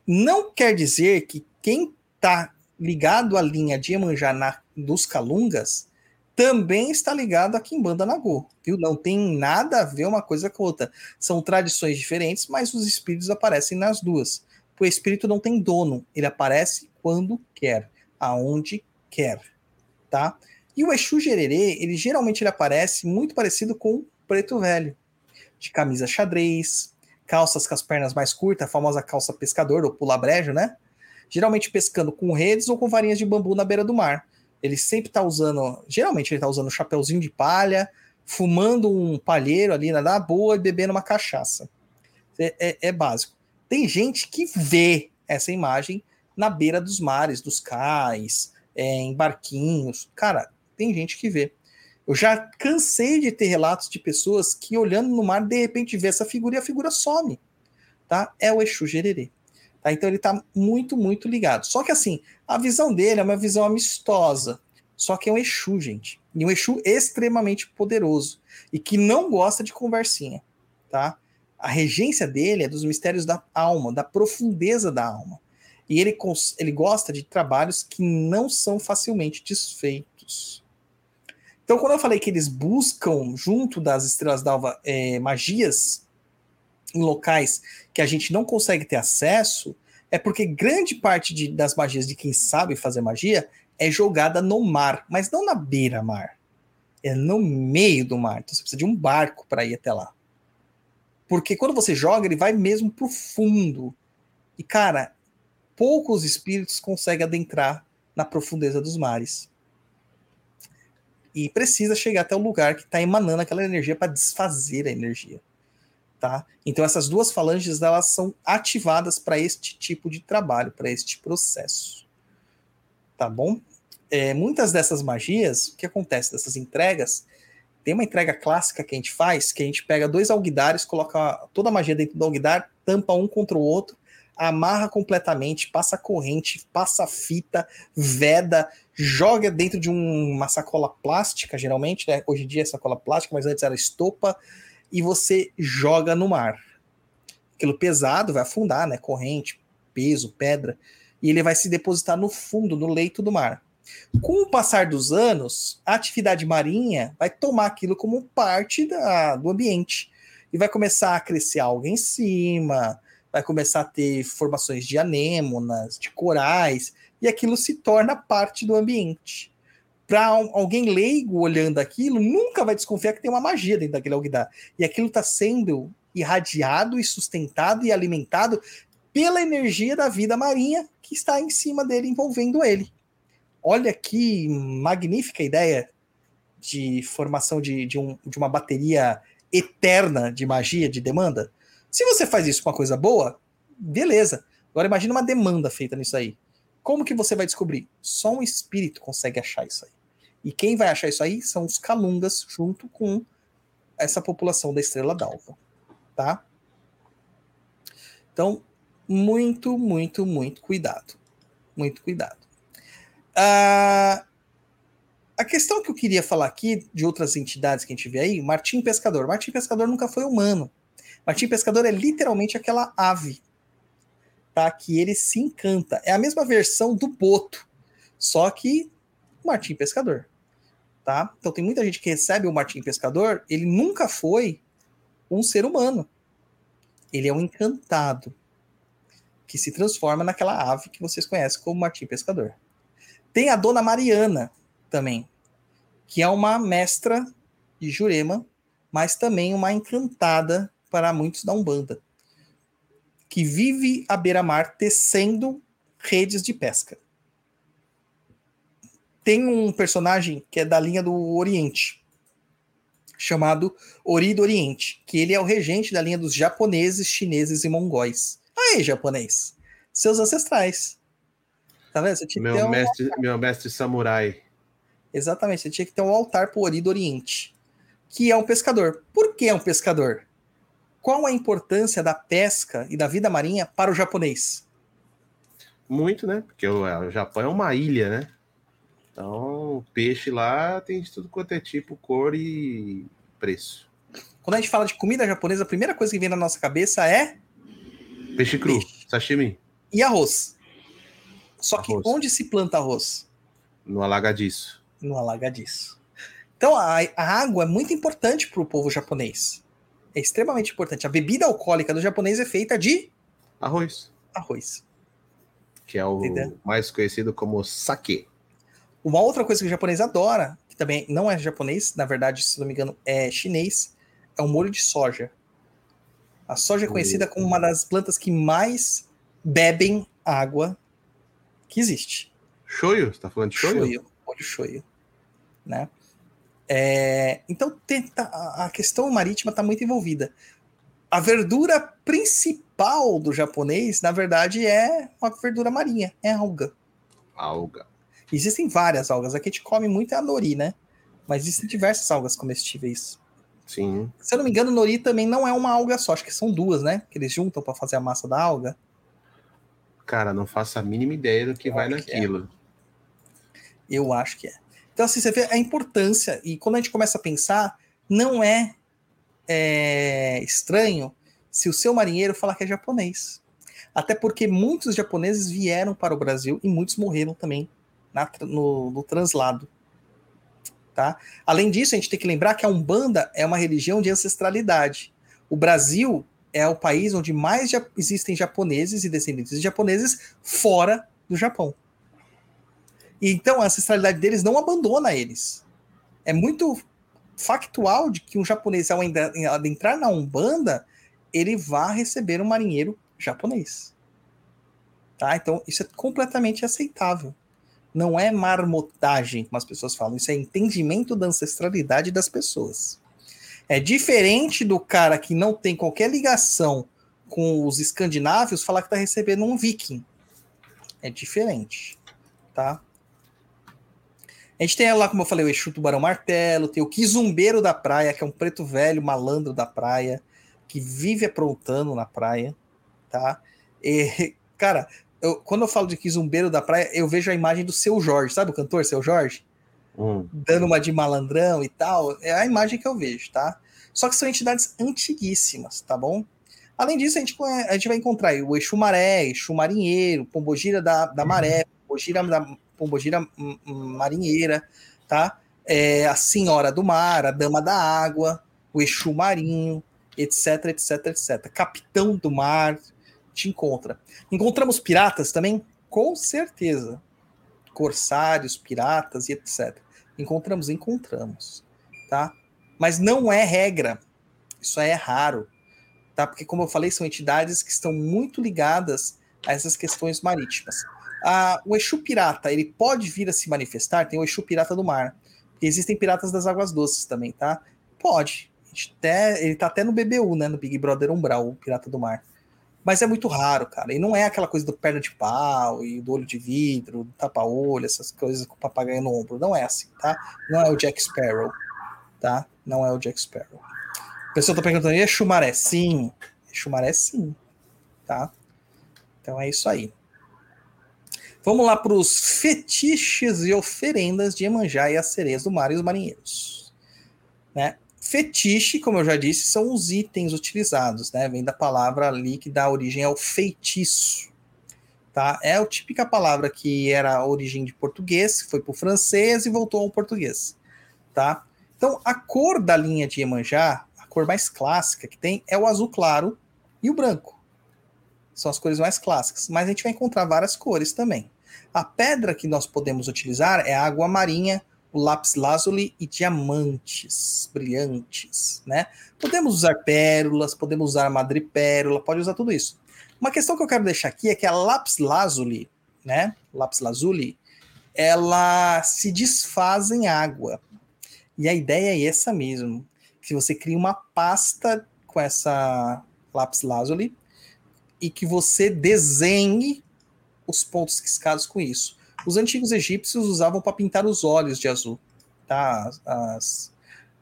Não quer dizer que quem está ligado à linha de Iemanjá na, dos Calungas também está ligado a Kimbanda Nagô, viu? Não tem nada a ver uma coisa com a outra. São tradições diferentes, mas os espíritos aparecem nas duas. O espírito não tem dono, ele aparece quando quer, aonde quer, tá? E o Exu Gererê, ele geralmente ele aparece muito parecido com o Preto Velho, de camisa xadrez, calças com as pernas mais curtas, a famosa calça pescador ou pula brejo, né? Geralmente pescando com redes ou com varinhas de bambu na beira do mar. Ele sempre tá usando, geralmente ele tá usando um chapeuzinho de palha, fumando um palheiro ali na boa e bebendo uma cachaça. É, é, é básico. Tem gente que vê essa imagem na beira dos mares, dos cais, é, em barquinhos. Cara, tem gente que vê. Eu já cansei de ter relatos de pessoas que olhando no mar, de repente vê essa figura e a figura some. Tá? É o Exu Gererê. Tá? Então ele está muito, muito ligado. Só que assim, a visão dele é uma visão amistosa. Só que é um Exu, gente. E um Exu extremamente poderoso. E que não gosta de conversinha. Tá? A regência dele é dos mistérios da alma, da profundeza da alma. E ele, ele gosta de trabalhos que não são facilmente desfeitos. Então, quando eu falei que eles buscam, junto das estrelas d'alva, é, magias em locais que a gente não consegue ter acesso, é porque grande parte de, das magias de quem sabe fazer magia é jogada no mar, mas não na beira-mar. É no meio do mar. Então você precisa de um barco para ir até lá. Porque quando você joga, ele vai mesmo pro fundo. E, cara, poucos espíritos conseguem adentrar na profundeza dos mares e precisa chegar até o lugar que está emanando aquela energia para desfazer a energia. Tá? Então essas duas falanges elas são ativadas para este tipo de trabalho, para este processo. Tá bom? É, muitas dessas magias, o que acontece dessas entregas, tem uma entrega clássica que a gente faz, que a gente pega dois alguidares, coloca toda a magia dentro do alguidar, tampa um contra o outro, amarra completamente, passa corrente, passa fita, veda, joga dentro de um, uma sacola plástica, geralmente, né? Hoje em dia é sacola plástica, mas antes era estopa, e você joga no mar. Aquilo pesado vai afundar, né? Corrente, peso, pedra, e ele vai se depositar no fundo, no leito do mar. Com o passar dos anos, a atividade marinha vai tomar aquilo como parte da, do ambiente e vai começar a crescer algo em cima, vai começar a ter formações de anêmonas, de corais, e aquilo se torna parte do ambiente. Para alguém leigo olhando aquilo, nunca vai desconfiar que tem uma magia dentro daquele alguidar. E aquilo está sendo irradiado e sustentado e alimentado pela energia da vida marinha que está em cima dele, envolvendo ele. Olha que magnífica ideia de formação de, de, um, de uma bateria eterna de magia, de demanda. Se você faz isso com uma coisa boa, beleza. Agora imagine uma demanda feita nisso aí. Como que você vai descobrir? Só um espírito consegue achar isso aí. E quem vai achar isso aí são os calungas junto com essa população da estrela d'alva, tá? Então, muito, muito, muito cuidado. Muito cuidado. Ah, a questão que eu queria falar aqui de outras entidades que a gente vê aí, Martim Pescador. Martim Pescador nunca foi humano. Martim Pescador é literalmente aquela ave, tá? Que ele se encanta. É a mesma versão do Boto, só que Martim Pescador, tá? Então tem muita gente que recebe o Martim Pescador, ele nunca foi um ser humano. Ele é um encantado que se transforma naquela ave que vocês conhecem como Martim Pescador. Tem a Dona Mariana também, que é uma mestra de Jurema, mas também uma encantada para muitos da Umbanda, que vive à beira-mar tecendo redes de pesca. Tem um personagem que é da linha do Oriente, chamado Ori do Oriente, que ele é o regente da linha dos japoneses, chineses e mongóis. Aí, japonês, seus ancestrais. Tá vendo? Você tinha que ter Meu um- mestre, meu mestre samurai. Exatamente, você tinha que ter um altar pro Ori do Oriente, que é um pescador. Por que é um pescador? Qual a importância da pesca e da vida marinha para o japonês? Muito, né? Porque o, o Japão é uma ilha, né? Então, o peixe lá tem de tudo quanto é tipo, cor e preço. Quando a gente fala de comida japonesa, a primeira coisa que vem na nossa cabeça é Peixe cru, Peixe. sashimi, e arroz. Só que Arroz. onde se planta arroz? no alagadiço. No alagadiço. Então a, a água é muito importante para o povo japonês. É extremamente importante. A bebida alcoólica do japonês é feita de Arroz, arroz. que é o Entendeu? mais conhecido como sake. Uma outra coisa que o japonês adora, que também não é japonês, na verdade, se não me engano, é chinês, é o molho de soja. A soja é conhecida como uma das plantas que mais bebem água que existe. Shoyu? Você tá falando de shoyu? Shoyu, molho shoyu, né? É, então tenta, a a questão marítima está muito envolvida. A verdura principal do japonês, na verdade, é uma verdura marinha, é alga. Alga. Existem várias algas. Aqui a gente come muito é a nori, né? Mas existem diversas algas comestíveis. Sim. Se eu não me engano, nori também não é uma alga só, acho que são duas, né? Que eles juntam para fazer a massa da alga. Cara, não faço a mínima ideia do que Eu vai acho que é. naquilo. Eu acho que é. Então, assim, você vê a importância, e quando a gente começa a pensar, não é, é, estranho se o seu marinheiro falar que é japonês. Até porque muitos japoneses vieram para o Brasil e muitos morreram também na no, no translado. Tá? Além disso, a gente tem que lembrar que a Umbanda é uma religião de ancestralidade. O Brasil é o país onde mais existem japoneses e descendentes de japoneses fora do Japão. Então a ancestralidade deles não abandona eles. É muito factual de que um japonês, ao adentrar na Umbanda, ele vá receber um marinheiro japonês. Tá? Então, isso é completamente aceitável. Não é marmotagem, como as pessoas falam, isso é entendimento da ancestralidade das pessoas. É diferente do cara que não tem qualquer ligação com os escandinavos falar que está recebendo um viking. É diferente, tá? A gente tem lá, como eu falei, o Exu Tubarão Martelo, tem o Quizumbeiro da praia, que é um preto velho, malandro da praia, que vive aprontando na praia, tá? E, cara, eu- quando eu falo de Quizumbeiro da praia, eu vejo a imagem do Seu Jorge, sabe o cantor Seu Jorge? Hum, Dando uma de malandrão e tal, é a imagem que eu vejo, tá? Só que são entidades antiguíssimas, tá bom? Além disso, a gente, a gente vai encontrar o Exu Maré, Exu Marinheiro, Pombogira da, da Maré, Pombogira, da, Pombogira Marinheira, tá? É, a Senhora do Mar, a Dama da Água, o Exu Marinho, etc, etc, etc. Capitão do Mar, te encontra. Encontramos piratas também? Com certeza. Corsários, piratas e etc. Encontramos? Encontramos, tá? Mas não é regra. Isso é raro, tá? Porque, como eu falei, são entidades que estão muito ligadas a essas questões marítimas. O Exu Pirata, ele pode vir a se manifestar? Tem o Exu Pirata do Mar. Existem piratas das águas doces também, tá? Pode. Até, ele tá até no BBU, né? No Big Brother Umbral, o Pirata do Mar. Mas é muito raro, cara. E não é aquela coisa do perna de pau e do olho de vidro, tapa-olho, essas coisas com o papagaio no ombro. Não é assim, tá? Não é o Jack Sparrow, tá? Não é o Jack Sparrow. A pessoa tá perguntando, e é chumaré? Sim. É chumaré sim, tá? Então é isso aí. Vamos lá para os fetiches e oferendas de Iemanjá e as sereias do mar e os marinheiros. Né? Fetiche, como eu já disse, são os itens utilizados, né? Vem da palavra ali que dá origem ao feitiço. Tá? É a típica palavra que era a origem de português, foi para o francês e voltou ao português. Tá? Então, a cor da linha de Iemanjá, a cor mais clássica que tem, é o azul claro e o branco. São as cores mais clássicas, mas a gente vai encontrar várias cores também. A pedra que nós podemos utilizar é água marinha, o lápis lazuli e diamantes brilhantes, né? Podemos usar pérolas, podemos usar madrepérola, pode usar tudo isso. Uma questão que eu quero deixar aqui é que a lápis lazuli, né? Lápis lazuli, ela se desfaz em água. E a ideia é essa mesmo, que você cria uma pasta com essa lápis lazuli e que você desenhe os pontos riscados com isso. Os antigos egípcios usavam para pintar os olhos de azul, tá? As, as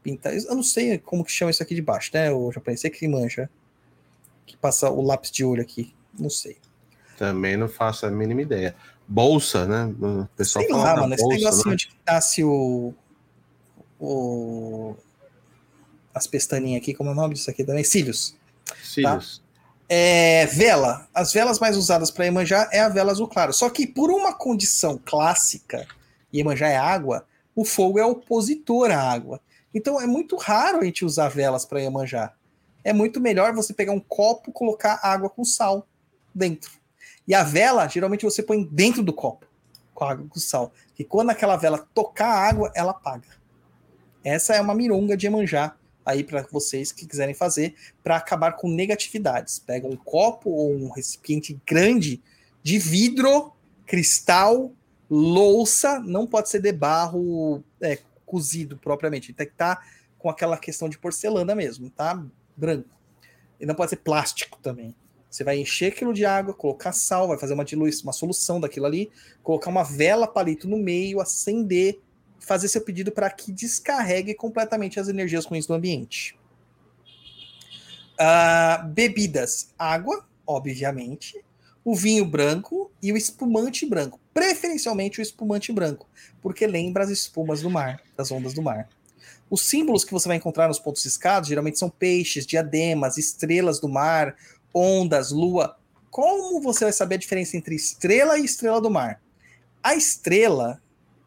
pintar, eu não sei como que chama isso aqui de baixo, né? O japonês, você que mancha, que passa o lápis de olho aqui, não sei. Também não faço a mínima ideia. Bolsa, né? O pessoal sei lá, mano, esse bolsa, negocinho né? onde nasce o, o as pestaninhas aqui, como é o nome disso aqui também? Cílios. Cílios. É, vela. As velas mais usadas para Iemanjá é a vela azul claro. Só que por uma condição clássica, Iemanjá é água, o fogo é opositor à água. Então é muito raro a gente usar velas para Iemanjá. É muito melhor você pegar um copo, colocar água com sal dentro. E a vela, geralmente você põe dentro do copo, com água com sal. E quando aquela vela tocar a água, ela apaga. Essa é uma mironga de Iemanjá aí para vocês que quiserem fazer para acabar com negatividades. Pega um copo ou um recipiente grande de vidro, cristal, louça, não pode ser de barro é, cozido propriamente, tem que estar com aquela questão de porcelana mesmo, tá? Branco. E não pode ser plástico também. Você vai encher aquilo de água, colocar sal, vai fazer uma diluição, uma solução daquilo ali, colocar uma vela palito no meio, acender, fazer seu pedido para que descarregue completamente as energias ruins do ambiente. Ah, bebidas: água, obviamente, o vinho branco e o espumante branco. Preferencialmente o espumante branco, porque lembra as espumas do mar, das ondas do mar. Os símbolos que você vai encontrar nos pontos riscados geralmente são peixes, diademas, estrelas do mar, ondas, lua. Como você vai saber a diferença entre estrela e estrela do mar? A estrela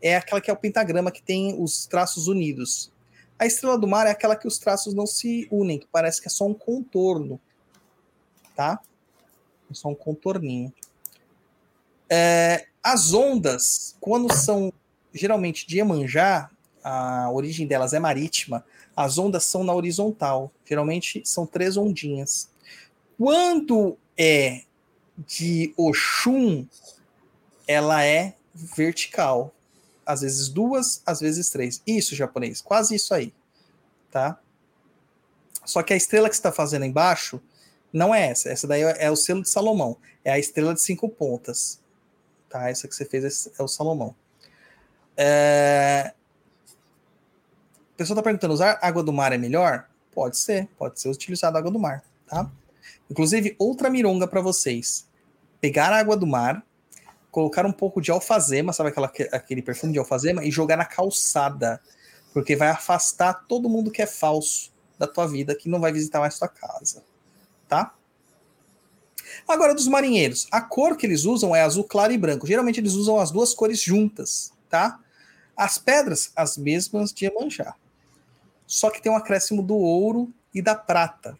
é aquela que é o pentagrama que tem os traços unidos. A estrela do mar é aquela que os traços não se unem, que parece que é só um contorno, tá? É só um contorninho. É, as ondas, quando são geralmente de Iemanjá, a origem delas é marítima, as ondas são na horizontal. Geralmente são três ondinhas. Quando é de Oxum, ela é vertical. Às vezes duas, às vezes três. Isso, japonês, quase isso aí. Tá? Só que a estrela que você está fazendo embaixo não é essa. Essa daí é o selo de Salomão. É a estrela de cinco pontas. Tá? Essa que você fez é o Salomão. É... A está perguntando: usar água do mar é melhor? Pode ser, pode ser utilizada água do mar, tá? Inclusive, outra mironga para vocês: pegar água do mar, colocar um pouco de alfazema, sabe aquela, aquele perfume de alfazema, e jogar na calçada, porque vai afastar todo mundo que é falso da tua vida, que não vai visitar mais tua casa, tá? Agora, dos marinheiros, a cor que eles usam é azul claro e branco. Geralmente eles usam as duas cores juntas, tá? As pedras, as mesmas de Iemanjá. Só que tem um acréscimo do ouro e da prata,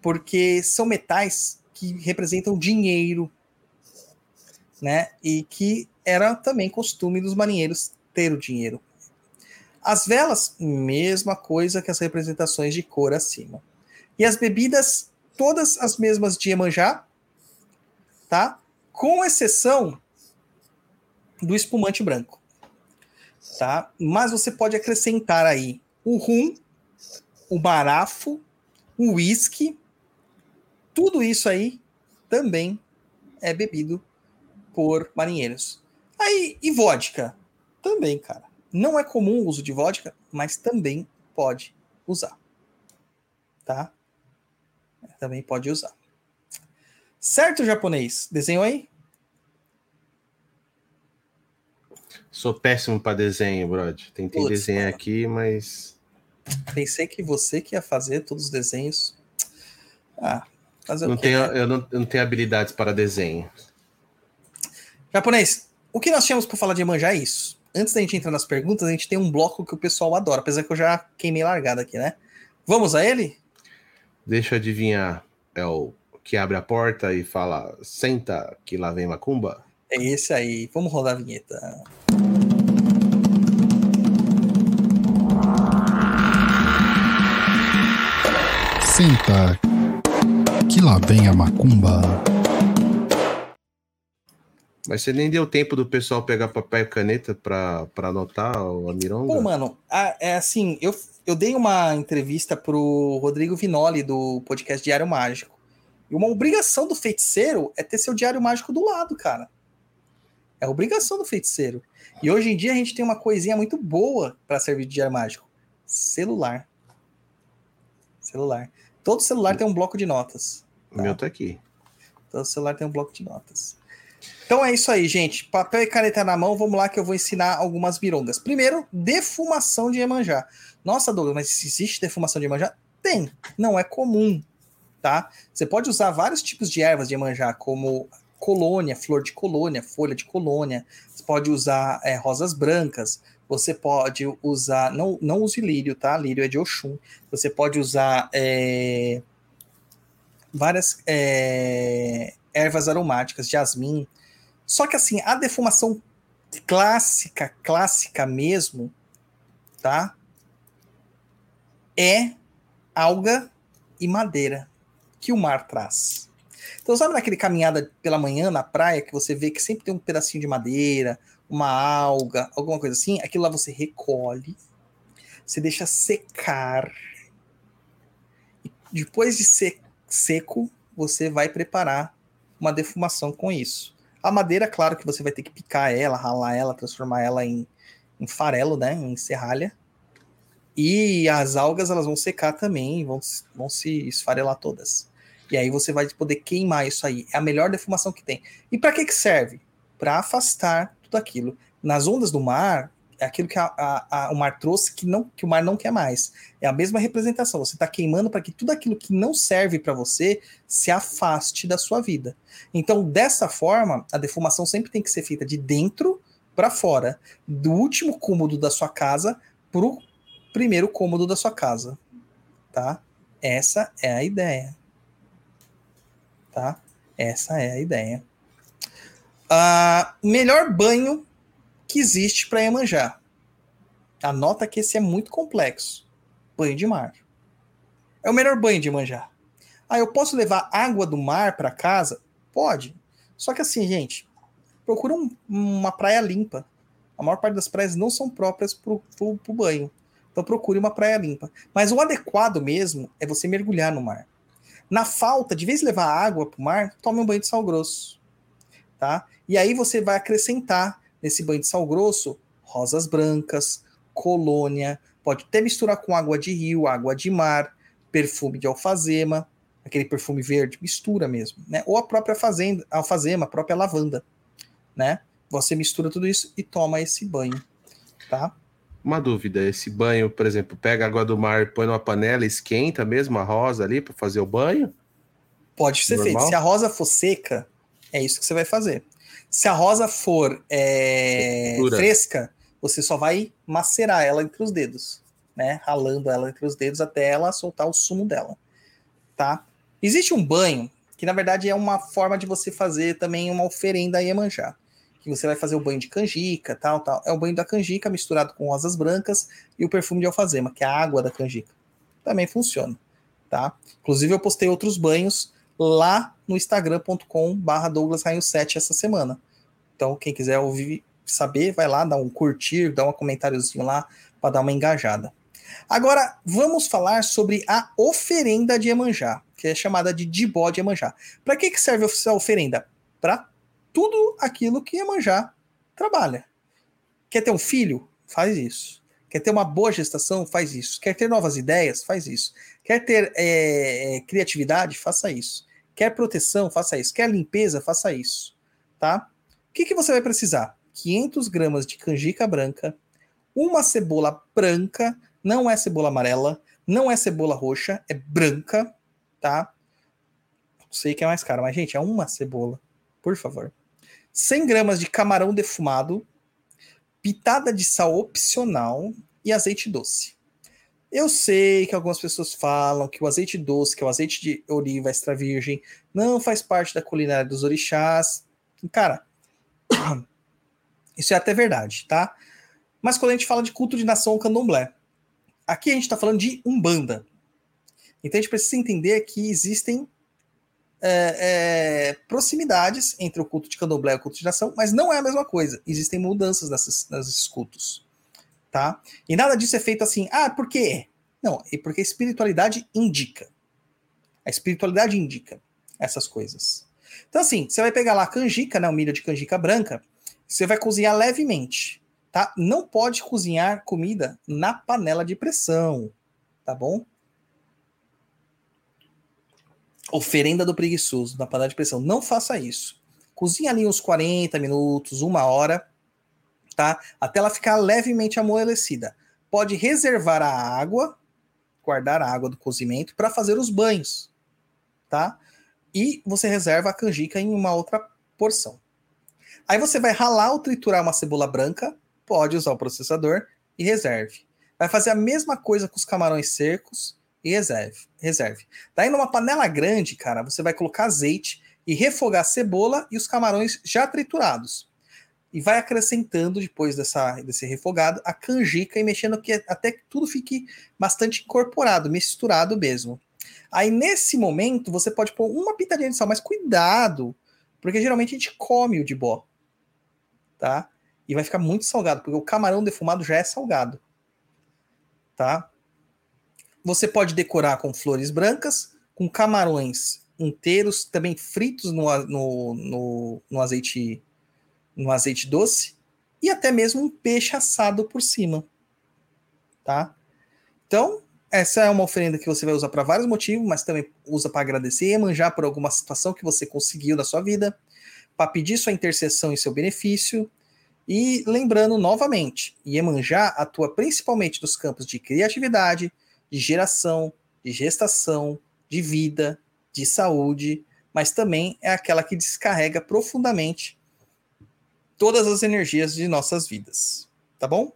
porque são metais que representam dinheiro, né? E que era também costume dos marinheiros ter o dinheiro. As velas, mesma coisa que as representações de cor acima. E as bebidas, todas as mesmas de Iemanjá, tá? Com exceção do espumante branco, tá? Mas você pode acrescentar aí o rum, o barafo, o whisky, tudo isso aí também é bebido por marinheiros. Aí, e vodka? Também, cara. Não é comum o uso de vodka, mas também pode usar. Tá? Também pode usar. Certo, japonês? Desenhou aí? Sou péssimo para desenho, Brod. Tentei Putz, desenhar mano. aqui, mas Pensei que você que ia fazer todos os desenhos. Ah, fazer não o quê? tenho, né? eu, não, eu não tenho habilidades para desenho. Japonês, o que nós tínhamos para falar de Iemanjá é isso. Antes da gente entrar nas perguntas, a gente tem um bloco que o pessoal adora, apesar que eu já queimei largada aqui, né? Vamos a ele? Deixa eu adivinhar. É o que abre a porta e fala: senta que lá vem macumba? É esse aí. Vamos rodar a vinheta. Senta, que lá vem a macumba. Mas você nem deu tempo do pessoal pegar papel e caneta para anotar a mironga? Pô, mano, a- é assim, eu, eu dei uma entrevista pro Rodrigo Vinoli do podcast Diário Mágico. E uma obrigação do feiticeiro é ter seu diário mágico do lado, cara. É obrigação do feiticeiro. E hoje em dia a gente tem uma coisinha muito boa para servir de diário mágico: celular. Celular. Todo celular tem um bloco de notas. O meu tá aqui. Todo celular tem um bloco de notas. Então é isso aí, gente. Papel e caneta na mão, vamos lá que eu vou ensinar algumas mirongas. Primeiro, defumação de Iemanjá. Nossa, Douglas, mas existe defumação de Iemanjá? Tem. Não é comum, tá? Você pode usar vários tipos de ervas de Iemanjá, como colônia, flor de colônia, folha de colônia. Você pode usar é, rosas brancas. Você pode usar... Não, não use lírio, tá? Lírio é de Oxum. Você pode usar... é, várias é, ervas aromáticas, jasmim. Só que assim, a defumação clássica, clássica mesmo, tá? É alga e madeira que o mar traz. Então, sabe naquele caminhada pela manhã na praia que você vê que sempre tem um pedacinho de madeira, uma alga, alguma coisa assim? Aquilo lá você recolhe, você deixa secar. E depois de ser seco, você vai preparar uma defumação com isso. A madeira, claro que você vai ter que picar ela, ralar ela, transformar ela em, em farelo, né, em serralha. E as algas, elas vão secar também, vão, vão se esfarelar todas. E aí você vai poder queimar isso aí. É a melhor defumação que tem. E para que que serve? Para afastar tudo aquilo. Nas ondas do mar, é aquilo que a- a- a- o mar trouxe que, não, que o mar não quer mais. É a mesma representação. Você está queimando para que tudo aquilo que não serve para você se afaste da sua vida. Então, dessa forma, a defumação sempre tem que ser feita de dentro para fora, do último cômodo da sua casa para o primeiro cômodo da sua casa, tá? Essa é a ideia, tá? Essa é a ideia. Ah, melhor banho que existe para Iemanjá. Anota que esse é muito complexo. Banho de mar. É o melhor banho de Iemanjá. Ah, eu posso levar água do mar para casa? Pode. Só que assim, gente, procura um- uma praia limpa. A maior parte das praias não são próprias para o banho. Então procure uma praia limpa. Mas o adequado mesmo é você mergulhar no mar. Na falta, de vez em levar água para o mar, tome um banho de sal grosso. Tá? E aí você vai acrescentar nesse banho de sal grosso rosas brancas, colônia, pode até misturar com água de rio, água de mar, perfume de alfazema, aquele perfume verde, mistura mesmo, né? Ou a própria fazenda, alfazema, a própria lavanda, né? Você mistura tudo isso e toma esse banho, tá? Uma dúvida: esse banho, por exemplo, pega a água do mar, põe numa panela, esquenta mesmo a rosa ali para fazer o banho? Pode ser Normal? feito. Se a rosa for seca, é isso que você vai fazer. Se a rosa for é, fresca, você só vai macerar ela entre os dedos, né? Ralando ela entre os dedos até ela soltar o sumo dela, tá? Existe um banho que na verdade é uma forma de você fazer também uma oferenda a Iemanjá. Que você vai fazer o banho de canjica, tal, tal. É o banho da canjica misturado com rosas brancas e o perfume de alfazema, que é a água da canjica. Também funciona, tá? Inclusive eu postei outros banhos lá no instagram.com barra Douglas Rainho 7 essa semana. Então, quem quiser ouvir, saber, vai lá, dá um curtir, dá um comentáriozinho lá para dar uma engajada. Agora, vamos falar sobre a oferenda de Iemanjá, que é chamada de Dibó de Iemanjá. Para que, que serve essa oferenda? Para tudo aquilo que Iemanjá trabalha. Quer ter um filho? Faz isso. Quer ter uma boa gestação? Faz isso. Quer ter novas ideias? Faz isso. Quer ter é, criatividade? Faça isso. Quer proteção? Faça isso. Quer limpeza? Faça isso. Tá? O que, que você vai precisar? 500 gramas de canjica branca, uma cebola branca, não é cebola amarela, não é cebola roxa, é branca, tá? Sei que é mais caro, mas gente, é uma cebola, por favor. 100 gramas de camarão defumado, pitada de sal opcional e azeite doce. Eu sei que algumas pessoas falam que o azeite doce, que é o azeite de oliva extra virgem, não faz parte da culinária dos orixás. Cara, isso é até verdade, tá? Mas quando a gente fala de culto de nação candomblé, aqui a gente está falando de umbanda. Então a gente precisa entender que existem é, é, proximidades entre o culto de candomblé e o culto de nação, mas não é a mesma coisa. Existem mudanças nessas, nesses cultos tá? E nada disso é feito assim, ah, por quê? Não, é porque a espiritualidade indica. A espiritualidade indica essas coisas. Então, assim, você vai pegar lá a canjica, né, o milho de canjica branca, você vai cozinhar levemente, tá? Não pode cozinhar comida na panela de pressão, tá bom? Oferenda do preguiçoso na panela de pressão. Não faça isso. Cozinha ali uns 40 minutos, uma hora, tá? Até ela ficar levemente amolecida. Pode reservar a água, guardar a água do cozimento para fazer os banhos, tá? E você reserva a canjica em uma outra porção. Aí você vai ralar ou triturar uma cebola branca, pode usar o processador e reserve. Vai fazer a mesma coisa com os camarões secos e reserve. reserve. Daí numa panela grande, cara, você vai colocar azeite e refogar a cebola e os camarões já triturados e vai acrescentando depois dessa, desse refogado a canjica e mexendo que até que tudo fique bastante incorporado, misturado mesmo. Aí nesse momento você pode pôr uma pitadinha de sal, mas cuidado, porque geralmente a gente come o de bó, tá? E vai ficar muito salgado, porque o camarão defumado já é salgado, tá? Você pode decorar com flores brancas, com camarões inteiros, também fritos no, no, no, no azeite no azeite doce e até mesmo um peixe assado por cima, tá? Então, essa é uma oferenda que você vai usar para vários motivos, mas também usa para agradecer, manjar por alguma situação que você conseguiu na sua vida, para pedir sua intercessão em seu benefício. E lembrando novamente, Iemanjá atua principalmente nos campos de criatividade, de geração, de gestação, de vida, de saúde, mas também é aquela que descarrega profundamente todas as energias de nossas vidas. Tá bom?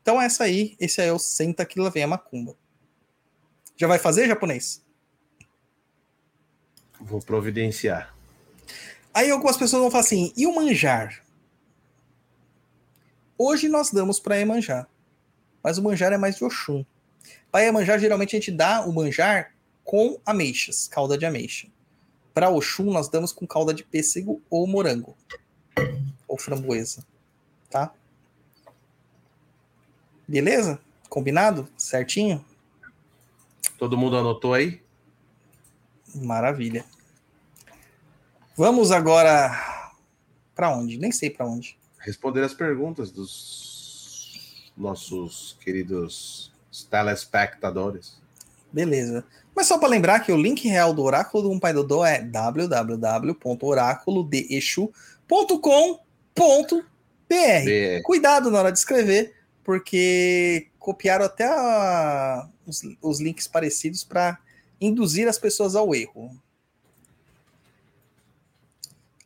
Então essa aí, esse aí é o Senta que lá vem a macumba. Já vai fazer, japonês? Vou providenciar. Aí algumas pessoas vão falar assim, e o manjar? Hoje nós damos para manjar, mas o manjar é mais de Oxum. Para manjar, geralmente a gente dá o manjar com ameixas, calda de ameixa. Para Oxum, nós damos com calda de pêssego ou morango ou framboesa, tá? Beleza? Combinado? Certinho? Todo mundo anotou aí? Maravilha. Vamos agora para onde? Nem sei para onde. Responder as perguntas dos nossos queridos telespectadores. Beleza. Mas só para lembrar que o link real do Oráculo do Um Pai Dodô é www.oraculodeexu.com .br. Cuidado na hora de escrever, porque copiaram até a, os, os links parecidos para induzir as pessoas ao erro.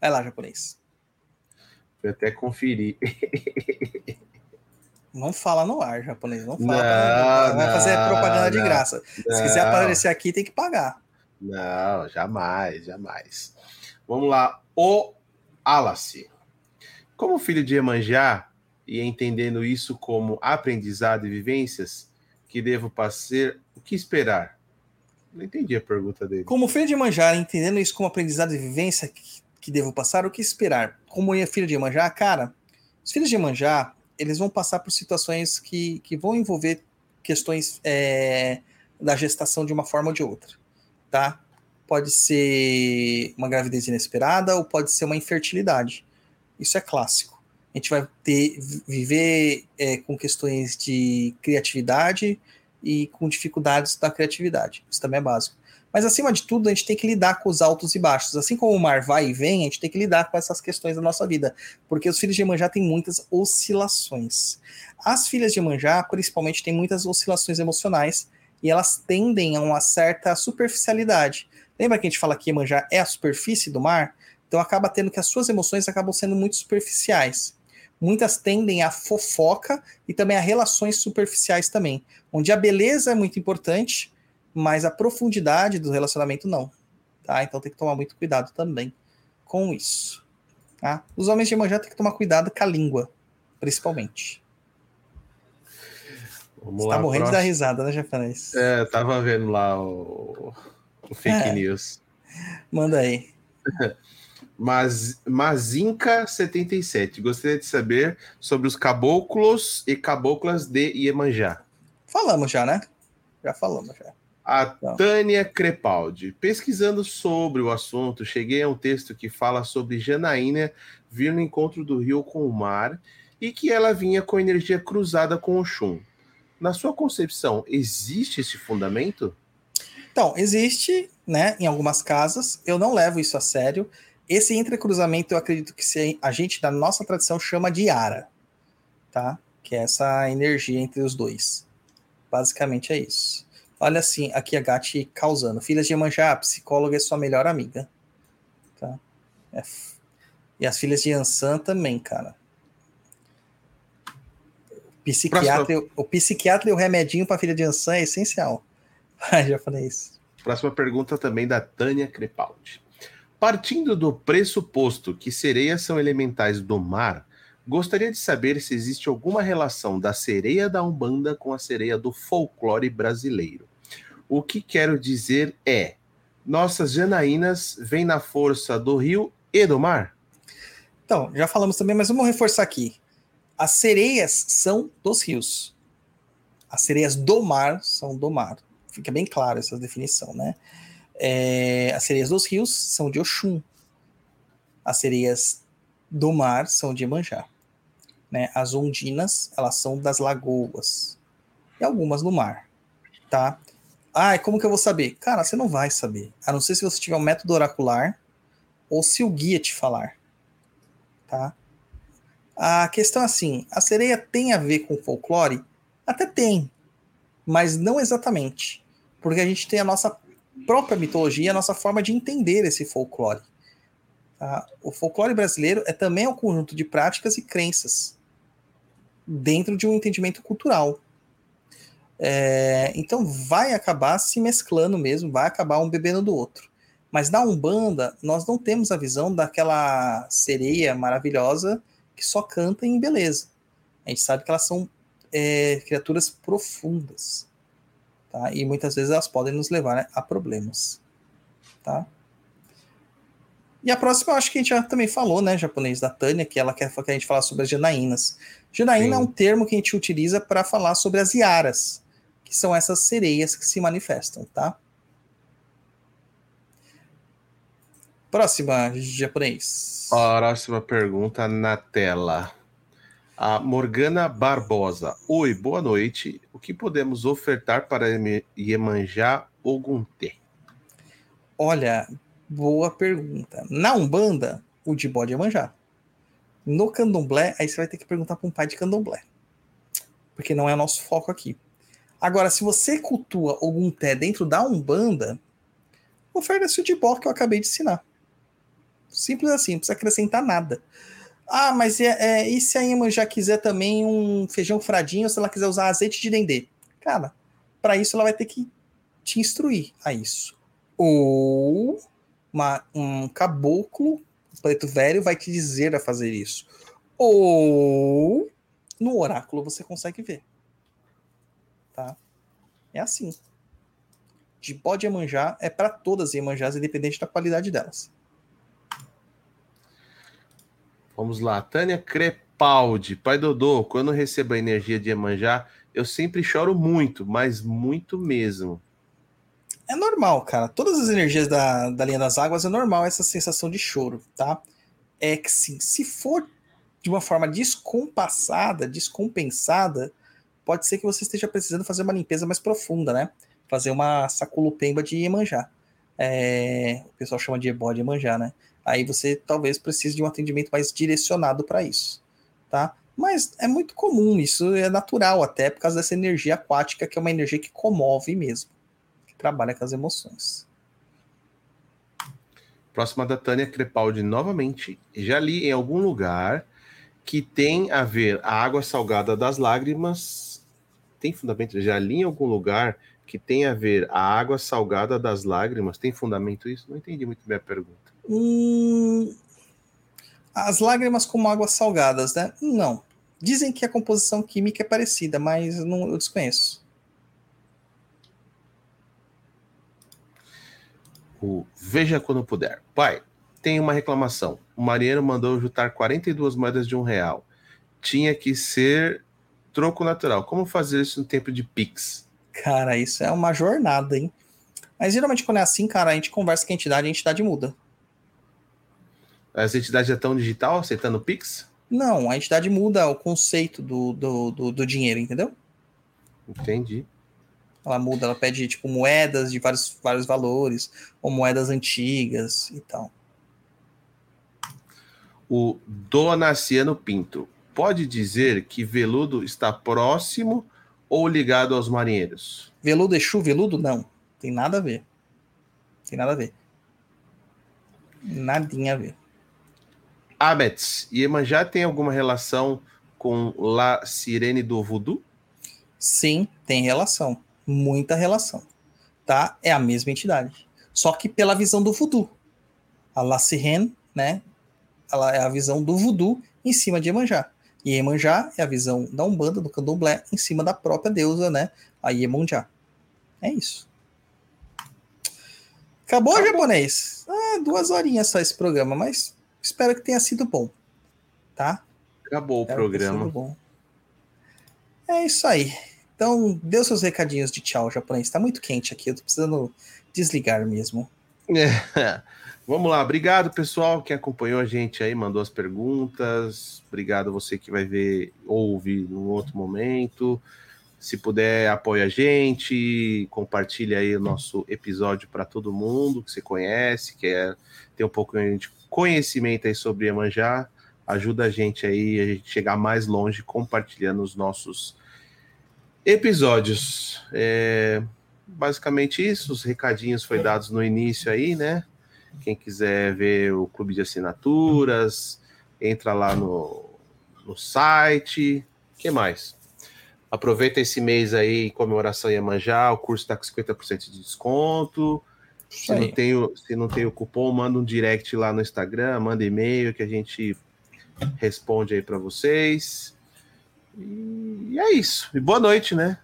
Vai lá, japonês. Eu até conferi. Não fala no ar, japonês. Não fala. Não, vai não, fazer propaganda não, de graça. Se quiser aparecer aqui, tem que pagar. Não, jamais, jamais. Vamos lá. O Alace. Como filho de Emanjá, e entendendo isso como aprendizado e vivências que devo passar, o que esperar? Não entendi a pergunta dele. Como filho de Emanjá, entendendo isso como aprendizado e vivência que, que devo passar, o que esperar? Como é filho de Emanjá, cara, os filhos de Emanjá, eles vão passar por situações que, que vão envolver questões é, da gestação de uma forma ou de outra, tá? Pode ser uma gravidez inesperada ou pode ser uma infertilidade. Isso é clássico. A gente vai ter viver é, com questões de criatividade e com dificuldades da criatividade. Isso também é básico. Mas acima de tudo, a gente tem que lidar com os altos e baixos. Assim como o mar vai e vem, a gente tem que lidar com essas questões da nossa vida, porque os filhos de Iemanjá têm muitas oscilações. As filhas de Iemanjá, principalmente, têm muitas oscilações emocionais e elas tendem a uma certa superficialidade. Lembra que a gente fala que Iemanjá é a superfície do mar? Então acaba tendo que as suas emoções acabam sendo muito superficiais. Muitas tendem a fofoca e também a relações superficiais também, onde a beleza é muito importante, mas a profundidade do relacionamento não. Tá? Então tem que tomar muito cuidado também com isso. Tá? Os homens de Iemanjá têm que tomar cuidado com a língua, principalmente. Vamos Você lá, tá morrendo próximo. dar risada, né, japonês? É, tava vendo lá o fake É. news. Manda aí. Mas Mazinca 77. Gostaria de saber sobre os caboclos e caboclas de Iemanjá. Falamos já, né? Já falamos já. A Tá. Tânia Crepaldi. Pesquisando sobre o assunto, cheguei a um texto que fala sobre Janaína vir no encontro do rio com o mar e que ela vinha com energia cruzada com o Xum. Na sua concepção, existe esse fundamento? Então, existe, né, em algumas casas, eu não levo isso a sério. Esse entrecruzamento eu acredito que se a gente, da nossa tradição, chama de ara, tá? Que é essa energia entre os dois. Basicamente é isso. Olha assim, aqui a Gati causando. Filhas de Iemanjá, a psicóloga é sua melhor amiga. Tá? É f- E as filhas de Ansan também, cara. Psiquiatra, o psiquiatra e o remedinho para filha de Ansan é essencial. Ah, já falei isso. Próxima pergunta também da Tânia Crepaldi. Partindo do pressuposto que sereias são elementais do mar, gostaria de saber se existe alguma relação da sereia da Umbanda com a sereia do folclore brasileiro. O que quero dizer é: nossas janaínas vêm na força do rio e do mar? Então, já falamos também, mas vamos reforçar aqui. As sereias são dos rios. As sereias do mar são do mar. Fica bem claro essa definição, né? É, as sereias dos rios são de Oxum. As sereias do mar são de Iemanjá. Né? As ondinas, elas são das lagoas. E algumas no mar, tá? Ah, e como que eu vou saber? Cara, você não vai saber. A não ser se você tiver um método oracular ou se o guia te falar tá? A questão é assim, a sereia tem a ver com folclore? Até tem, mas não exatamente, porque a gente tem a nossa própria mitologia, a nossa forma de entender esse folclore. tá? O folclore brasileiro é também um conjunto de práticas e crenças dentro de um entendimento cultural. É, então vai acabar se mesclando mesmo, vai acabar um bebendo do outro. Mas na Umbanda, nós não temos a visão daquela sereia maravilhosa que só canta em beleza. A gente sabe que elas são é, criaturas profundas. Tá? E muitas vezes elas podem nos levar né, a problemas. Tá? E a próxima, eu acho que a gente já também falou, né, japonês, da Tânia, que ela quer que a gente falar sobre as Janaínas. Janaína é um termo que a gente utiliza para falar sobre as Iaras, que são essas sereias que se manifestam, tá? Próxima, japonês. Próxima pergunta na tela. A Morgana Barbosa. Oi, boa noite. O que podemos ofertar para Iem- Iemanjá Ogunté? Olha, boa pergunta. Na Umbanda, o de bode é manjar. No candomblé, aí você vai ter que perguntar para um pai de candomblé. Porque não é o nosso foco aqui. Agora, se você cultua algum té dentro da Umbanda, oferece o de que eu acabei de ensinar. Simples assim, não precisa acrescentar nada. Ah, mas é, é, e se a Iemanjá quiser também um feijão fradinho, se ela quiser usar azeite de dendê? Cara, para isso ela vai ter que te instruir a isso. Ou uma- um caboclo preto velho vai te dizer a fazer isso. Ou no oráculo você consegue ver. Tá? É assim. De pode Iemanjá é para todas as Iemanjás, independente da qualidade delas. Vamos lá. Tânia Crepaldi. Pai Dodô, quando recebo a energia de Iemanjá, eu sempre choro muito, mas muito mesmo. É normal, cara. Todas as energias da, da linha das águas é normal essa sensação de choro, tá? É que sim, se for de uma forma descompassada, descompensada, pode ser que você esteja precisando fazer uma limpeza mais profunda, né? Fazer uma saculupemba de Iemanjá. é, o pessoal chama de ebó de manjar, né? Aí você talvez precise de um atendimento mais direcionado para isso, tá? Mas é muito comum, isso é natural até por causa dessa energia aquática, que é uma energia que comove mesmo, que trabalha com as emoções. Próxima da Tânia Crepaldi novamente. Já li em algum lugar que tem a ver a água salgada das lágrimas. Tem fundamento? Já li em algum lugar que tem a ver a água salgada das lágrimas. Tem fundamento isso? Não entendi muito bem a pergunta. Hum, as lágrimas como águas salgadas, né? Não. Dizem que a composição química é parecida, mas não, eu desconheço. O Veja quando puder. Pai, tem uma reclamação. O Mariano mandou juntar 42 moedas de um real. Tinha que ser troco natural. Como fazer isso no tempo de Pix? Cara, isso é uma jornada, hein? Mas geralmente quando é assim, cara, a gente conversa com a entidade, a entidade muda. As entidades já estão digital, aceitando Pix? Não, a entidade muda o conceito do, do, do, do dinheiro, entendeu? Entendi. Ela muda, ela pede tipo moedas de vários, vários valores, ou moedas antigas e tal. O Donaciano Pinto. Pode dizer que veludo está próximo ou ligado aos marinheiros? Veludo Exu, veludo? Não. Tem nada a ver. Tem nada a ver. Nadinha a ver. Abets, Iemanjá tem alguma relação com La Sirene do Voodoo? Sim, tem relação. Muita relação. Tá? É a mesma entidade. Só que pela visão do voodoo. A La Sirene, né? Ela é a visão do voodoo em cima de Iemanjá. E Iemanjá é a visão da Umbanda, do Candomblé, em cima da própria deusa, né? A Iemanjá. É isso. Acabou, Acabou. japonês? Ah, duas horinhas só esse programa, mas espero que tenha sido bom. Tá? Acabou o Espero tenha programa. É isso aí. Então, dê os seus recadinhos de tchau, japonês. Tá muito quente aqui, eu tô precisando desligar mesmo. É. Vamos lá, obrigado pessoal que acompanhou a gente aí, mandou as perguntas. Obrigado a você que vai ver ou ouvir num outro momento. Se puder, apoia a gente, compartilha aí o nosso episódio para todo mundo que você conhece, que é ter um pouco de conhecimento aí sobre Iemanjá. Ajuda a gente aí a gente chegar mais longe compartilhando os nossos episódios. É, basicamente isso, os recadinhos foi dados no início aí, né? Quem quiser ver o clube de assinaturas, entra lá no, no site. Que mais? Aproveita esse mês aí, em comemoração Iemanjá, o curso está com 50% de desconto. Se não, tem o, se não tem o cupom, manda um direct lá no Instagram, manda e-mail que a gente responde aí para vocês. E, e é isso. E boa noite, né?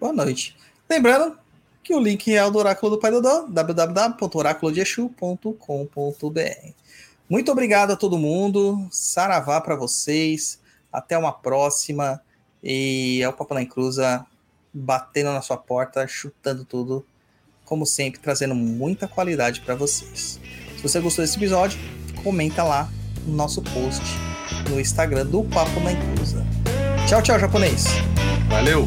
Boa noite. Lembrando que o link é o do Oráculo do Pai Dodô, www.oraculodeexu.com.br. Muito obrigado a todo mundo. Saravá para vocês. Até uma próxima. E é o Papo na Encruza batendo na sua porta, chutando tudo. Como sempre, trazendo muita qualidade para vocês. Se você gostou desse episódio, comenta lá no nosso post no Instagram do Papo na Encruza. Tchau, tchau, japonês. Valeu!